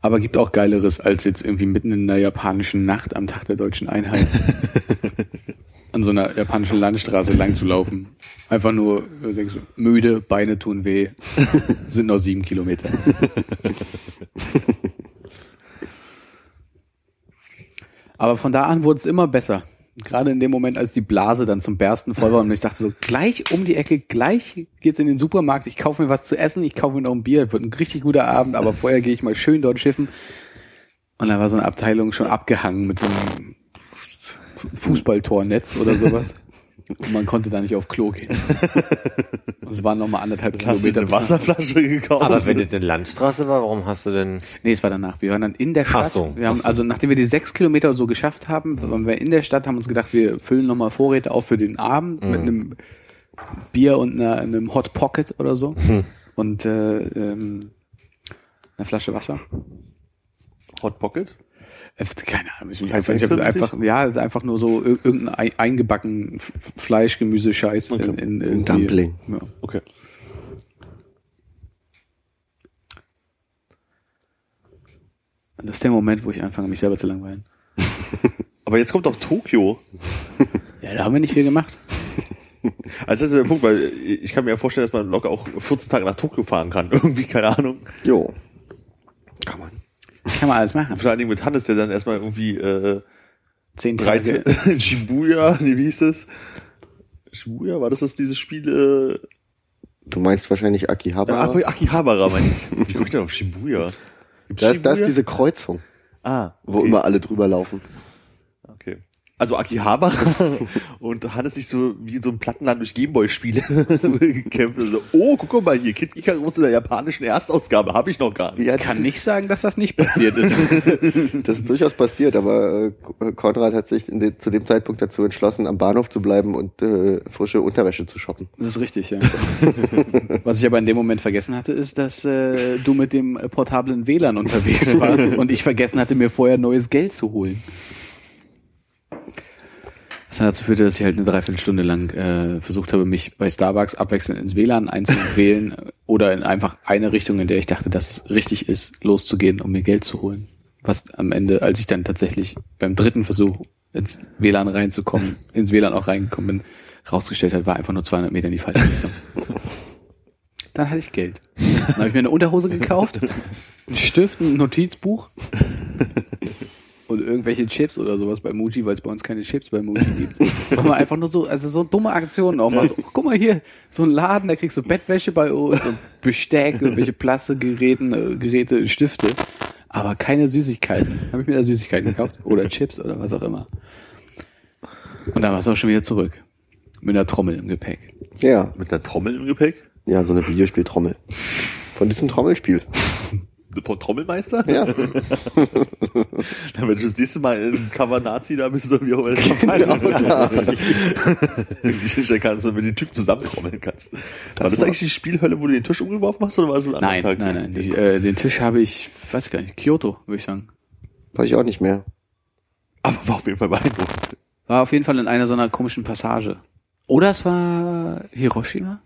Aber gibt auch Geileres, als jetzt irgendwie mitten in einer japanischen Nacht am Tag der deutschen Einheit [laughs] an so einer japanischen Landstraße lang zu laufen. Einfach nur denkst du, müde, Beine tun weh, [laughs] sind noch sieben Kilometer. [laughs] Aber von da an wurde es immer besser. Gerade in dem Moment, als die Blase dann zum Bersten voll war und ich dachte so, gleich um die Ecke, gleich geht's in den Supermarkt, ich kaufe mir was zu essen, ich kaufe mir noch ein Bier, wird ein richtig guter Abend, aber vorher gehe ich mal schön dort schiffen. Und da war so eine Abteilung schon abgehangen mit so einem Fußballtornetz oder sowas. Und man konnte da nicht auf Klo gehen. [laughs] Es waren nochmal anderthalb Hast du Kilometer. eine Wasserflasche gekauft? Aber wenn das eine Landstraße war, warum hast du denn... Nee, es war danach. Wir waren dann in der Ach Stadt. so, wir haben, ach so. also nachdem wir die sechs Kilometer so geschafft haben, waren wir in der Stadt, haben uns gedacht, wir füllen nochmal Vorräte auf für den Abend Mhm. mit einem Bier und einer, einem Hot Pocket oder so. Mhm. Und äh, ähm, einer Flasche Wasser. Hot Pocket? Äh, Keine Ahnung. Ich, Heißt ich einfach, ja, es ist einfach nur so ir- irgendein ei- eingebacken Fleisch, Gemüse, Scheiß in, in, Ein irgendwie- Dumpling. Ja. Okay. Und Das ist der Moment, wo ich anfange, mich selber zu langweilen. [laughs] Aber jetzt kommt doch Tokio. [laughs] Ja, da haben wir nicht viel gemacht. [laughs] Also das ist der Punkt, weil ich kann mir ja vorstellen, dass man locker auch 14 Tage nach Tokio fahren kann. Irgendwie, keine Ahnung. Jo. Kann man. Kann man alles machen. Vor allen Dingen mit Hannes, der dann erstmal irgendwie äh, zehn Tage. in [laughs] Shibuya, nee, wie hieß das? Shibuya, war das das dieses Spiel, äh, Du meinst wahrscheinlich Akihabara? Aki- Akihabara, meine ich. Wie komme ich denn auf Shibuya? Gibt's da, da ist Shibuya? diese Kreuzung, ah, wo okay. immer alle drüber laufen. Also Akihabara [laughs] und Hannes sich so wie in so einem Plattenland durch Gameboy-Spiele [laughs] gekämpft. Also, oh, guck mal hier, Kid Icarus in der japanischen Erstausgabe, habe ich noch gar nicht. Ja, Kann nicht sagen, dass das nicht passiert ist. [laughs] das ist durchaus passiert, aber äh, Konrad hat sich in de, zu dem Zeitpunkt dazu entschlossen, am Bahnhof zu bleiben und äh, frische Unterwäsche zu shoppen. Das ist richtig, ja. Was ich aber in dem Moment vergessen hatte, ist, dass äh, du mit dem äh, portablen WLAN unterwegs warst und ich vergessen hatte, mir vorher neues Geld zu holen. Was dann dazu führte, dass ich halt eine Dreiviertelstunde lang äh, versucht habe, mich bei Starbucks abwechselnd ins WLAN einzuwählen äh, [laughs] oder in einfach eine Richtung, in der ich dachte, dass es richtig ist, loszugehen, um mir Geld zu holen. Was am Ende, als ich dann tatsächlich beim dritten Versuch ins WLAN reinzukommen, [laughs] ins WLAN auch reingekommen bin, rausgestellt hat, war einfach nur 200 Meter in die falsche Richtung. [laughs] Dann hatte ich Geld. Dann habe ich mir eine Unterhose gekauft, einen Stift, ein Notizbuch und irgendwelche Chips oder sowas bei Muji, weil es bei uns keine Chips bei Muji gibt. Weil man einfach nur so, also so dumme Aktionen auch mal so, guck mal hier, so ein Laden, da kriegst du Bettwäsche bei uns und Besteck, irgendwelche Plastikgeräten, äh, Geräte, Stifte. Aber keine Süßigkeiten. Habe ich mir da Süßigkeiten gekauft? Oder Chips oder was auch immer. Und dann war es auch schon wieder zurück. Mit einer Trommel im Gepäck. Ja, Mit einer Trommel im Gepäck? ja, so eine Videospieltrommel. Von diesem Trommelspiel. Von Trommelmeister? Ja, [laughs] Dann wenn du das nächste Mal im Cover Nazi da bist, so wie auch immer Genau [laughs] das. Ich stellen [laughs] kannst, damit du den Typ zusammentrommeln kannst. War das eigentlich die Spielhölle, wo du den Tisch umgeworfen hast, oder war es ein anderer Nein, Tag? nein, nein. Die, äh, den Tisch habe ich, weiß ich gar nicht, Kyoto, würde ich sagen. weiß ich auch nicht mehr. Aber war auf jeden Fall beeindruckend. War auf jeden Fall in einer so einer komischen Passage. Oder es war Hiroshima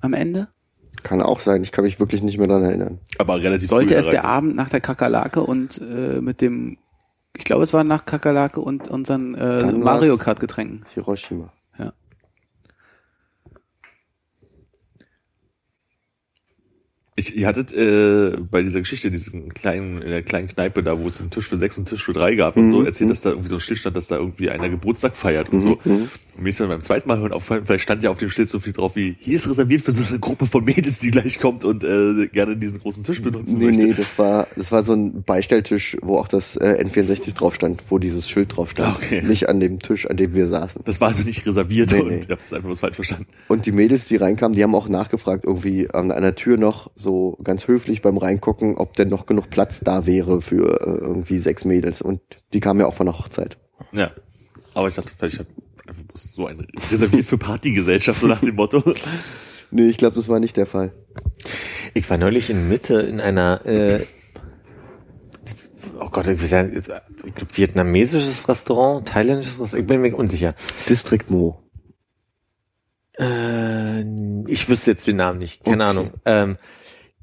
am Ende. Kann auch sein, ich kann mich wirklich nicht mehr dran erinnern. Aber relativ Sollte es der. Abend nach der Kakerlake und äh, mit dem, ich glaube, es war nach Kakerlake und unseren äh, Mario Kart Getränken. Hiroshima. Ich, ihr hattet äh, bei dieser Geschichte, diesen kleinen, in der kleinen Kneipe da, wo es einen Tisch für sechs und einen Tisch für drei gab und Mhm. so, erzählt, dass da irgendwie so ein Schild stand, dass da irgendwie einer Geburtstag feiert und so. Mhm. Und mir ist dann beim zweiten Mal hören aufgefallen, vielleicht stand ja auf dem Schild so viel drauf wie, hier ist reserviert für so eine Gruppe von Mädels, die gleich kommt und äh, gerne diesen großen Tisch benutzen Nee, möchte. nee, das war, das war so ein Beistelltisch, wo auch das äh, N64 drauf stand, wo dieses Schild drauf stand. Okay. Nicht an dem Tisch, an dem wir saßen. Das war also nicht reserviert Nee, und nee. ich habe das einfach was falsch verstanden. Und die Mädels, die reinkamen, die haben auch nachgefragt, irgendwie an einer Tür noch so ganz höflich beim Reingucken, ob denn noch genug Platz da wäre für äh, irgendwie sechs Mädels. Und die kamen ja auch von der Hochzeit. Ja. Aber ich dachte, vielleicht hat einfach so ein reserviert für Partygesellschaft, so nach dem Motto. [laughs] Nee, ich glaube, das war nicht der Fall. Ich war neulich in Mitte in einer, äh, oh Gott, ich ja, ich glaub, vietnamesisches Restaurant, thailändisches Restaurant, ich bin mir unsicher. District Mo. Äh, ich wüsste jetzt den Namen nicht, keine Okay. Ahnung. Ähm,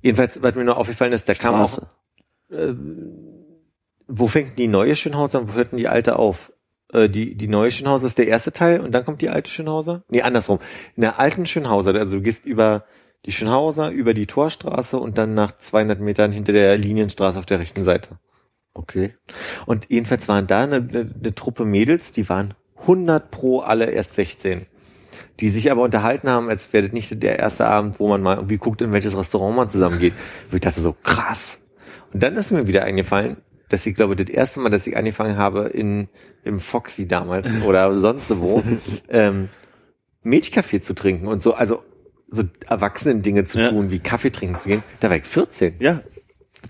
jedenfalls, was mir nur aufgefallen ist, da kam auch, äh, wo fängt die neue Schönhauser an, wo hört denn die alte auf? Äh, die, die neue Schönhauser ist der erste Teil und dann kommt die alte Schönhauser? Nee, andersrum. In der alten Schönhauser, also du gehst über die Schönhauser, über die Torstraße und dann nach 200 Metern hinter der Linienstraße auf der rechten Seite. Okay. Und jedenfalls waren da eine, eine, eine Truppe Mädels, die waren 100 pro alle erst 16. Die sich aber unterhalten haben, als wäre das nicht der erste Abend, wo man mal irgendwie guckt, in welches Restaurant man zusammen geht. Und ich dachte so, krass. Und dann ist mir wieder eingefallen, dass ich glaube, das erste Mal, dass ich angefangen habe in, im Foxy damals [laughs] oder sonst wo, ähm, Milchkaffee zu trinken und so, also so erwachsenen Dinge zu Ja. tun, wie Kaffee trinken zu gehen, da war ich 14. Ja,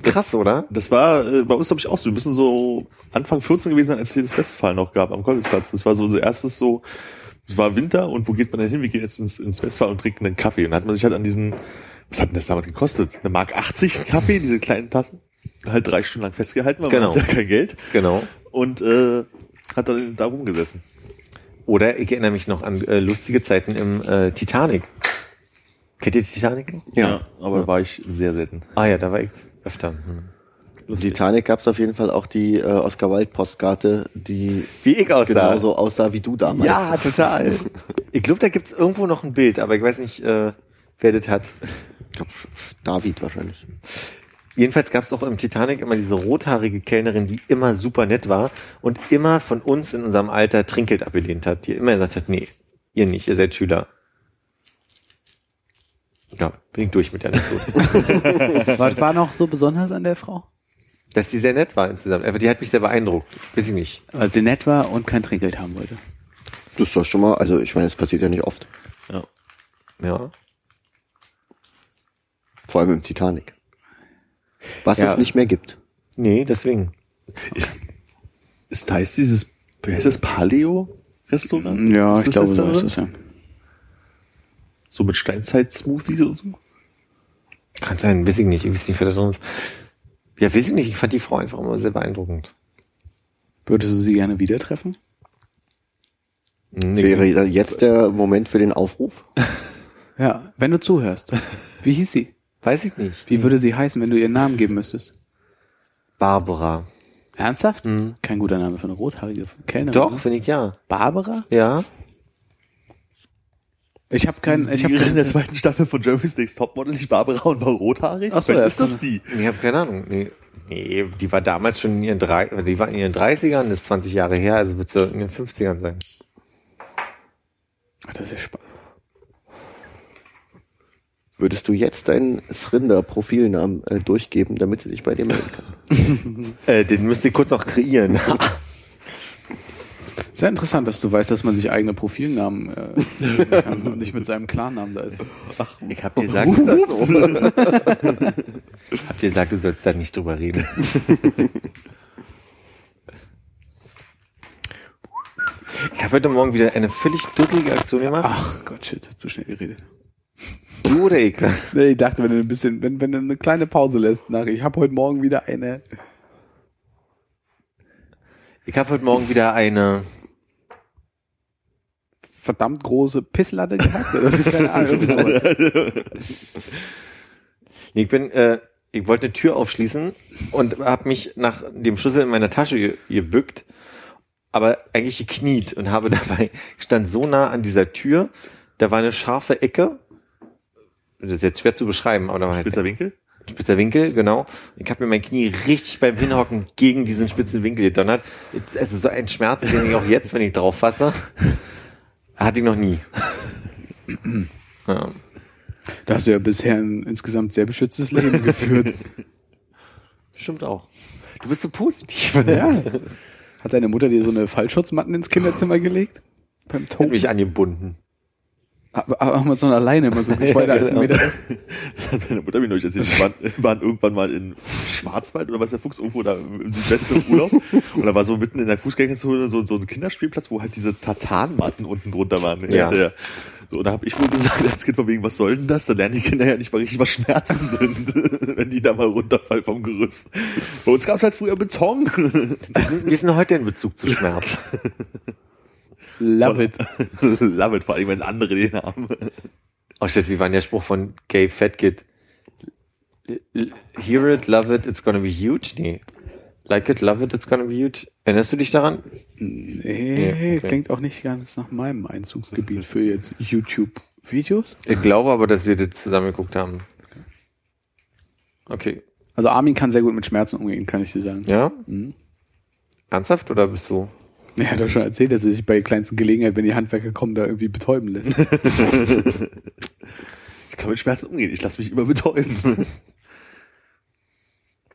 Krass, oder? das war äh, bei uns, glaube ich, auch so. Wir müssen so Anfang 14 gewesen sein, als es hier das Westfall noch gab am Kolbisplatz. Das war so unser erstes so, es war Winter und wo geht man denn hin? Wir gehen jetzt ins, ins Westfall und trinken einen Kaffee. Und dann hat man sich halt an diesen, was hat denn das damals gekostet? Eine Mark 80 Kaffee, diese kleinen Tassen. Halt drei Stunden lang festgehalten, weil Genau. man hatte ja kein Geld. Genau. Und äh, hat dann da rumgesessen. Oder ich erinnere mich noch an äh, lustige Zeiten im äh, Titanic. Kennt ihr Titanic? noch? Ja. aber da war ich sehr selten. Ah ja, da war ich öfter. Hm. Im Titanic gab es auf jeden Fall auch die äh, Oscar Wilde Postkarte, die Wie ich aussah. genauso aussah wie du damals. Ja, total. [laughs] ich glaube, da gibt's irgendwo noch ein Bild, aber ich weiß nicht, äh, wer das hat. Ich glaub, David wahrscheinlich. jedenfalls gab es auch im Titanic immer diese rothaarige Kellnerin, die immer super nett war und immer von uns in unserem Alter Trinkgeld abgelehnt hat, die immer gesagt hat, nee, ihr nicht, ihr seid Schüler. Ja, bin ich durch mit der Anekdote. [laughs] Was war noch so besonders an der Frau? Dass die sehr nett war insgesamt. Aber die hat mich sehr beeindruckt. Weiß ich nicht. Weil sie nett war und kein Trinkgeld haben wollte. Das ist doch schon mal, also ich meine, das passiert ja nicht oft. Ja. Ja. Vor allem im Titanic. Was Ja. es nicht mehr gibt. Nee, deswegen. Ist, ist heißt dieses, wie heißt das, Paleo-Restaurant? Ja, Ist ich das glaube, das so ist es ja. So mit Steinzeit-Smoothies und so? Kann sein, weiß ich nicht. Ich weiß nicht, wer da drin ist. Ja, weiß ich nicht. Ich fand die Frau einfach immer sehr beeindruckend. Würdest du sie gerne wieder treffen? Nee, Wäre jetzt der Moment für den Aufruf? Ja, wenn du zuhörst. Wie hieß sie? Weiß ich nicht. Wie würde sie heißen, wenn du ihren Namen geben müsstest? Barbara. Ernsthaft? Mhm. Kein guter Name für eine rothaarige Kellnerin. Doch, ne? finde ich ja. Barbara? Ja. Ich habe keinen. Ich habe die in der zweiten Staffel von Jeremy's Next Topmodel nicht Barbara und war rothaarig? Ach so, ja, ist das die. Ich habe keine Ahnung. Nee. nee, die war damals schon in ihren drei, die war in ihren 30ern, das ist 20 Jahre her, also wird sie in den 50ern sein. Ach, das ist ja spannend. Würdest du jetzt deinen Srinder-Profilnamen äh, durchgeben, damit sie sich bei dir melden kann? [laughs] Äh, den müsst ihr kurz noch kreieren. [laughs] Sehr interessant, dass du weißt, dass man sich eigene Profilnamen äh, kann und nicht mit seinem Klarnamen da ist. Ich hab dir gesagt, ist das so? [laughs] hab dir gesagt, du sollst da nicht drüber reden. Ich habe heute Morgen wieder eine völlig duddelige Aktion gemacht. Ach Gott, shit, hat zu schnell geredet. Du oder ich? Nee, ich dachte, wenn du ein bisschen, wenn, wenn du eine kleine Pause lässt nach, ich habe heute Morgen wieder eine. Ich habe heute Morgen wieder eine. Verdammt große Pisslatte gehabt. Das ist keine Ahnung. sowas. [laughs] Ich bin, äh, ich wollte eine Tür aufschließen und habe mich nach dem Schlüssel in meiner Tasche ge gebückt, aber eigentlich gekniet und habe dabei, stand so nah an dieser Tür, da war eine scharfe Ecke. Das ist jetzt schwer zu beschreiben, aber da war halt Spitzer Winkel? spitzer Winkel, genau. Ich habe mir mein Knie richtig beim Hinhocken gegen diesen spitzen Winkel gedonnert. Es ist so ein Schmerz, den ich auch jetzt, wenn ich drauf fasse, hatte ich noch nie. [laughs] ja. Da hast du ja bisher ein insgesamt sehr beschütztes Leben geführt. [laughs] Stimmt auch. Du bist so positiv. [laughs] ja. Hat deine Mutter dir so eine Fallschutzmatten ins Kinderzimmer gelegt? Beim Hat Tod? mich angebunden. Aber haben wir so eine Leine immer so [laughs] nicht weiter als einen Meter. Das hat meine Mutter mir neulich erzählt. Wir waren, wir waren irgendwann mal in Schwarzwald oder was der Fuchs irgendwo da im Südwesten im Urlaub. Und da war so mitten in der Fußgängerzone so, so ein Kinderspielplatz, wo halt diese Tartanmatten unten drunter waren. Ja. Der, so, und da habe ich wohl gesagt als Kind von wegen, was soll denn das? Da lernen die Kinder ja nicht mal richtig, was Schmerzen sind, [laughs] wenn die da mal runterfallen vom Gerüst. Bei uns gab es halt früher Beton. Wie ist, denn- wie ist denn heute dein Bezug zu Schmerz? [laughs] Love it. [laughs] Love it, vor allem, wenn andere den haben. Oh shit, wie war denn der Spruch von Gay Fat Kid? Hear it, love it, it's gonna be huge? Nee. Like it, love it, it's gonna be huge. Erinnerst du dich daran? Nee, Ja, okay. klingt auch nicht ganz nach meinem Einzugsgebiet für jetzt YouTube-Videos. Ich glaube aber, dass wir das zusammen geguckt haben. Okay. Also Armin kann sehr gut mit Schmerzen umgehen, kann ich dir sagen. Ja? Mhm. Ernsthaft oder bist du? Er hat doch schon erzählt, dass er sich bei kleinsten Gelegenheit, wenn die Handwerker kommen, da irgendwie betäuben lässt. [laughs] Ich kann mit Schmerzen umgehen. Ich lasse mich immer betäuben.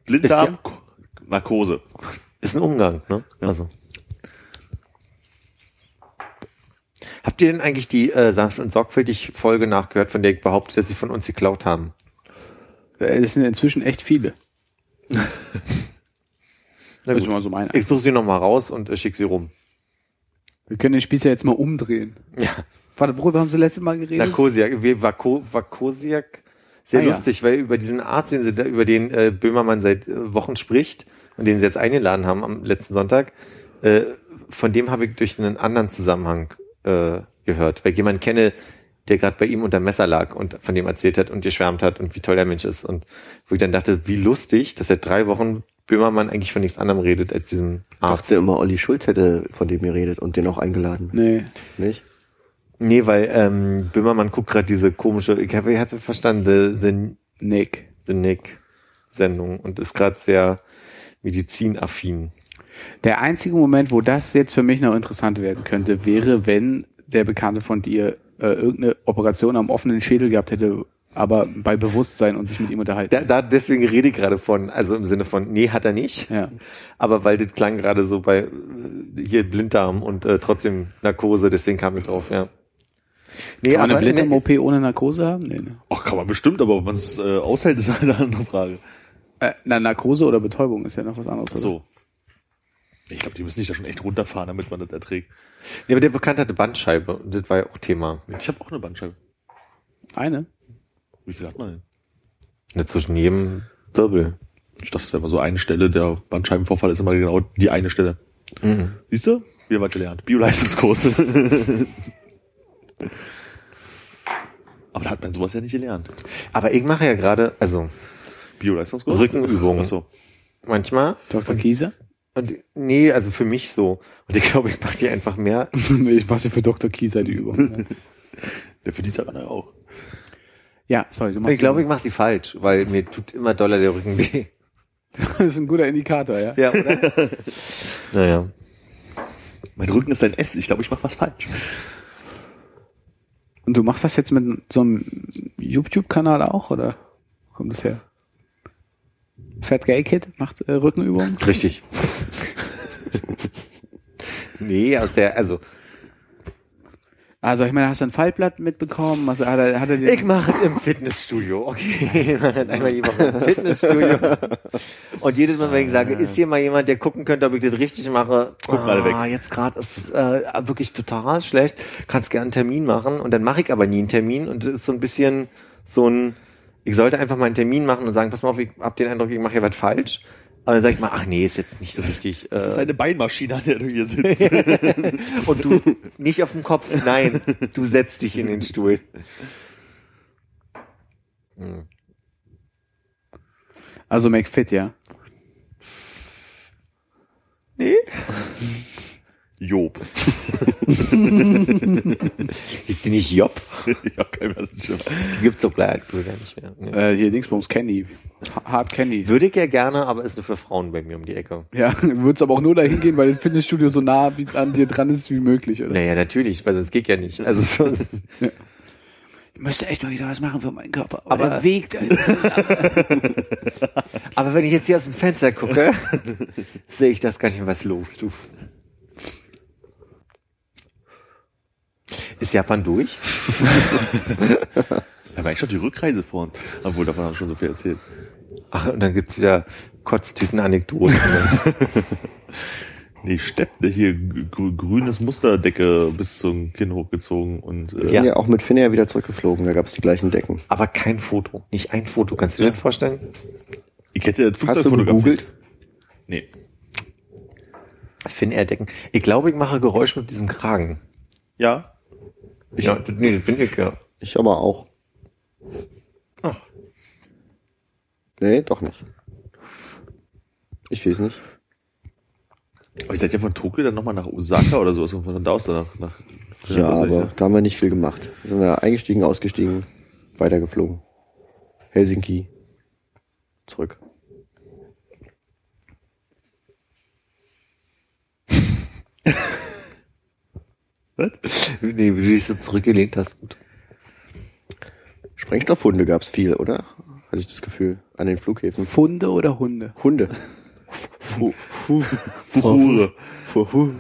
Blinddarm, Narkose. Ist ein Umgang, ne? Also. Habt ihr denn eigentlich die äh, sanft und sorgfältig Folge nachgehört, von der ich behaupte, dass sie von uns geklaut haben? Es sind inzwischen echt viele. [laughs] Na Das ist immer so mein Ich suche sie nochmal raus und äh, schicke sie rum. Wir können den Spieß ja jetzt mal umdrehen. Ja. Warte, worüber haben Sie letztes Mal geredet? Narkosiak, wie Vako, Vakosiak. Sehr Ah, ja. lustig, weil über diesen Arzt, den sie da, über den äh, Böhmermann seit äh, Wochen spricht und den sie jetzt eingeladen haben am letzten Sonntag, äh, von dem habe ich durch einen anderen Zusammenhang äh, gehört, weil ich jemanden kenne, der gerade bei ihm unter Messer lag und von dem erzählt hat und geschwärmt hat und wie toll der Mensch ist. Und wo ich dann dachte, wie lustig, dass seit drei Wochen Böhmermann eigentlich von nichts anderem redet als diesem Ich Arzt. dachte immer, Olli Schulz hätte von dem geredet und den auch eingeladen. Nee. Nicht? Nee, weil ähm, Böhmermann guckt gerade diese komische, ich habe ich hab verstanden, the, the Nick. The Nick. Sendung und ist gerade sehr medizinaffin. Der einzige Moment, wo das jetzt für mich noch interessant werden könnte, wäre, wenn der Bekannte von dir äh, irgendeine Operation am offenen Schädel gehabt hätte, aber bei Bewusstsein und sich mit ihm unterhalten. Da, da deswegen rede ich gerade von, also im Sinne von, nee, hat er nicht. ja. Aber weil das klang gerade so bei hier Blinddarm und äh, trotzdem Narkose, deswegen kam ich drauf, ja. Nee, Kann man eine Blinddarm-OP ohne Narkose haben? Nee, ne. Ach, kann man bestimmt, aber ob man es äh, aushält, ist halt eine andere Frage. Äh, na, Narkose oder Betäubung ist ja noch was anderes. Ach so. Ich glaube, die müssen sich da schon echt runterfahren, damit man das erträgt. Nee, aber der Bekannte hatte Bandscheibe und das war ja auch Thema. Ich habe auch eine Bandscheibe. Oder? Eine? Wie viel hat man denn? Ne, zwischen jedem Wirbel. Ich dachte, das wäre mal so eine Stelle. Der Bandscheibenvorfall ist immer genau die eine Stelle. Mhm. Siehst du? Wieder was gelernt. Bioleistungskurs. [laughs] Aber da hat man sowas ja nicht gelernt. Aber ich mache ja gerade, also Bioleistungskurs? Rückenübungen. Ach so. manchmal. Dr. Kieser? Und nee, also für mich so. Und ich glaube, ich mache die einfach mehr. [laughs] nee, ich mache sie für Dr. Kieser die Übung. [laughs] Der verdient daran ja auch. Ja, sorry, du machst Ich glaube, ich mache sie falsch, weil mir tut immer doller der Rücken weh. [laughs] das ist ein guter Indikator, ja. Ja, oder? [laughs] naja. Mein Rücken ist ein S. Ich glaube, ich mache was falsch. Und du machst das jetzt mit so einem YouTube-Kanal auch, oder? Wo kommt das her? Fat Gay Kid macht äh, Rückenübungen? Richtig. [laughs] nee, aus der, also Also ich meine, hast du ein Fallblatt mitbekommen? Also hat er, hat er dir Ich mache es im Fitnessstudio. Okay, ich mache es einmal die Woche im Fitnessstudio. Und jedes Mal, wenn ich sage, ist hier mal jemand, der gucken könnte, ob ich das richtig mache, Guck mal weg. Jetzt gerade ist äh, wirklich total schlecht. Kannst gerne einen Termin machen und dann mache ich aber nie einen Termin und das ist so ein bisschen so ein, ich sollte einfach mal einen Termin machen und sagen, pass mal auf, ich hab den Eindruck, ich mache hier was falsch. Aber dann sag ich mal, ach nee, ist jetzt nicht so richtig. Das ist Äh, eine Beinmaschine, an der du hier sitzt. [laughs] und du nicht auf dem Kopf, nein, du setzt dich in den Stuhl. Also McFit, ja. Nee. Job. [laughs] Ist die nicht Job? [laughs] ja, kein weiß nicht schon. Die gibt's doch leider aktuell gar nicht mehr. Nee. Äh, hier Dingsbums Candy. Ha- Hard Candy. Würde ich ja gerne, aber ist nur für Frauen bei mir um die Ecke. Ja, [laughs] würdest aber auch nur dahin gehen, weil das Fitnessstudio so nah wie- an dir dran ist wie möglich, oder? Naja, natürlich, weil sonst geht ja nicht. Also so, Ich müsste echt mal wieder was machen für meinen Körper. Aber- der Weg, ist aber wenn ich jetzt hier aus dem Fenster gucke, sehe ich das gar nicht mehr, was los, du. Ist Japan durch? [laughs] Da war ich schon die Rückreise vor. Obwohl, davon haben wir schon so viel erzählt. Ach, und dann gibt's wieder Kotztüten-Anekdoten. [laughs] Nee, Stepp, hier grü grünes Musterdecke bis zum Kinn hochgezogen und äh, Wir sind ja auch mit Finnair wieder zurückgeflogen, da gab es die gleichen Decken. aber kein Foto. Nicht ein Foto. Kannst du dir das vorstellen? ich hätte das Hast du gegoogelt? Nee. Finnair-Decken. Ich glaube, ich mache Geräusch mit diesem Kragen. Ja. Ja, das- nee, das bin ich, ja. Ich aber auch. Ach. Nee, doch nicht. Ich weiß nicht. Aber ihr seid ja von Tokio dann nochmal nach Osaka oder sowas und von da aus dann nach, nach Ja, aber da haben wir nicht viel gemacht. Da sind wir eingestiegen, ausgestiegen, weitergeflogen. Helsinki. Zurück. Nee, wie du dich so zurückgelehnt hast. Gut. Sprengstoffhunde gab's viel, oder? Hatte ich das Gefühl. An den Flughäfen. Funde oder Hunde? Hunde. Fu- fu- fu- hu-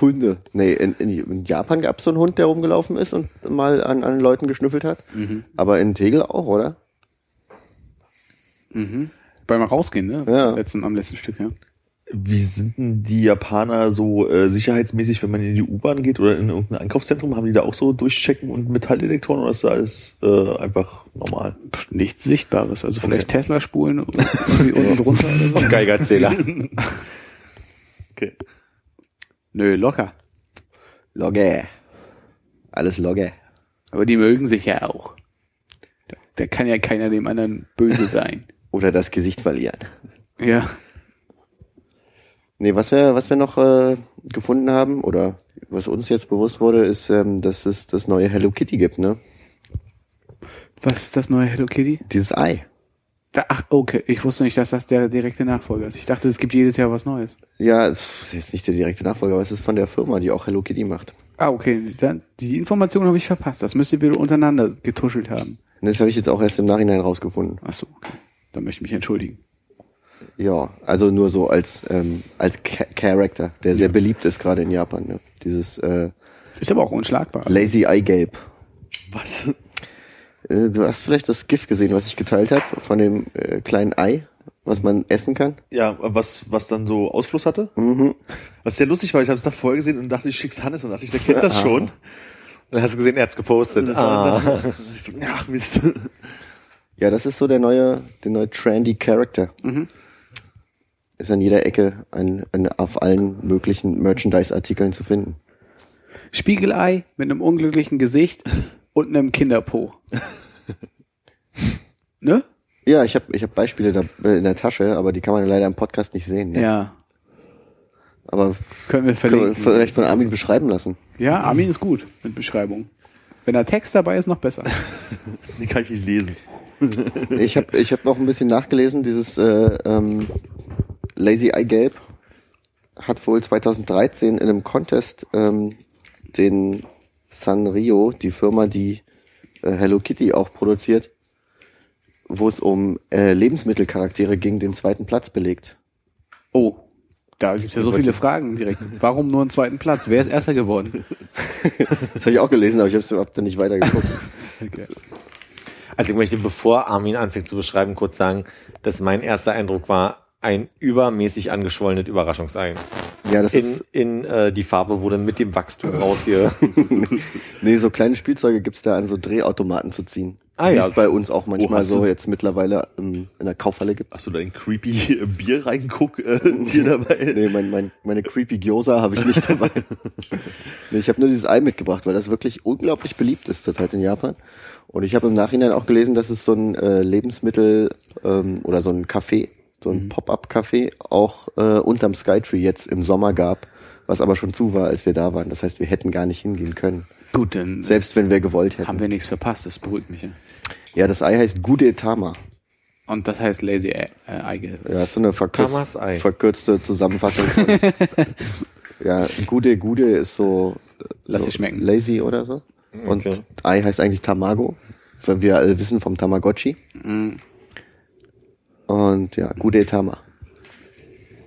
Hunde. Nee, in, in, in Japan gab's so einen Hund, der rumgelaufen ist und mal an, an Leuten geschnüffelt hat. Mhm. Aber in Tegel auch, oder? Mhm. Beim Rausgehen, ne? Ja. Letzten, am letzten Stück, ja. Wie sind denn die Japaner so äh, sicherheitsmäßig, wenn man in die U-Bahn geht oder in irgendein Einkaufszentrum? Haben die da auch so Durchchecken und Metalldetektoren oder ist da alles äh, einfach normal? Pff, Nichts Sichtbares. Also vielleicht Tesla-Spulen irgendwie unten [laughs] drunter. Geigerzähler. [laughs] Okay. Nö, locker. Logge. Alles Logge. Aber die mögen sich ja auch. Da kann ja keiner dem anderen böse sein. [laughs] Oder das Gesicht verlieren. Ja. Nee, was wir, was wir noch äh, gefunden haben, oder was uns jetzt bewusst wurde, ist, ähm, dass es das neue Hello Kitty gibt, ne? Was ist das neue Hello Kitty? Dieses Ei. Ach, okay. Ich wusste nicht, dass das der direkte Nachfolger ist. Ich dachte, es gibt jedes Jahr was Neues. Ja, ist jetzt nicht der direkte Nachfolger, aber es ist von der Firma, die auch Hello Kitty macht. Ah, okay. Dann, die Information habe ich verpasst. Das müsst ihr wieder untereinander getuschelt haben. Und das habe ich jetzt auch erst im Nachhinein rausgefunden. Ach so, okay. Dann möchte ich mich entschuldigen. Ja, also nur so als ähm, als Cha Character, der sehr beliebt ist gerade in Japan. Ne? Dieses äh, Ist aber auch unschlagbar. Lazy Eye Gelb. Was? Äh, du hast vielleicht das GIF gesehen, was ich geteilt habe von dem äh, kleinen Ei, was man essen kann. Ja, was, was dann so Ausfluss hatte? Mhm. Was sehr lustig war, ich habe es nach vorher gesehen und dachte, ich schick's Hannes und dachte ich, der kennt das schon. Dann hast du gesehen, er hat's gepostet. Das Ah. war dann, ich so, ach Mist. Ja, das ist so der neue, der neue trendy Character. Mhm. Ist an jeder Ecke ein, ein, auf allen möglichen Merchandise-Artikeln zu finden. Spiegelei mit einem unglücklichen Gesicht und einem Kinderpo. [laughs] ne? Ja, ich habe ich hab Beispiele da äh, in der Tasche, aber die kann man leider im Podcast nicht sehen. Ne? Ja. Aber Können wir können wir vielleicht von Armin beschreiben lassen. Ja, Armin ist gut mit Beschreibung. Wenn da Text dabei ist, noch besser. [laughs] Den kann ich nicht lesen. Ich habe ich hab noch ein bisschen nachgelesen. Dieses äh, ähm, Lazy Eye Gelb hat wohl 2013 in einem Contest ähm, den Sanrio, die Firma, die äh, Hello Kitty auch produziert, wo es um äh, Lebensmittelcharaktere ging, den zweiten Platz belegt. Oh, da gibt's ja so viele Fragen direkt. Warum nur einen zweiten Platz? Wer ist erster geworden? [laughs] Das habe ich auch gelesen, aber ich habe hab dann nicht weitergeguckt. [laughs] Also ich möchte, bevor Armin anfängt zu beschreiben, kurz sagen, dass mein erster Eindruck war, ein übermäßig angeschwollenes Überraschungsei. ja, das In, ist in äh, die Farbe wurde mit dem Wachstum raus hier. [laughs] nee, so kleine Spielzeuge gibt's da an so Drehautomaten zu ziehen. Ah, Wie ja. es bei uns auch manchmal hast so du- jetzt mittlerweile ähm, in der Kaufhalle gibt. Hast du da ein creepy äh, Bier reinguck äh, [laughs] dir dabei? Nee, mein, mein, meine creepy Gyoza habe ich nicht dabei. [laughs] nee, ich habe nur dieses Ei mitgebracht, weil das wirklich unglaublich beliebt ist zurzeit in Japan. Und ich habe im Nachhinein auch gelesen, dass es so ein äh, Lebensmittel ähm, oder so ein Café, so ein Pop-up-Café auch äh, unterm Skytree jetzt im Sommer gab, was aber schon zu war, als wir da waren. Das heißt, wir hätten gar nicht hingehen können, Gut, dann selbst wenn wir gewollt hätten. haben wir nichts verpasst. Das beruhigt mich. ja. Ja, das Ei heißt Gude Tama. Und das heißt Lazy Eye. Äh, Eye. Ja, ist so eine verkürz Ei. verkürzte Zusammenfassung von. [laughs] ja, Gude Gude ist so. äh, Lass so schmecken. Lazy oder so. Und Okay. Ei heißt eigentlich Tamago, weil wir alle wissen vom Tamagotchi. Mhm. Und ja, Gude Tama.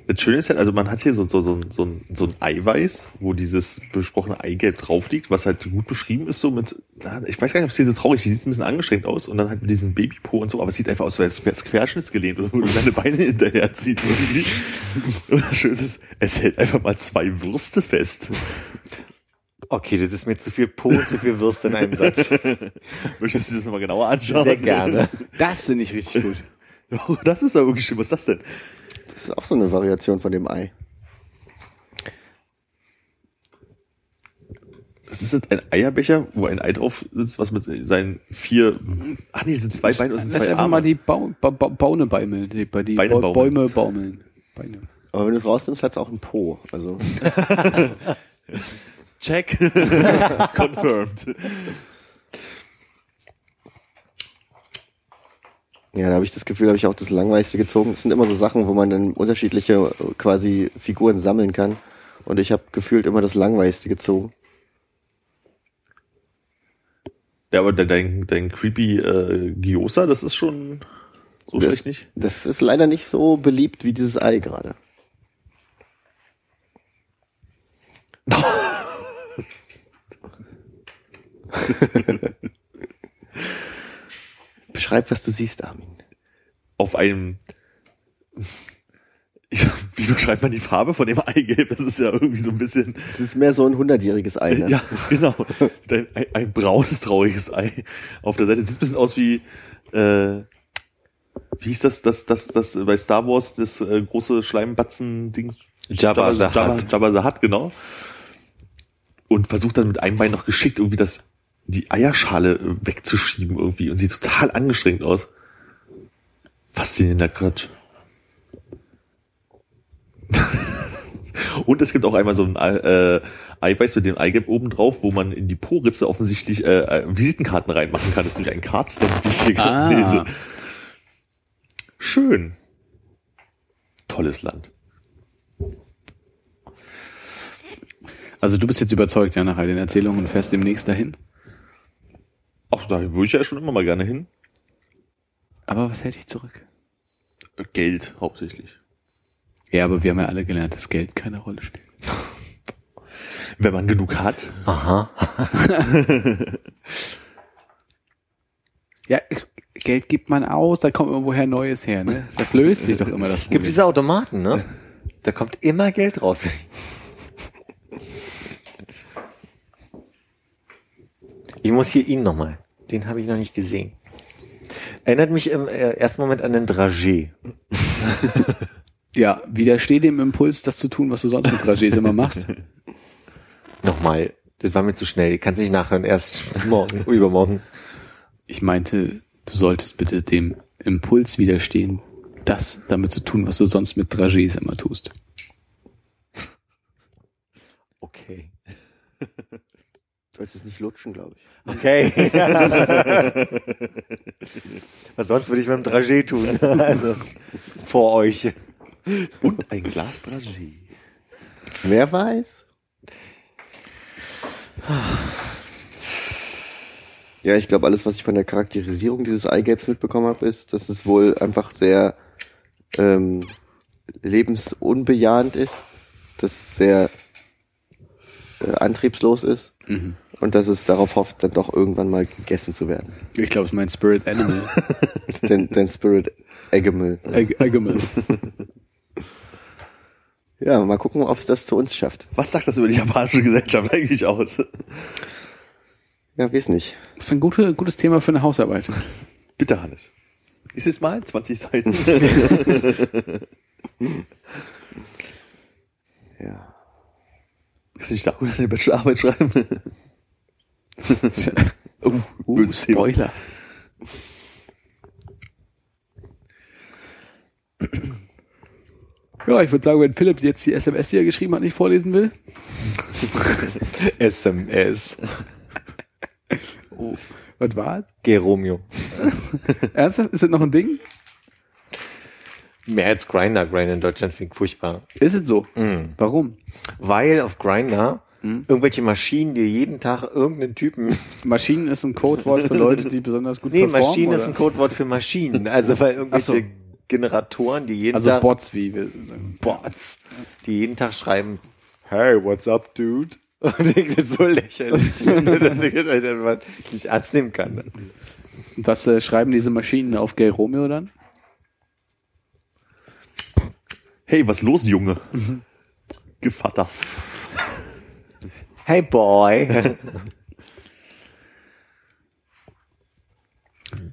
Das Schöne ist halt, also man hat hier so, so, so, so, ein, so ein Eiweiß, wo dieses besprochene Eigelb drauf liegt, was halt gut beschrieben ist, so mit, na, ich weiß gar nicht, ob es hier so traurig ist, sieht ein bisschen angestrengt aus und dann halt mit diesem Babypo und so, aber es sieht einfach aus, als wäre es querschnittsgelehnt oder wo du deine Beine [laughs] hinterher zieht irgendwie. Und das Schöne ist, es hält einfach mal zwei Würste fest. Okay, das ist mir zu viel Po und zu viel Würste in einem Satz. [laughs] Möchtest du das nochmal genauer anschauen? Sehr gerne. [laughs] Das finde ich richtig gut. Oh, [laughs] das ist aber wirklich schön. Was ist das denn? Das ist auch so eine Variation von dem Ei. Das ist ein Eierbecher, wo ein Ei drauf sitzt, was mit seinen vier, ach nee, sind zwei Beine und sind Lass zwei einfach Arme. mal die Bau, ba, ba, Baune baumeln. Die, die Beine Bau- baumeln. Bäume baumeln. Beine. Aber wenn du es rausnimmst, hat es auch ein Po. Also [laughs] Check. [laughs] Confirmed. Ja, da habe ich das Gefühl, habe ich auch das langweiligste gezogen. Es sind immer so Sachen, wo man dann unterschiedliche äh, quasi Figuren sammeln kann. Und ich habe gefühlt immer das langweiligste gezogen. Ja, aber dein, dein creepy äh, Gyoza, das ist schon so Das- schlecht nicht. Das ist leider nicht so beliebt wie dieses Ei gerade. [laughs] [laughs] [laughs] Beschreib, was du siehst, Armin. Auf einem, [laughs] ich, wie beschreibt man die Farbe von dem Eigelb? Das ist ja irgendwie so ein bisschen, Es ist mehr so ein hundertjähriges Ei. Ne? ja, genau. Ein, ein, ein braunes, trauriges Ei. Auf der Seite sieht ein bisschen aus wie, äh, wie hieß das, das, das, das bei Star Wars, das äh, große Schleimbatzen-Ding? Jabba the Jabba, Hutt. Jabba the Hutt, genau. Und versucht dann mit einem Bein noch geschickt irgendwie das, die Eierschale äh, wegzuschieben irgendwie und sieht total angestrengt aus. Faszinierender Quatsch. [laughs] und es gibt auch einmal so ein äh, Eiweiß mit dem Eigelb oben drauf, wo man in die Po-Ritze offensichtlich äh, äh, Visitenkarten reinmachen kann. Das ist nämlich ein Cardstamp, wie ich hier gerade Ah. lese. Schön. Tolles Land. Also du bist jetzt überzeugt, ja, nach all den Erzählungen und fährst demnächst dahin. Ach, da würde ich ja schon immer mal gerne hin. Aber was hält dich zurück? Äh, Geld hauptsächlich. Ja, aber wir haben ja alle gelernt, dass Geld keine Rolle spielt. [laughs] Wenn man genug hat. Aha. [laughs] Ja, Geld gibt man aus, da kommt irgendwoher Neues her, ne? Das löst sich doch immer das Problem. Gibt diese Automaten, ne? Da kommt immer Geld raus. Ich muss hier ihn nochmal. Den habe ich noch nicht gesehen. Erinnert mich im äh, ersten Moment an den Dragé. [laughs] Ja, widersteh dem Impuls, das zu tun, was du sonst mit Dragés immer machst. [laughs] Nochmal. Das war mir zu schnell. Ich kann es nicht nachhören. Erst [laughs] morgen, übermorgen. Ich meinte, du solltest bitte dem Impuls widerstehen, das damit zu tun, was du sonst mit Dragés immer tust. Okay. Sollst es nicht lutschen, glaube ich. Okay. [laughs] Was sonst würde ich mit dem Dragé tun? Also, vor euch. Und ein Glas Dragé. Wer weiß? Ja, ich glaube, alles, was ich von der Charakterisierung dieses Eigelbs mitbekommen habe, ist, dass es wohl einfach sehr ähm, lebensunbejahend ist, dass es sehr äh, antriebslos ist Mhm. und dass es darauf hofft, dann doch irgendwann mal gegessen zu werden. Ich glaube, es ist mein Spirit Animal. [laughs] Dein, dein Spirit Eggemel. Eg- Eggemel. [laughs] Ja, mal gucken, ob es das zu uns schafft. Was sagt das über die japanische Gesellschaft eigentlich aus? Ja, weiß nicht. Das ist ein gute, gutes Thema für eine Hausarbeit. Bitte, Hannes. Ist es mal 20 Seiten? [laughs] Ja. Kannst du nicht darüber eine Bachelorarbeit schreiben? [laughs] oh, Uh, Thema. Spoiler. Ja, ich würde sagen, wenn Philipp jetzt die SMS, die er geschrieben hat, nicht vorlesen will. SMS. Oh. Was war? Geromeo. Ernsthaft? Ist das noch ein Ding? Mehr als Grinder. Grinder in Deutschland finde ich furchtbar. Ist es so? Mhm. Warum? Weil auf Grinder Mhm. irgendwelche Maschinen dir jeden Tag irgendeinen Typen. [laughs] Maschinen ist ein Codewort für Leute, die besonders gut Nee, performen. Maschinen oder? ist ein Codewort für Maschinen. Also weil irgendwelche so. Generatoren, die jeden Also Tag. Bots, wie wir sagen. Bots, die jeden Tag schreiben, hey, what's up, dude? [laughs] Und ich bin so lächerlich, [laughs] dass ich das einfach nicht ernst nehmen kann. Und was äh, schreiben diese Maschinen auf Gay Romeo dann? Hey, was los, Junge? Gevatter. Hey, boy. [laughs]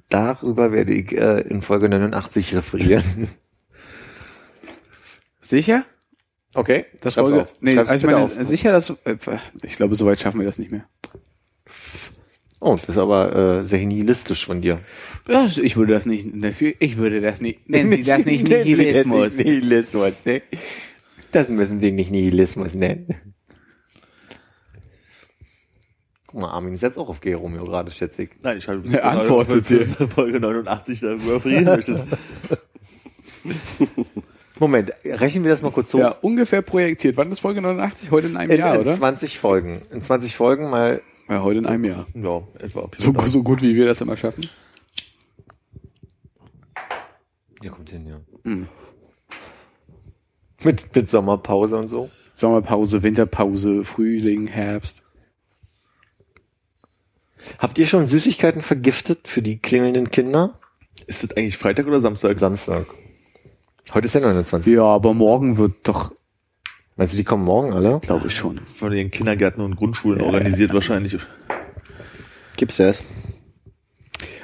Darüber werde ich äh, in Folge 89 referieren. Sicher? Okay, Das Folge, auf. nee, Schreib's also ich meine, auf. sicher, dass, äh, ich glaube, soweit schaffen wir das nicht mehr. Oh, das ist aber äh, sehr nihilistisch von dir. Ja, ich würde das nicht, dafür, ich würde das nicht, [laughs] nennen Sie das nicht Nihilismus. Nihilismus, ne? Das müssen Sie nicht Nihilismus nennen. Guck mal, Armin ist jetzt auch auf G. Romeo gerade, schätze ich. Nein, ich schreibe Er antwortet für, für [laughs] Folge 89 darüber reden möchtest. Moment, rechnen wir das mal kurz hoch. Ja, ungefähr projektiert. Wann ist Folge 89? Heute in einem in, Jahr, in oder? 20 Folgen. In 20 Folgen mal. Ja, heute in einem Jahr. Ja, etwa. So, so gut, wie wir das immer schaffen. Ja, kommt hin, ja. Mhm. Mit, mit Sommerpause und so. Sommerpause, Winterpause, Frühling, Herbst. Habt ihr schon Süßigkeiten vergiftet für die klingelnden Kinder? Ist das eigentlich Freitag oder Samstag? Samstag. Heute ist der 29. Ja, aber morgen wird doch, Meinst du, die kommen morgen alle? glaube ich schon. Von den Kindergärten und Grundschulen organisiert wahrscheinlich. Gibt's das?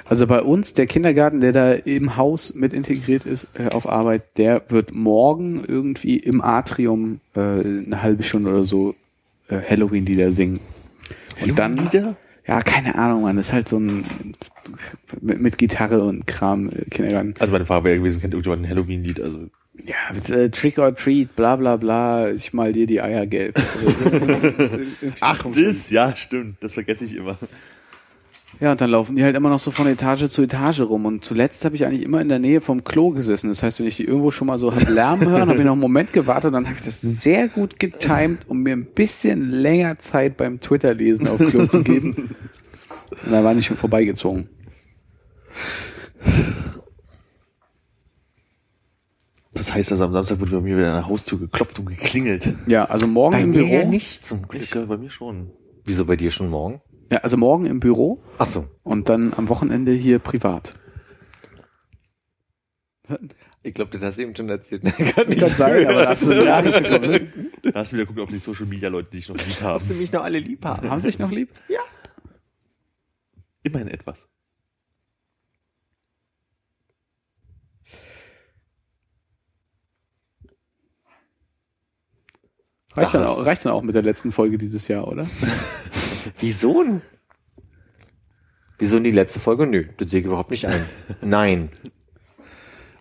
Also bei uns, der Kindergarten, der da im Haus mit integriert ist äh, auf Arbeit, der wird morgen irgendwie im Atrium äh, eine halbe Stunde oder so äh, Halloween-Lieder singen. Und dann, ja, keine Ahnung, man, das ist halt so ein mit, mit Gitarre und Kram äh, Kindergarten. Also meine Frage wäre gewesen, kennt irgendjemand ein Halloween-Lied? Also Ja, Trick or Treat, bla bla bla, ich mal dir die Eier gelb. [laughs] Ach, das? Ja, stimmt. Das vergesse ich immer. Ja, und dann laufen die halt immer noch so von Etage zu Etage rum. Und zuletzt habe ich eigentlich immer in der Nähe vom Klo gesessen. Das heißt, wenn ich die irgendwo schon mal so hab lärmen hören, habe ich noch einen Moment gewartet und dann habe ich das sehr gut getimed, um mir ein bisschen länger Zeit beim Twitter-Lesen auf Klo zu geben. [laughs] Und da war ich schon vorbeigezogen. Das heißt also, am Samstag wird bei mir wieder an der Haustür geklopft und geklingelt. Ja, also morgen Bei im mir Büro. ja nicht zum Glück. Ich, ja, bei mir schon. Wieso bei dir schon morgen? Ja, also morgen im Büro Ach so. und dann am Wochenende hier privat. Ich glaube, das hast du eben schon erzählt. [laughs] Kann nicht Kann sein, aber dazu ja nicht gekommen. Da hast du wieder gucken, ob die Social Media Leute dich noch lieb haben. Ob sie mich noch alle lieb haben. Haben Sie sich noch lieb? Immerhin etwas. Reicht dann, auch, reicht dann auch mit der letzten Folge dieses Jahr, oder? [laughs] Wieso? denn? Wieso in die letzte Folge? Nö, das sehe ich überhaupt nicht ein. Nein.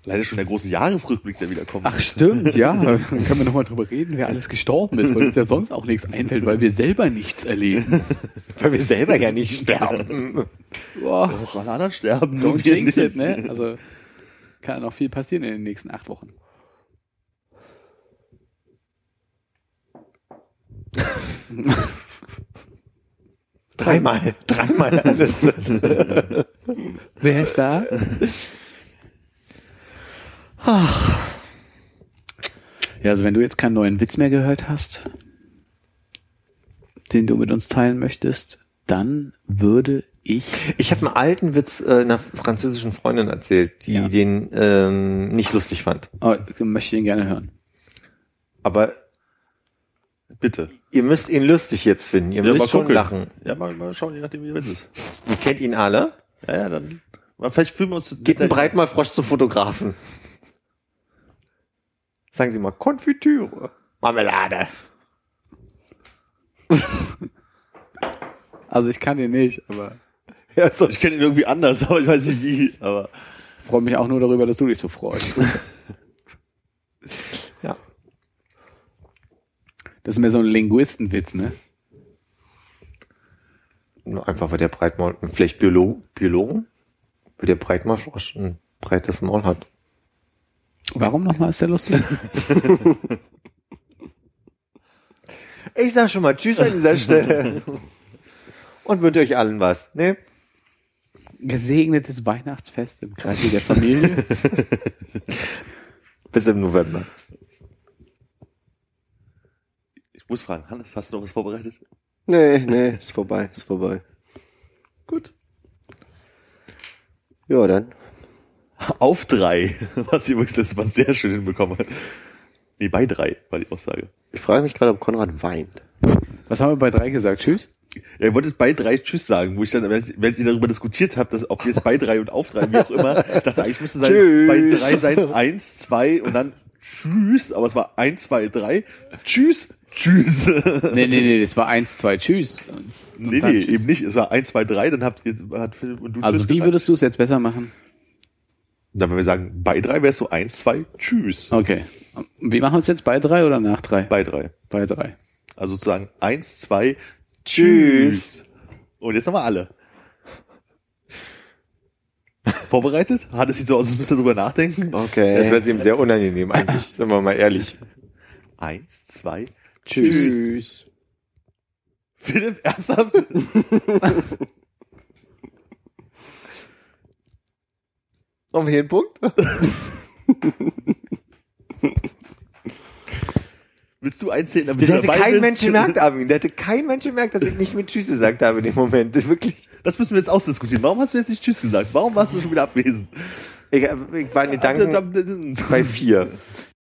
Leider schon der große Jahresrückblick, der wieder kommt. Ach stimmt, ja. [laughs] Dann können wir nochmal drüber reden, wer alles gestorben ist, weil uns ja sonst auch nichts einfällt, weil wir selber nichts erleben. [laughs] Weil wir selber ja nicht sterben. Boah, Auch alle anderen sterben. don't jinx it, ne? Also kann noch viel passieren in den nächsten acht Wochen. Dreimal, dreimal alles. Wer ist da? Ja, also wenn du jetzt keinen neuen Witz mehr gehört hast, den du mit uns teilen möchtest, dann würde ich. Ich habe einen alten Witz äh, einer französischen Freundin erzählt, die Ja. den ähm, nicht lustig fand. Oh, möchte ich ihn gerne hören. Aber Bitte. ihr müsst ihn lustig jetzt finden. Ihr Ja, müsst mal schon gucken. lachen. Ja, mal, mal schauen, je nachdem, wie der Witz ist. Ihr kennt ihn alle. Ja, ja, dann. Vielleicht filmen wir uns. Geht ein Breitmalfrosch zum Fotografen. Sagen Sie mal Konfitüre. Marmelade. [laughs] Also ich kann den nicht, aber Ja, so. Ich kenne ihn irgendwie anders, [laughs] aber ich weiß nicht wie. Aber freue mich auch nur darüber, dass du dich so freust. [laughs] Das ist mehr so ein Linguistenwitz, ne? Nur Einfach weil der Breitmaul, vielleicht Biolo Biologen, weil der Breitmalfrosch ein breites Maul hat. Warum nochmal ist der lustig? [laughs] Ich sag schon mal Tschüss an dieser Stelle. Und wünsche euch allen was, ne? Gesegnetes Weihnachtsfest im Kreise der Familie. [laughs] Bis im November. Ich muss fragen, Hannes, hast du noch was vorbereitet? Nee, nee, ist vorbei, ist vorbei. Gut. Ja, dann. Auf drei. Was sie übrigens letztes Mal sehr schön hinbekommen hat. Nee, bei drei war die Aussage. Ich frage mich gerade, ob Konrad weint. Was haben wir bei drei gesagt? Tschüss? Ja, ihr wolltet bei drei Tschüss sagen, wo ich dann, während während ihr darüber diskutiert habt, dass, ob jetzt bei drei und auf drei, wie auch immer, ich dachte, eigentlich müsste sein, Tschüss. bei drei sein, eins, zwei und dann Tschüss, aber es war eins, zwei, drei, Tschüss, Tschüss. Nee, nee, nee, das war eins, zwei, tschüss. Und nee, nee, Tschüss. eben nicht, es war eins, zwei, drei, dann habt ihr, hat Philipp und du Also wie würdest du es jetzt besser machen? Dann, wenn wir sagen, bei drei wäre es so eins, zwei, Tschüss. Okay. Wie machen wir es jetzt? Bei drei oder nach drei? Bei drei. Bei drei. Also sozusagen eins, zwei, Tschüss. Tschüss. Und jetzt nochmal alle. Vorbereitet? Hat es sieht so aus, als müsst ihr drüber nachdenken. Das Okay. wäre ihm sehr unangenehm eigentlich, sind wir mal ehrlich. Eins, zwei, Tschüss. Philipp, ernsthaft? Noch hier einen Punkt? Willst du einzählen, damit Das du hätte dabei kein bist? Mensch gemerkt, Armin. Der hätte kein Mensch gemerkt, dass ich nicht mit Tschüss gesagt habe in dem Moment. Das [laughs] Wirklich. Das müssen wir jetzt ausdiskutieren. Warum hast du jetzt nicht Tschüss gesagt? Warum warst du schon wieder abwesend? Ich, ich war in Gedanken bei vier.